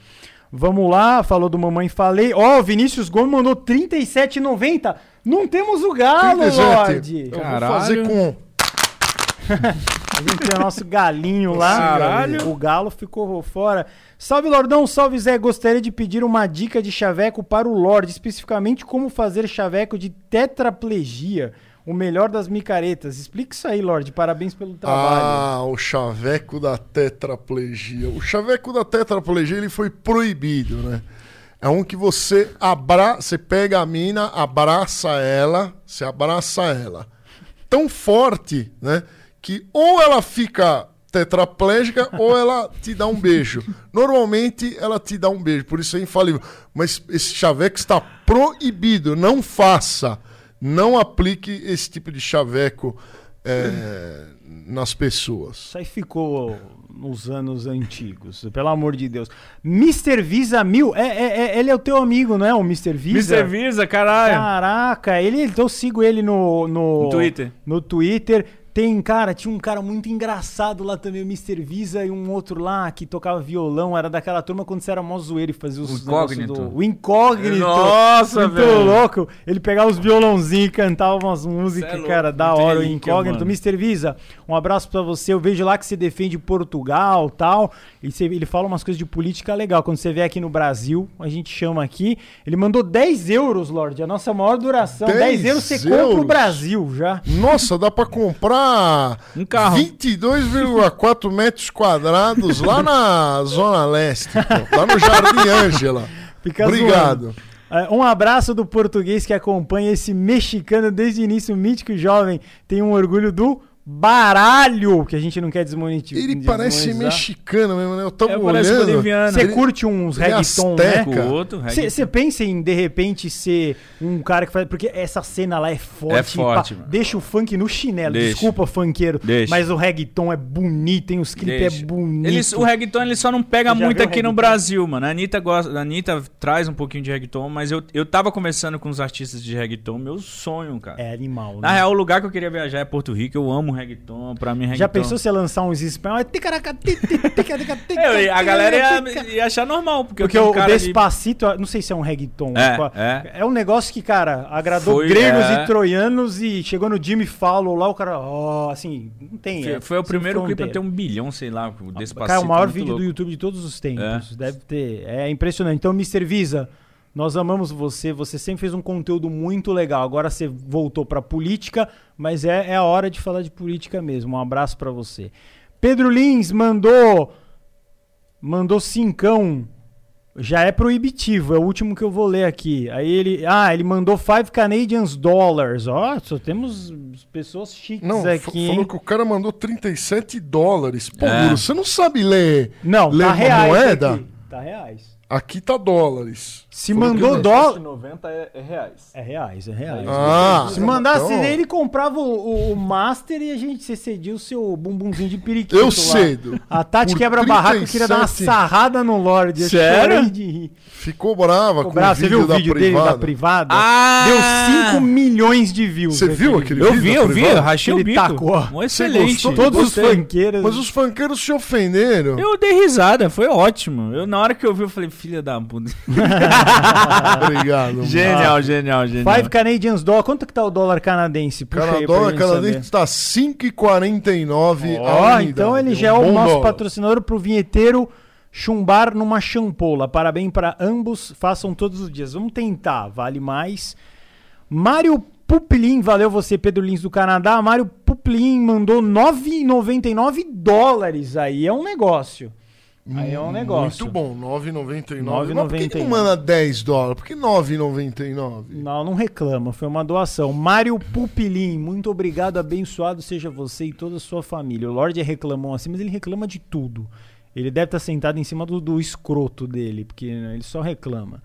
Vamos lá, falou do Mamãe Falei. Ó, o Vinícius Gomes mandou R$ 37,90. Não temos o galo, 37. Lorde. Eu vou Caralho. fazer com... *laughs* A gente tem o nosso galinho lá. Caralho. O galo ficou fora. Salve, Lordão. Salve, Zé. Gostaria de pedir uma dica de chaveco para o Lorde, especificamente como fazer chaveco de tetraplegia. O melhor das micaretas. Explica isso aí, Lorde. Parabéns pelo trabalho. Ah, o chaveco da tetraplegia. O chaveco da tetraplegia ele foi proibido, né? É um que você abra, você pega a mina, abraça ela, você abraça ela. Tão forte, né? Que ou ela fica tetraplégica *laughs* ou ela te dá um beijo. Normalmente ela te dá um beijo, por isso é infalível. Mas esse chaveco está proibido, não faça. Não aplique esse tipo de chaveco é, nas pessoas. Isso aí ficou nos anos antigos, pelo amor de Deus. Mr. Visa Mil, é, é- é- ele é o teu amigo, não é? O Mr. Visa? Mr. Visa, caralho. Caraca, ele, então eu sigo ele no, no, No Twitter. No Twitter. Tem, cara, tinha um cara muito engraçado lá também, o Mr. Visa, e um outro lá que tocava violão, era daquela turma quando você era mó zoeiro e fazia os O negócios Incógnito. do... O incógnito. Nossa, muito velho. louco. Ele pegava os violãozinhos e cantava umas músicas, Cê é cara, da hora, o incógnito. mano. Mr. Visa, um abraço pra você. Eu vejo lá que você defende Portugal tal. E você- ele fala umas coisas de política legal. Quando você vier aqui no Brasil, a gente chama aqui. Ele mandou 10 euros, Lorde. A nossa maior duração. 10, 10 euros você compra o euros? Brasil já. Nossa, dá pra comprar Um carro. 22,4 metros quadrados lá na *laughs* Zona Leste, pô, lá no Jardim Ângela. Fica Obrigado. zoando. É, Um abraço do português que acompanha esse mexicano desde o início, mítico e jovem. Tem um orgulho do baralho, que a gente não quer desmonetizar. Ele parece mexicano mesmo, né? Eu tava É, parece olhando. boliviano. Você curte uns ele é reggaeton, né? Você pensa em, de repente, ser um cara que faz. Porque essa cena lá é forte. É forte, pá, deixa o funk no chinelo. Deixa. Desculpa, funkeiro. Deixa. Mas o reggaeton é bonito, tem os clipes é bonito. Eles, o reggaeton ele só não pega muito aqui no? Brasil, mano. A Anitta, gosta, a Anitta traz um pouquinho de reggaeton, mas eu, eu tava conversando com os artistas de reggaeton, meu sonho, cara. É animal, né? Na real, o lugar que eu queria viajar é Porto Rico. Eu amo reggaeton. Pra mim, reggaeton. Já pensou você lançar uns espanhol? É a galera ia, ia achar normal, porque, Porque o, de- Despacito, não sei se é um reggaeton. É, qual- é. é um negócio que, cara, agradou Foi, gregos é. e troianos e chegou no Jimmy Fallon lá, o cara, ó, assim, não tem. Foi, é, foi o primeiro clipe a ter um bilhão, sei lá, o Despacito. Cara, é o maior vídeo louco. do YouTube de todos os tempos. É. Deve ter. É impressionante. Então, Mr. Visa, nós amamos você. Você sempre fez um conteúdo muito legal. Agora você voltou pra política, mas é, é a hora de falar de política mesmo. Um abraço pra você. Pedro Lins mandou. Mandou cincão. Já é proibitivo, é o último que eu vou ler aqui. Aí ele. Ah, ele mandou 5 Canadians dollars. Ó, só temos pessoas chiques Não, aqui. falou que o cara mandou 37 dólares. Pô, É. Você não sabe ler, Não, ler tá uma reais. moeda? Aqui. Tá reais. Aqui tá dólares. Se Falou mandou que- dólar. 90 é, é reais. É reais, é reais. Ah, Se mandasse então- ele, comprava o, o- o Master e a gente você cedia o seu bumbumzinho de periquito. Eu lá. cedo. A Tati quebra barraco queria dar uma 37. sarrada no Lorde. Sério? Ficou brava Ficou com bravo. o Você vídeo viu o da vídeo dele privada. da privada? Ah! Deu 5 milhões de views. Você viu aquele Eu vídeo vi, da eu vi, eu rachei Ele o bico. tacou. Um excelente. Todos os funkeiros. Mas os funkeiros se ofenderam. Eu dei risada, foi ótimo. Eu, na hora que eu vi, eu falei, filha da puta. *laughs* Obrigado. mano. genial, genial, genial. 5 Canadians dólar. Quanto que tá o dólar canadense? Puxa Cara, aí dólar canadense saber. tá 5,49 a Ó, então ele já é o nosso dólar. patrocinador pro vinheteiro chumbar numa champola. Parabéns para ambos, façam todos os dias. Vamos tentar, vale mais. Mário Puplin, valeu você, Pedro Lins do Canadá. Mário Puplin mandou 9,99 dólares aí, é um negócio. Aí é um negócio. Muito bom, 9,99. 9,99. Mas por que, que não manda 10 dólares? Por que 9,99? Não, não reclama, foi uma doação. Mário Pupilin, muito obrigado, abençoado seja você e toda a sua família. O Lorde é reclamão assim, mas ele reclama de tudo. Ele deve estar sentado em cima do, do escroto dele, porque ele só reclama.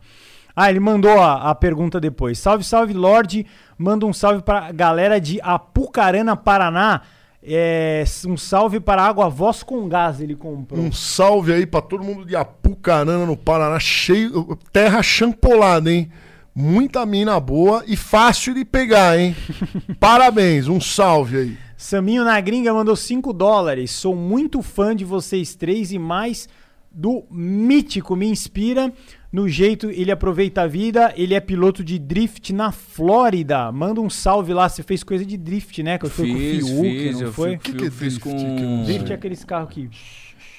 Ah, ele mandou a, a pergunta depois. Salve, salve, Lorde. Manda um salve pra galera de Apucarana, Paraná. É, um salve para a Água Voz com Gás, ele comprou. Um salve aí pra todo mundo de Apucarana, no Paraná, cheio, terra champolada, hein? Muita mina boa e fácil de pegar, hein? *laughs* Parabéns, um salve aí. Saminho na gringa mandou 5 dólares. Sou muito fã de vocês três e mais do Mítico. Me inspira no jeito ele aproveita a vida. Ele é piloto de drift na Flórida. Manda um salve lá. Você fez coisa de drift, né? Que foi Fiz, com o Fiuk, fiz, não eu foi? fui- Que que é eu fiz drift? com... Eu Drift é aqueles carros que...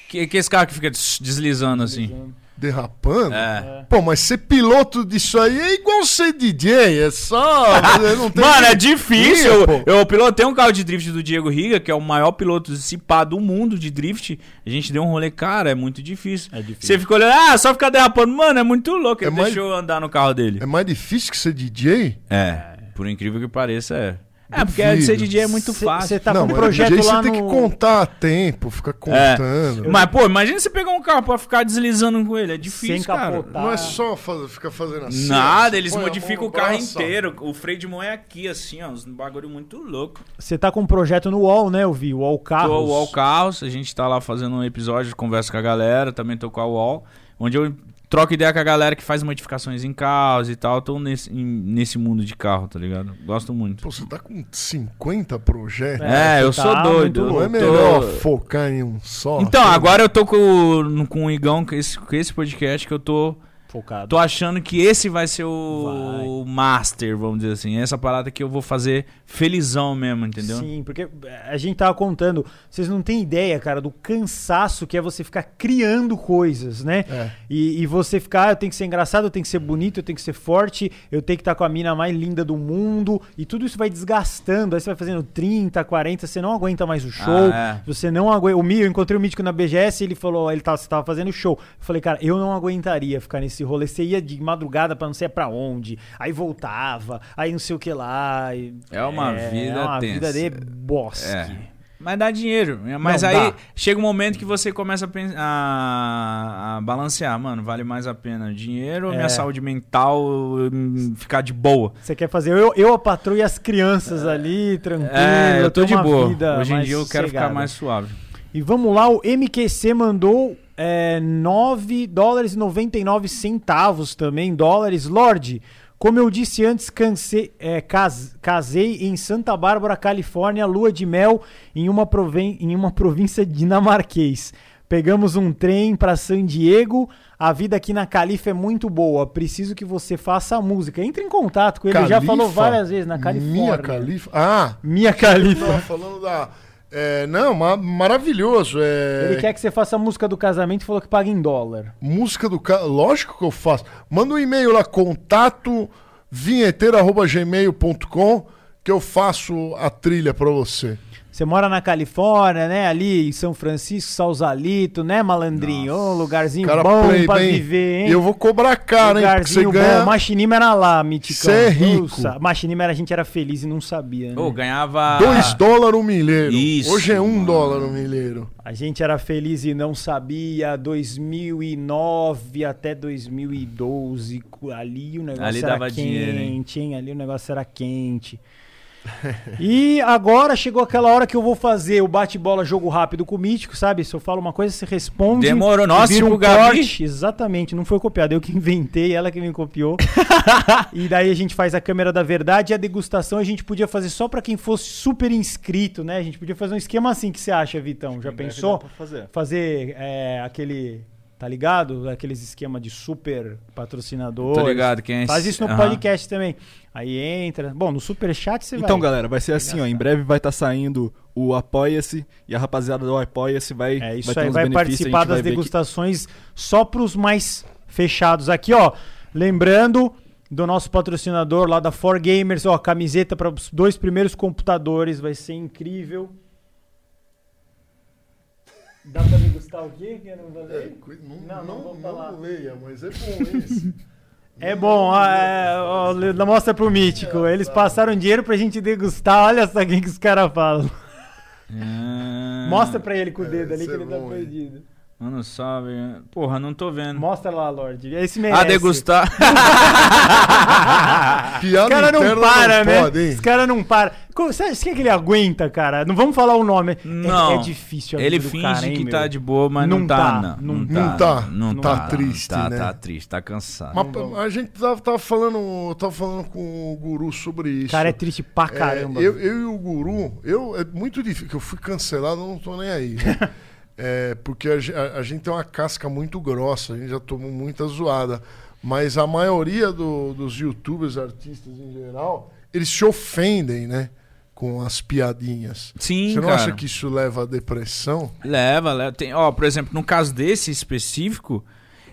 Que, que esse carro que fica des- deslizando assim. Derrapando? É. Pô, mas ser piloto disso aí é igual ser DJ, é só. não *laughs* tem Mano, é que- difícil. Ih, pô. Eu, eu pilotei um carro de drift do Diego Riga, que é o maior piloto se pá do mundo de drift. A gente deu um rolê, cara, é muito difícil. É difícil. Você ficou olhando, ah, só ficar derrapando. Mano, é muito louco. Ele É mais- deixou eu andar no carro dele. É mais difícil que ser DJ? É, por incrível que pareça, é. É, porque ser Duvido. DJ é muito fácil. Você tá não, com um projeto DJ lá você tem no... que contar a tempo, ficar contando. Mas, pô, imagina você pegar um carro pra ficar deslizando com ele. É difícil, Sem cara. capotar. Não é só fazer, ficar fazendo assim. Nada, eles modificam o carro braço, inteiro. O freio de mão é aqui, assim, ó. Um bagulho muito louco. Você tá com um projeto no UOL, né? Eu vi, o UOL Carros. Tô o UOL Carros, a gente tá lá fazendo um episódio, conversa com a galera, também tô com a UOL, onde eu troco ideia com a galera que faz modificações em carros e tal. Tô nesse, em- nesse mundo de carro, tá ligado? Gosto muito. Pô, você tá com 50 projetos. É, eu tá sou doido. Não é eu melhor tô- focar em um só? Então, agora eu tô com, com o Igão, com esse, com esse podcast que eu tô, Focado. tô achando que esse vai ser o master, vamos dizer assim. Essa parada que eu vou fazer felizão mesmo, entendeu? Sim, porque a gente tava contando, vocês não têm ideia, cara, do cansaço que é você ficar criando coisas, né? É. E, e você ficar, ah, eu tenho que ser engraçado, eu tenho que ser bonito, eu tenho que ser forte, eu tenho que estar com a mina mais linda do mundo, e tudo isso vai desgastando, aí você vai fazendo 30, 40, você não aguenta mais o show, Ah, você não aguenta. O Mi, eu encontrei o Mítico na BGS, ele falou, ele tava, você tava fazendo show. Eu falei, cara, eu não aguentaria ficar nesse rolê. Você ia de madrugada pra não sei pra onde, aí voltava, aí não sei o que lá. e- É uma vida É uma tensa. vida de bosque. É. Mas dá dinheiro. Mas Não, aí dá. chega um momento que você começa a, a, a balancear, mano, vale mais a pena o dinheiro ou É. minha saúde mental hum, ficar de boa? Você quer fazer eu, eu a patroa e as crianças ali, tranquilo. É, eu tô de boa. vida Hoje em dia eu quero ficar sossegada. mais suave. E vamos lá, o MQC mandou é, 9 dólares e 99 centavos também, dólares. Lorde, como eu disse antes, cansei- é, cas- casei em Santa Bárbara, Califórnia, lua de mel em uma, proven- em uma *laughs* província dinamarquês. Pegamos um trem para San Diego. A vida aqui na Califa é muito boa. Preciso que você faça a música. Entre em contato com ele. Ele já Califa? falou várias vezes na Califórnia. Minha Califa. Ah, Minha Califa. tava falando da. É, não, ma- maravilhoso. É, Ele quer que você faça a música do casamento e falou que paga em dólar. Música do cara. Lógico que eu faço. Manda um e-mail lá, contato vinheteiro.gmail.com que eu faço a trilha pra você. Você mora na Califórnia, né? Ali em São Francisco, Sausalito, né, malandrinho? Ô, lugarzinho Cara, bom play pra bem. viver, hein? E eu vou cobrar caro, hein? Você lugarzinho ganha. bom. Machinima era lá, Miticão. Cê é rico. Nossa, Machinima era, a gente era feliz e não sabia, né? Ô, ganhava. 2 dólares um milheiro. Isso, Hoje é 1 um mano. dólar um milheiro. A gente era feliz e não sabia. 2009 até 2012. cu- Ali o negócio Ali era dava dinheiro, hein? quente, hein? Ali o negócio era quente. *laughs* e agora chegou aquela hora que eu vou fazer o bate-bola jogo rápido com o Mítico, sabe? Se eu falo uma coisa, você responde. Demorou. e Nossa, vira um o Gabi. corte. Exatamente, não foi copiado. Eu que inventei, ela que me copiou. *laughs* e daí a gente faz a câmera da verdade e a degustação a gente podia fazer só pra quem fosse super inscrito, né? A gente podia fazer um esquema assim que você acha, Vitão? Já pensou? fazer. fazer é, aquele. Tá ligado? Aqueles esquema de super patrocinador. Tô ligado, quem é Faz isso no Aham. podcast também. Aí entra. Bom, no super chat você Então, vai. galera, vai ser assim, ó. Em breve vai estar saindo o Apoia-se e a rapaziada do Apoia-se vai. É isso vai ter aí, uns vai participar das vai ver que- degustações só pros mais fechados aqui, ó. Lembrando do nosso patrocinador lá da For Gamers, ó, camiseta para os dois primeiros computadores, vai ser incrível. Dá pra degustar o quê? Que eu não falei? Não, não vou falar. leia, mas é bom esse. *laughs* É bom, é, le- mostra pro Mítico. Eles passaram dinheiro pra gente degustar. Olha só o que os caras falam. Ah, Mostra pra ele com o dedo ali que é ele tá perdido. Mano, sabe. Porra, não tô vendo. Mostra lá, Lorde. Esse merece. A degustar. *laughs* *laughs* Piada Os caras não param, né? pode, hein? Os caras não param. Você acha que ele aguenta, cara? Não vamos falar o nome. É- Não. É, difícil a Ele finge cara, hein, que meu? tá de boa, mas não, Não tá, tá, não. não Não tá. tá. Não Tá tá. triste, tá, né? Tá triste, tá cansado. Mas a gente tava, tava falando, tava falando com o Guru sobre isso. O cara é triste pra É, caramba. eu, eu e o Guru, eu, é muito difícil, que eu fui cancelado, eu não tô nem aí. né? *laughs* É, porque a, a gente tem uma casca muito grossa, a gente já tomou muita zoada. Mas a maioria do- dos youtubers, artistas em geral, eles se ofendem, né? Com as piadinhas. Sim, Você não cara. acha que isso leva à depressão? Leva, leva. Tem, ó, por exemplo, no caso desse específico,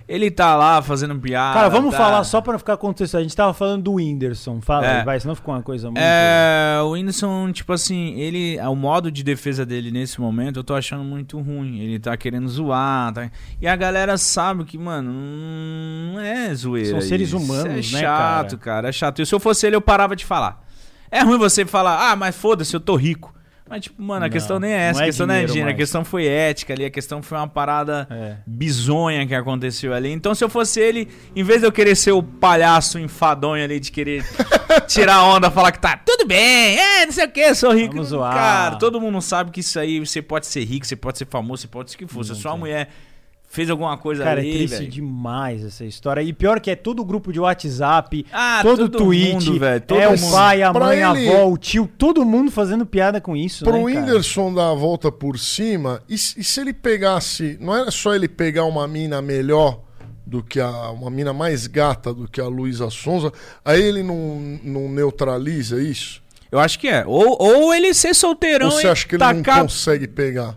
ele tá lá fazendo piada. Cara, vamos tá- falar só pra não ficar acontecendo. A gente tava falando do Whindersson. Fala É. aí, vai, senão ficou uma coisa muito. É, o Whindersson, tipo assim, ele. O modo de defesa dele nesse momento eu tô achando muito ruim. Ele tá querendo zoar. tá- E a galera sabe que, mano, não é zoeira. São seres isso. humanos, é né, chato, cara? É chato. E se eu fosse ele, eu parava de falar. É ruim você falar, ah, mas foda-se, eu tô rico. Mas, tipo, mano, a Não, questão nem é essa, a é questão não é dinheiro a questão foi ética ali, a questão foi uma parada É. bizonha que aconteceu ali. Então, se eu fosse ele, em vez de eu querer ser o palhaço enfadonho ali, de querer *laughs* tirar onda, falar que tá tudo bem, é, não sei o que, sou rico. Vamos zoar. Cara, todo mundo sabe que isso aí, você pode ser rico, você pode ser famoso, você pode ser o que for. Se a sua mulher fez alguma coisa Cara, é ali, triste velho. demais essa história. E pior que é todo grupo de WhatsApp, Ah, todo todo tweet, mundo, velho, todo é o mundo. pai, a Pra mãe, a ele- avó, o tio, todo mundo fazendo piada com isso, Pro né, cara? Whindersson dar a volta por cima, e, se- e se ele pegasse. Não era só ele pegar uma mina melhor do que a. Uma mina mais gata do que a Luísa Sonza, aí ele não, não neutraliza isso? Eu acho que é. Ou, ou ele ser solteirão Ou você e acha que ele não tacar... consegue pegar?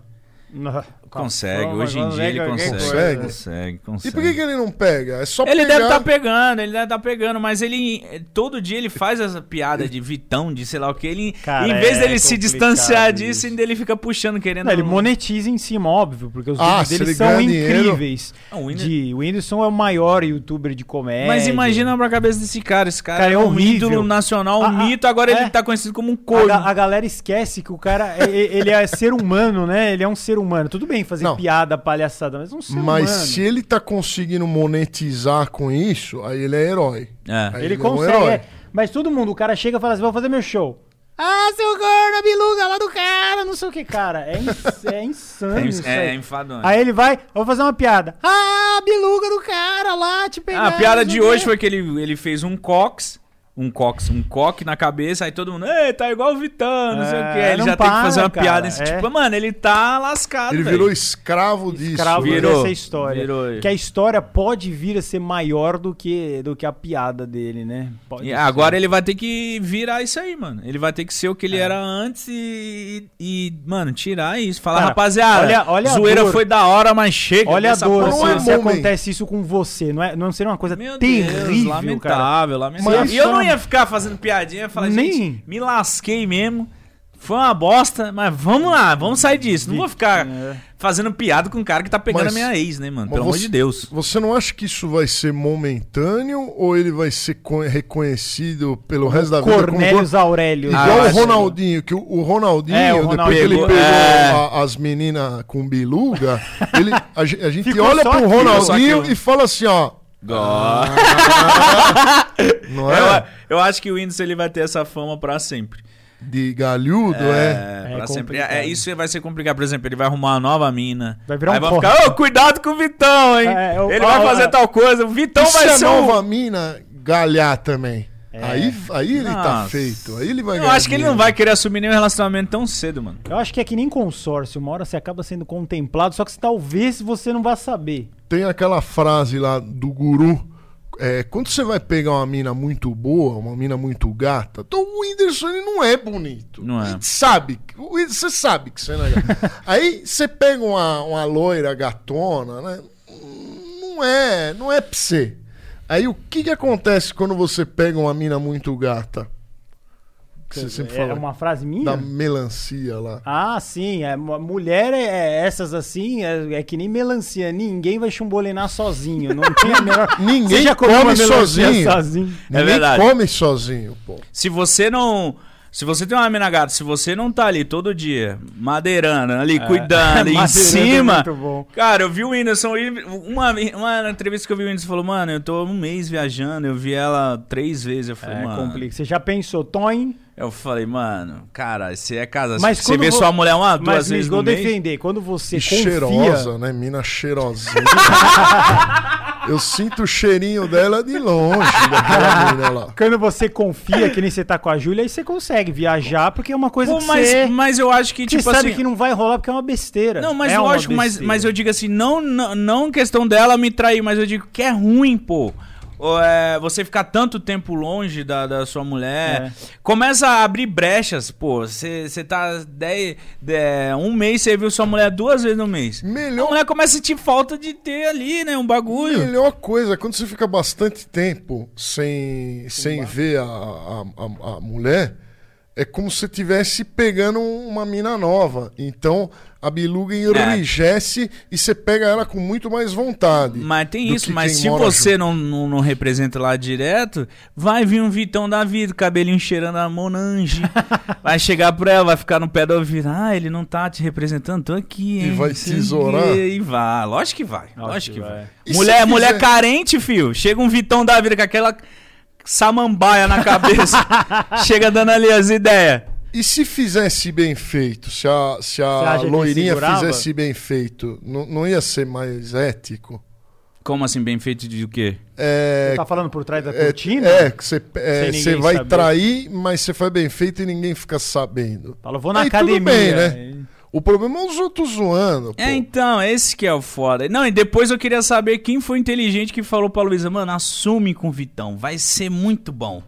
Não. Consegue, hoje em dia ele qualquer consegue. coisa. Consegue, consegue. E por que, que ele não pega? É só Ele pegar... deve estar pegando, ele deve estar pegando, mas ele todo dia ele faz essa piada de Vitão, de sei lá o que. Ele, Cara, em vez é dele se distanciar isso. disso, ainda ele fica puxando, querendo. Não, ele monetiza em cima, óbvio, porque os Ah, vídeos dele são incríveis. Ah, o Whindersson- De, o Whindersson é o maior youtuber de comédia. Mas imagina pra cabeça desse cara. Esse cara, Cara, é é um horrível. ídolo nacional, um ah, mito, agora é. ele tá conhecido como um A, corno. ga- a galera esquece que o cara, é- é- ele é ser humano, né? Ele é um ser humano. Tudo bem fazer Não. piada, palhaçada, mas é um ser Mas humano. se ele tá conseguindo monetizar com isso, aí ele é herói. É. Aí Ele é um consegue, herói. é. Mas todo mundo, o cara chega e fala assim, vou fazer meu show. Ah, seu gordo, a biluga lá do cara, não sei o que, cara. É, ins- *laughs* é insano isso É, é, aí. enfadonho. Aí ele vai, eu vou fazer uma piada. Ah, a biluga do cara lá, te pegar. Ah, a piada de hoje foi que ele, ele fez um cox, um cox, um coque na cabeça, aí todo mundo, ei, tá igual o Vitão, não sei o É, que. Aí ele já tem que para, fazer uma cara, piada nesse é. tipo, mano, ele tá lascado, Ele velho. virou escravo disso. escravo né? Virou. dessa história. Virou. Que a história pode vir a ser maior do que, do que a piada dele, né? Pode E ser. agora ele vai ter que virar isso aí, mano. Ele vai ter que ser o É. que ele era antes e, e, mano, tirar isso. Falar, Cara, rapaziada, olha- olha a zoeira dor. foi da hora, mas chega. Olha a dor, não se, é se acontece isso com você. Não, é, não seria uma coisa Meu Deus, terrível, cara. lamentável, lamentável. Mas e eu não ia ficar fazendo piadinha, ia falar, Nem- gente, me lasquei mesmo. Foi uma bosta, mas vamos lá, vamos sair disso. Não vou ficar É. fazendo piada com um cara que tá pegando Mas- a minha ex, né, mano? mas Pelo amor você- de Deus. Você não acha que isso vai ser momentâneo ou ele vai ser co- reconhecido pelo resto da vida como Cornélios Aurélio. Ah, Igual eu o Ronaldinho, que o, o Ronaldinho, É, o depois Ronaldinho que ele pegou- pegou é. a- as meninas com biluga, ele, a, ge- a gente Ficou olha só pro aquilo, Ronaldinho aquilo. e fala assim, ó. *laughs* Não Eu, é? eu acho que o Whindersson ele vai ter essa fama pra sempre. De galhudo, é. É, É pra sempre. complicado. É, isso vai ser complicado. Por exemplo, ele vai arrumar uma nova mina. Vai virar aí um vai corte. ficar, ô, cuidado com o Vitão, hein? É, eu- ele ó, vai fazer ó. tal coisa. O Vitão e se vai a ser um... nova mina galhar também? É. Aí, aí ele tá Nossa. feito. Aí ele vai Eu acho que ele não vai querer assumir nenhum relacionamento tão cedo, mano. Eu acho que é que nem consórcio. Uma hora você acaba sendo contemplado, só que talvez você não vá saber. Tem aquela frase lá do guru. é, quando você vai pegar uma mina muito boa, uma mina muito gata, então o Whindersson ele não é bonito. Não é. A gente sabe. Você sabe que você não é gato. *laughs* Aí você pega uma, uma loira gatona, né? Não é, não é pra você. Aí o que que acontece quando você pega uma mina muito gata? Que Você sempre é fala uma frase minha? da melancia lá. Ah, sim. É, mu- mulher é, é essas assim, é, é que nem melancia. Ninguém vai chumbolinar sozinho. Não tem a menor... *laughs* Ninguém come sozinho. sozinho? É Ninguém verdade. come sozinho, pô. Se você não. Se você tem uma mina gata, se você não tá ali todo dia, madeirando, ali, cuidando, *laughs* em Madeirando é cima. muito bom. Cara, eu vi o Whindersson. Uma, uma entrevista que eu vi o Whindersson falou, mano, eu tô um mês viajando, eu vi ela três vezes. Eu falei, É, mano. complica. Você já pensou, Toin? Eu falei, mano, cara, você é casado. Mas Você vê vo- sua mulher uma, duas Mas vezes vou no mês. defender. Quando você E confia... cheirosa, né? Mina cheirosinha. *laughs* Eu sinto o cheirinho dela de longe, daquela *laughs* mina lá. Quando você confia, que nem você tá com a Júlia, aí você consegue viajar, porque é uma coisa Pô, que mas, você... mas eu acho que, Você tipo sabe assim. que não vai rolar porque é uma besteira. Não, mas é lógico, mas, mas eu digo assim, não, não, não questão dela me trair, mas eu digo que é ruim, pô. É, você ficar tanto tempo longe da, da sua mulher. É. Começa a abrir brechas, pô. Você tá dez, de- um mês, você viu sua mulher duas vezes no mês. A Melhor, mulher começa a sentir falta de ter ali, né? Um bagulho. melhor coisa, é quando você fica bastante tempo sem, sem ver a, a, a, a mulher, é como se você estivesse pegando uma mina nova. Então, a beluga enrijece e você pega ela com muito mais vontade. Mas tem isso, mas se você não, não, não representa lá direto, vai vir um Vitão da vida, cabelinho cheirando a Monange. *laughs* vai chegar pra ela, vai ficar no pé do ouvido. Ah, ele não tá te representando, tô aqui, E hein? vai sei tesourar? o quê. E vai, lógico que vai. Lógico Lógico que que vai. vai. E Mulher, fizer- mulher carente, fio. Chega um Vitão da vida com aquela samambaia na cabeça. *laughs* chega dando ali as ideias. E se fizesse bem feito, se a, se a loirinha fizesse bem feito, não, não ia ser mais ético? Como assim, bem feito de o quê? É, Você tá falando por trás da é, cortina? é, que você é, vai saber. trair, mas você faz bem feito e ninguém fica sabendo. Fala, vou na Aí tudo academia. bem, né? O problema é os outros zoando. É, pô. então, esse que é o foda. Não, e depois eu queria saber quem foi inteligente que falou pra Luísa, mano, assume com o Vitão, vai ser muito bom.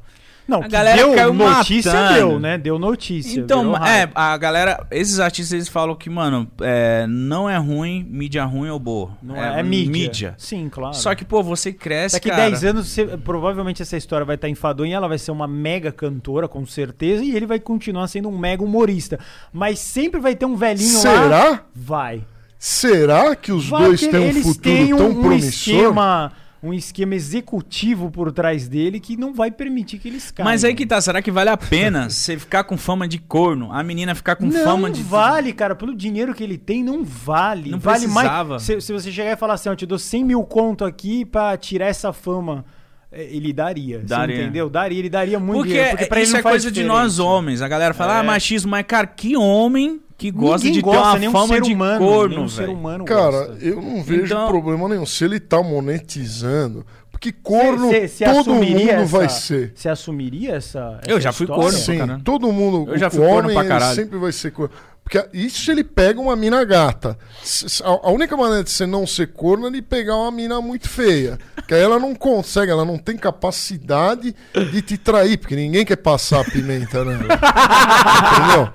Não, A galera deu caiu notícia, matando. deu, né? Deu notícia. Então, é, a galera, esses artistas eles falam que, mano, é, não é ruim, mídia ruim ou boa. Não é, é mídia. mídia. Sim, claro. Só que, pô, você cresce, Daqui cara. 10 anos, você- provavelmente essa história vai estar enfadonha, ela vai ser uma mega cantora, com certeza, e ele vai continuar sendo um mega humorista. Mas sempre vai ter um velhinho lá. Será? Vai. Será que os Vai dois têm um futuro têm tão um, um promissor? esquema, um esquema executivo por trás dele que não vai permitir que eles caiam. Mas aí que tá, será que vale a pena *laughs* você ficar com fama de corno, a menina ficar com não fama de. vale, cara. Pelo dinheiro que ele tem, não vale. Não vale precisava. mais. Se, se você chegar e falar assim, ó, te dou 100 mil conto aqui pra tirar essa fama, é, ele daria. você Daria. entendeu? Daria, ele daria muito Porque, dinheiro. Porque pra isso ele é não coisa de nós homens. A galera fala, É. ah, machismo, mas, cara, que homem que gosta Ninguém de gosta, ter uma nenhum fama ser de humano, corno, ser humano Cara, gosta. eu não vejo Então- problema nenhum. Se ele tá monetizando, porque corno Cê- cê todo mundo assumiria essa- vai ser. Você assumiria essa, Eu essa já fui história? corno. Sim, caralho. todo mundo. Eu já o fui corno homem pra caralho. sempre vai ser corno. Porque isso se ele pega uma mina gata. A única maneira de você não ser corno é ele pegar uma mina muito feia. Que aí ela não consegue, ela não tem capacidade de te trair, porque ninguém quer passar a pimenta nela. *laughs* Entendeu?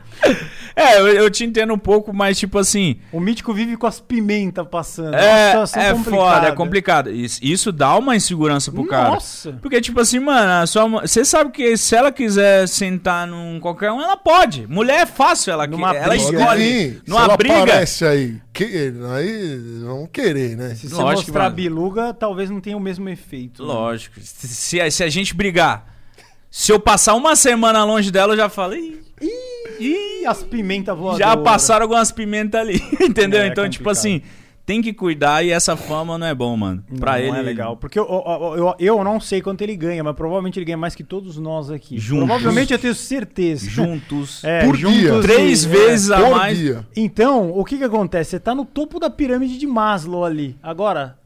É, eu, eu te entendo um pouco, mas tipo assim. O mítico vive com as pimentas passando. É, é complicada. foda, é complicado. Isso, isso dá uma insegurança pro cara. Nossa. Porque, tipo assim, mano, sua você sabe que se ela quiser sentar num qualquer um, ela pode. Mulher é fácil, ela, que- Numa ela briga. Escolhe. Se Numa ela briga. aparece aí, que, aí vão querer, né? Se você Lógico mostrar vai. biluga, talvez não tenha o mesmo efeito. né? Lógico. Se, se a- se a gente brigar, se eu passar uma semana longe dela, eu já falo. "Ih, Ih, as pimentas voadoras. já passaram algumas pimentas ali, *laughs* entendeu? É, então, tipo assim, tem que cuidar e essa fama não é bom, mano. Pra não, ele. Não é legal. Porque eu, eu, eu, eu não sei quanto ele ganha, mas provavelmente ele ganha mais que todos nós aqui. Juntos. Provavelmente eu tenho certeza. Juntos. *laughs* É, Por juntos dia. Três e- vezes a Por mais. dia. Então, o que que acontece? Você tá no topo da pirâmide de Maslow ali. Agora,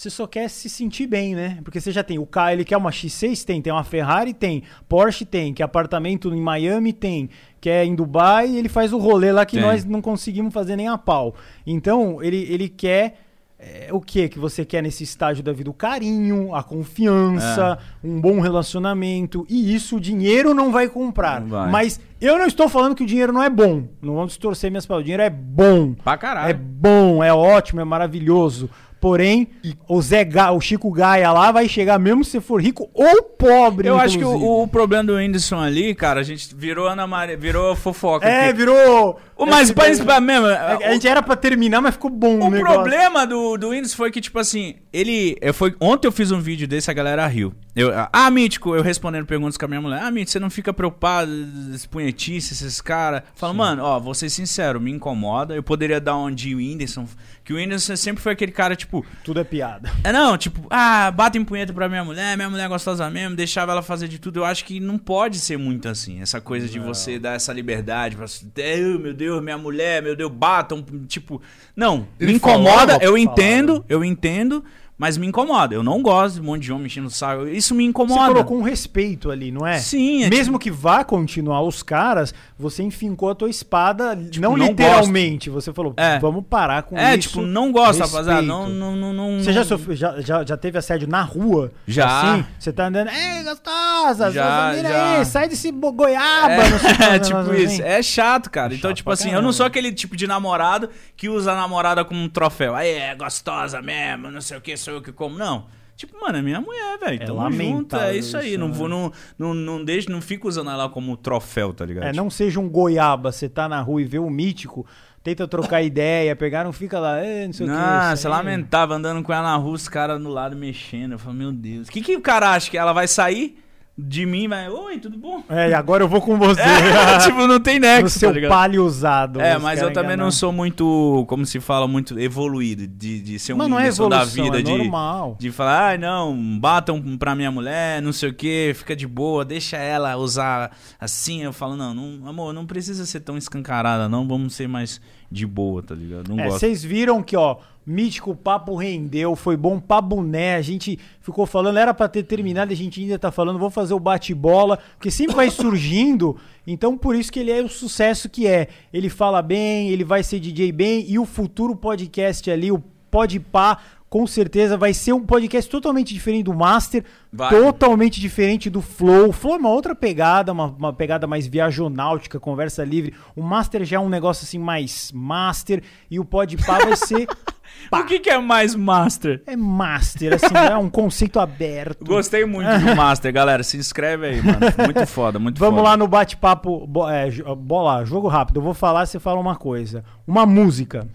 você só quer se sentir bem, né? Porque você já tem o K, ele quer uma X6, tem, tem uma Ferrari, tem, Porsche tem, que apartamento em Miami tem, que é em Dubai, ele faz o rolê lá que Tem. nós não conseguimos fazer nem a pau. Então, ele, ele quer é, o que que você quer nesse estágio da vida? O carinho, a confiança, É. um bom relacionamento. E isso o dinheiro não vai comprar. Não vai. Mas eu não estou falando que o dinheiro não é bom. Não vamos distorcer minhas palavras. O dinheiro é bom. Pra caralho. É bom, é ótimo, é maravilhoso. Porém, o Zé Ga, o Chico Gaia lá vai chegar mesmo se você for rico ou pobre. Eu acho que inclusive. o, o problema do Whindersson ali, cara, a gente virou Ana Maria, virou fofoca. É, aqui. virou. O mais Esse- pra mesmo. É, A gente era pra terminar, mas ficou bom o, O problema do, do Whindersson foi que, tipo assim, ele. Eu foi, ontem eu fiz um vídeo desse, a galera riu. Eu, ah, Mítico, eu respondendo perguntas com a minha mulher. Ah, Mítico, você não fica preocupado, esses punhetices, esses caras. Falo, mano, ó, vou ser sincero, me incomoda. Eu poderia dar um de Whindersson. Que o Whindersson sempre foi aquele cara, tipo. Tudo é piada. *laughs* É, não, tipo, ah, batem punheta pra minha mulher, minha mulher é gostosa mesmo, deixava ela fazer de tudo. Eu acho que não pode ser muito assim. Essa coisa de você dar essa liberdade pra. "Eh, meu Deus, minha mulher, meu Deus, batam. Tipo, não. Ele me incomoda, falava- eu entendo, eu entendo, mas me incomoda. Eu não gosto de um monte de homem enchendo o saco. Isso me Você incomoda. colocou um respeito ali, não é? Sim, é Mesmo que vá continuar os caras, você enfincou a tua espada, não, Tipo, não literalmente. Você falou, É. vamos parar com É, isso. tipo, não gosto, respeito. rapaziada. Não, não, não, não. Você já, sofreu, já, já, já teve assédio na rua? Já. Assim? Você tá andando, ei, gostosa, Já, já, aí, sai desse goiaba. não sei *laughs* É, tipo isso. assim. É chato, cara. É então, chato tipo assim, eu caramba. não sou aquele tipo de namorado que usa a namorada como um troféu. Aí é gostosa mesmo, não sei o que, sou eu que como. Não. Tipo, mano, é minha mulher, velho. É Tamo junto, é isso aí. isso, não né? vou, não, não, não deixo, não fico usando ela como troféu, tá ligado? É, não seja um goiaba, você tá na rua e vê o mítico, tenta trocar *laughs* ideia, pegaram, fica lá, "É, não sei o que. Isso aí." lamentava andando com ela na rua, os caras no lado mexendo. Eu falo, meu Deus. O que, que o cara acha? Que ela vai sair de mim, vai, oi, tudo bom? É, e agora eu vou com você. *laughs* tipo, não tem no nexo, seu tá palio usado. É, mas eu também enganam. não sou muito, como se fala, muito evoluído de, de ser um não é Whindersson da evolução, vida, é de, normal. de falar, ai não, batam pra minha mulher, não sei o que, fica de boa, deixa ela usar assim. Eu falo, não, não, amor, não precisa ser tão escancarada, não, vamos ser mais de boa, tá ligado? Não É, vocês viram que, ó, mítico, o papo rendeu, foi bom pra boné, a gente ficou falando, era pra ter terminado, a gente ainda tá falando, vou fazer o bate-bola, porque sempre vai surgindo, então por isso que ele é o sucesso que é. Ele fala bem, ele vai ser DJ bem, e o futuro podcast ali, o Podpah, com certeza vai ser um podcast totalmente diferente do Master, Vai. totalmente diferente do Flow. O Flow é uma outra pegada, uma, uma pegada mais viajonáutica, conversa livre. O Master já é um negócio assim mais Master e o Podpah vai ser *laughs* O que, que é mais Master? é Master, assim, é um conceito aberto. Gostei muito do Master, galera. Se inscreve aí, mano. Muito foda, muito Vamos foda. lá no bate-papo, é, bola, jogo rápido. Eu vou falar, você fala uma coisa. Uma música,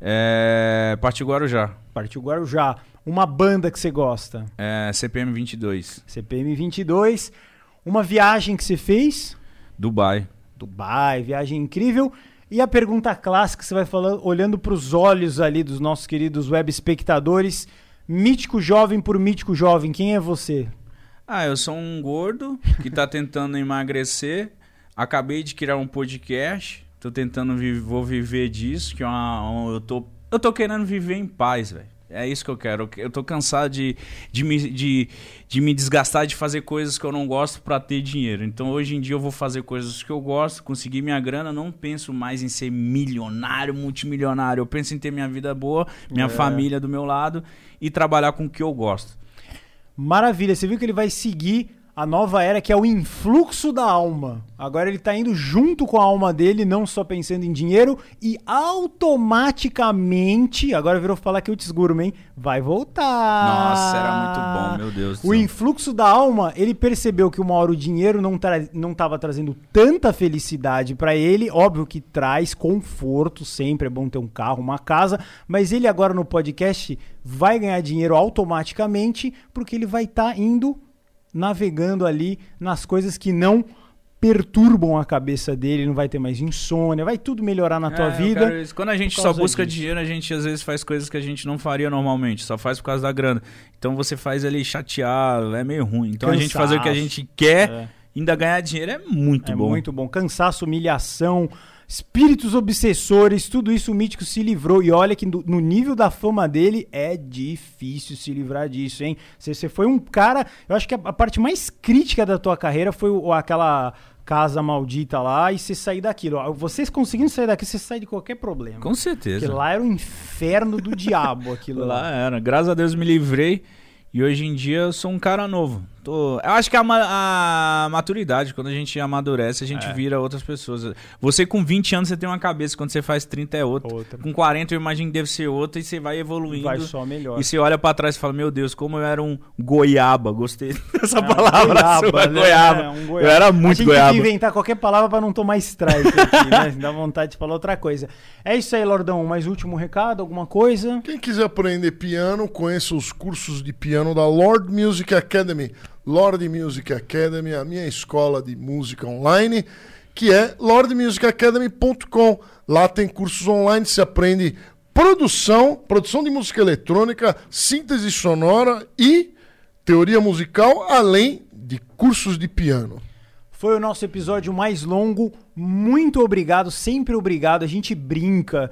É. Partiu Guarujá. partiu Guarujá. Uma banda que você gosta, É. CPM 22. CPM 22. Uma viagem que você fez, Dubai. Dubai, viagem incrível. E a pergunta clássica, você vai falando, olhando para os olhos ali dos nossos queridos web espectadores. Mítico jovem por mítico jovem, quem é você? Ah, eu sou um gordo que tá tentando emagrecer. Acabei de criar um podcast. Tô tentando vi vou viver disso, que é uma, um- eu tô eu tô querendo viver em paz, velho. É isso que eu quero. Eu tô cansado de, de, me, de, de me desgastar de fazer coisas que eu não gosto pra ter dinheiro. Então hoje em dia eu vou fazer coisas que eu gosto, conseguir minha grana. Não penso mais em ser milionário, multimilionário. Eu penso em ter minha vida boa, minha É. família do meu lado e trabalhar com o que eu gosto. Maravilha, você viu que ele vai seguir a nova era que é o influxo da alma. Agora ele tá indo junto com a alma dele, não só pensando em dinheiro e automaticamente, agora virou falar que eu te Gourmet, vai voltar. Nossa, era muito bom, meu Deus O influxo da alma, ele percebeu que uma hora o dinheiro não, tra não tava trazendo tanta felicidade pra ele. Óbvio que traz conforto, sempre é bom ter um carro, uma casa. Mas ele agora no podcast vai ganhar dinheiro automaticamente porque ele vai estar indo navegando ali nas coisas que não perturbam a cabeça dele, não vai ter mais insônia, vai tudo melhorar na tua É, eu vida. Quando a gente só busca disso. dinheiro, a gente às vezes faz coisas que a gente não faria normalmente, só faz por causa da grana. Então você faz ali chateado, é meio ruim. Então a gente fazer o que a Cansaço. gente quer, É. ainda ganhar dinheiro é muito é bom. muito bom. Cansaço, humilhação, espíritos obsessores, tudo isso o Mítico se livrou. E olha que no, nível da fama dele é difícil se livrar disso, hein? Você, foi um cara. Eu acho que a, parte mais crítica da tua carreira foi aquela casa maldita lá e você sair daquilo. Vocês conseguindo sair daqui, você sai de qualquer problema. Com certeza. Porque lá era o inferno do diabo aquilo *laughs* lá. Lá era. Graças a Deus me livrei. E hoje em dia eu sou um cara novo. Tô... Eu acho que a, ma- a maturidade, quando a gente amadurece, a gente É. vira outras pessoas. Você com 20 anos, você tem uma cabeça, quando você faz 30 é outra. Outra. Com 40 eu imagino que deve ser outra e você vai evoluindo. Vai só melhor. E você olha pra trás e fala, meu Deus, como eu era um goiaba. Gostei *laughs* dessa É, um palavra sua, né? goiaba. É, um Eu era A muito gente goiaba. tem que inventar qualquer palavra pra não tomar strike aqui, né? *laughs* Dá vontade de falar outra coisa. É isso aí, Lordão. Mais último recado, alguma coisa? Quem quiser aprender piano, conheça os cursos de piano da Lord Music Academy. Lord Music Academy, a minha escola de música online, que é lordmusicacademy.com. Lá tem cursos online, se aprende produção, produção de música eletrônica, síntese sonora e teoria musical, além de cursos de piano. Foi o nosso episódio mais longo. Muito obrigado, sempre obrigado. A gente brinca.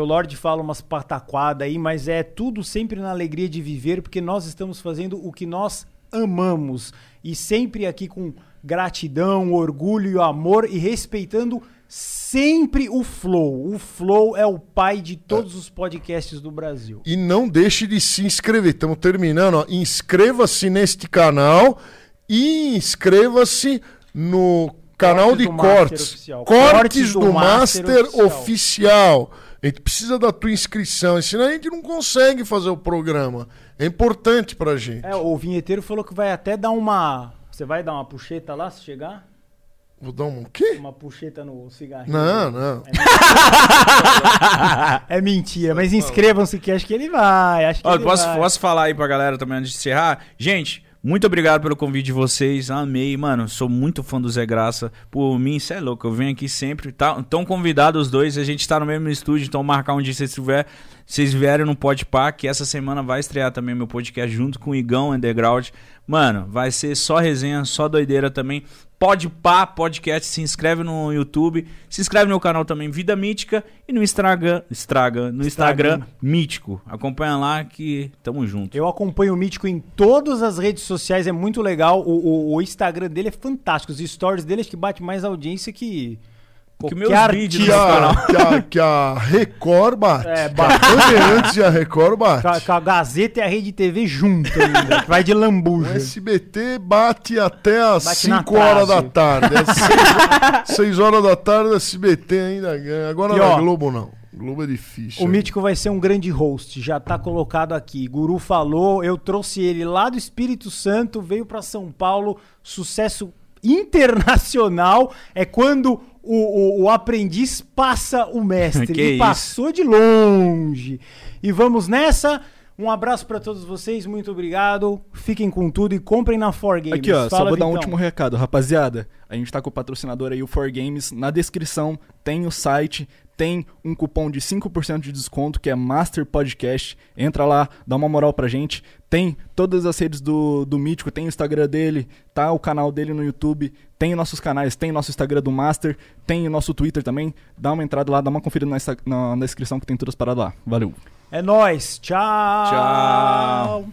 O Lorde fala umas pataquadas aí, mas é tudo sempre na alegria de viver, porque nós estamos fazendo o que nós amamos. E sempre aqui com gratidão, orgulho amor e respeitando sempre o Flow. O Flow é o pai de todos os podcasts do Brasil. E não deixe de se inscrever. Estamos terminando. Inscreva-se neste canal e inscreva-se no canal Cortes de cortes. Cortes, Cortes do, do Master, Master oficial. Oficial. A gente precisa da tua inscrição, senão a gente não consegue fazer o programa. É importante pra gente. É, o vinheteiro falou que vai até dar uma. Você vai dar uma puxeta lá se chegar? Vou dar um quê? Uma puxeta no cigarrinho. Não, não. É mentira, mas inscrevam-se que acho que ele vai. Acho que Ó, ele posso, vai. posso falar aí pra galera também antes de encerrar? Gente, muito obrigado pelo convite de vocês. Amei, mano. Sou muito fã do Zé Graça. Por mim, isso é louco. Eu venho aqui sempre. Tá, tão convidados os dois. A gente tá no mesmo estúdio, então marcar um dia se vocês. Vocês vierem no Pode que essa semana vai estrear também meu podcast junto com o Igão Underground. Mano, vai ser só resenha, só doideira também. Pode Pá Podcast, se inscreve no YouTube, se inscreve no meu canal também, Vida Mítica, e no Instagram, Estraga, no Instagram, Instagram. Mítico. Acompanha lá que tamo junto. Eu acompanho o Mítico em todas as redes sociais, é muito legal. O, o- o Instagram dele é fantástico. Os stories dele acho que bate mais audiência que. Que qualquer meus vídeos Que no canal. que, a, que a Record bate. É, que a Bandeirantes e a Record bate. Com a, com a Gazeta e a Rede TV junto ainda, *laughs* que vai de O lambuja. SBT bate até às Bate na 5 horas da tarde. Às 6 horas da tarde, o SBT ainda ganha. Agora E, na ó, Globo não. Globo é difícil. O Mítico vai ser um grande host, já tá colocado aqui. Guru falou, eu trouxe ele lá do Espírito Santo, veio pra São Paulo, sucesso internacional. É quando o, o- o aprendiz passa o mestre. *laughs* Que Ele isso. passou de longe. E vamos nessa. Um abraço pra todos vocês, muito obrigado. Fiquem com tudo e comprem na 4Games. Aqui, ó, só Fala, vou dar um Vitão. último recado. Rapaziada, a gente tá com o patrocinador aí, o 4Games. Na descrição tem o site, tem um cupom de 5% de desconto, que é Master Podcast. Entra lá, dá uma moral pra gente. Tem todas as redes do, do Mítico, tem o Instagram dele, tá o canal dele no YouTube, tem nossos canais, tem nosso Instagram do Master, tem o nosso Twitter também. Dá uma entrada lá, dá uma conferida na, na, na descrição que tem todas as paradas lá. Valeu. É nóis. Tchau. Tchau.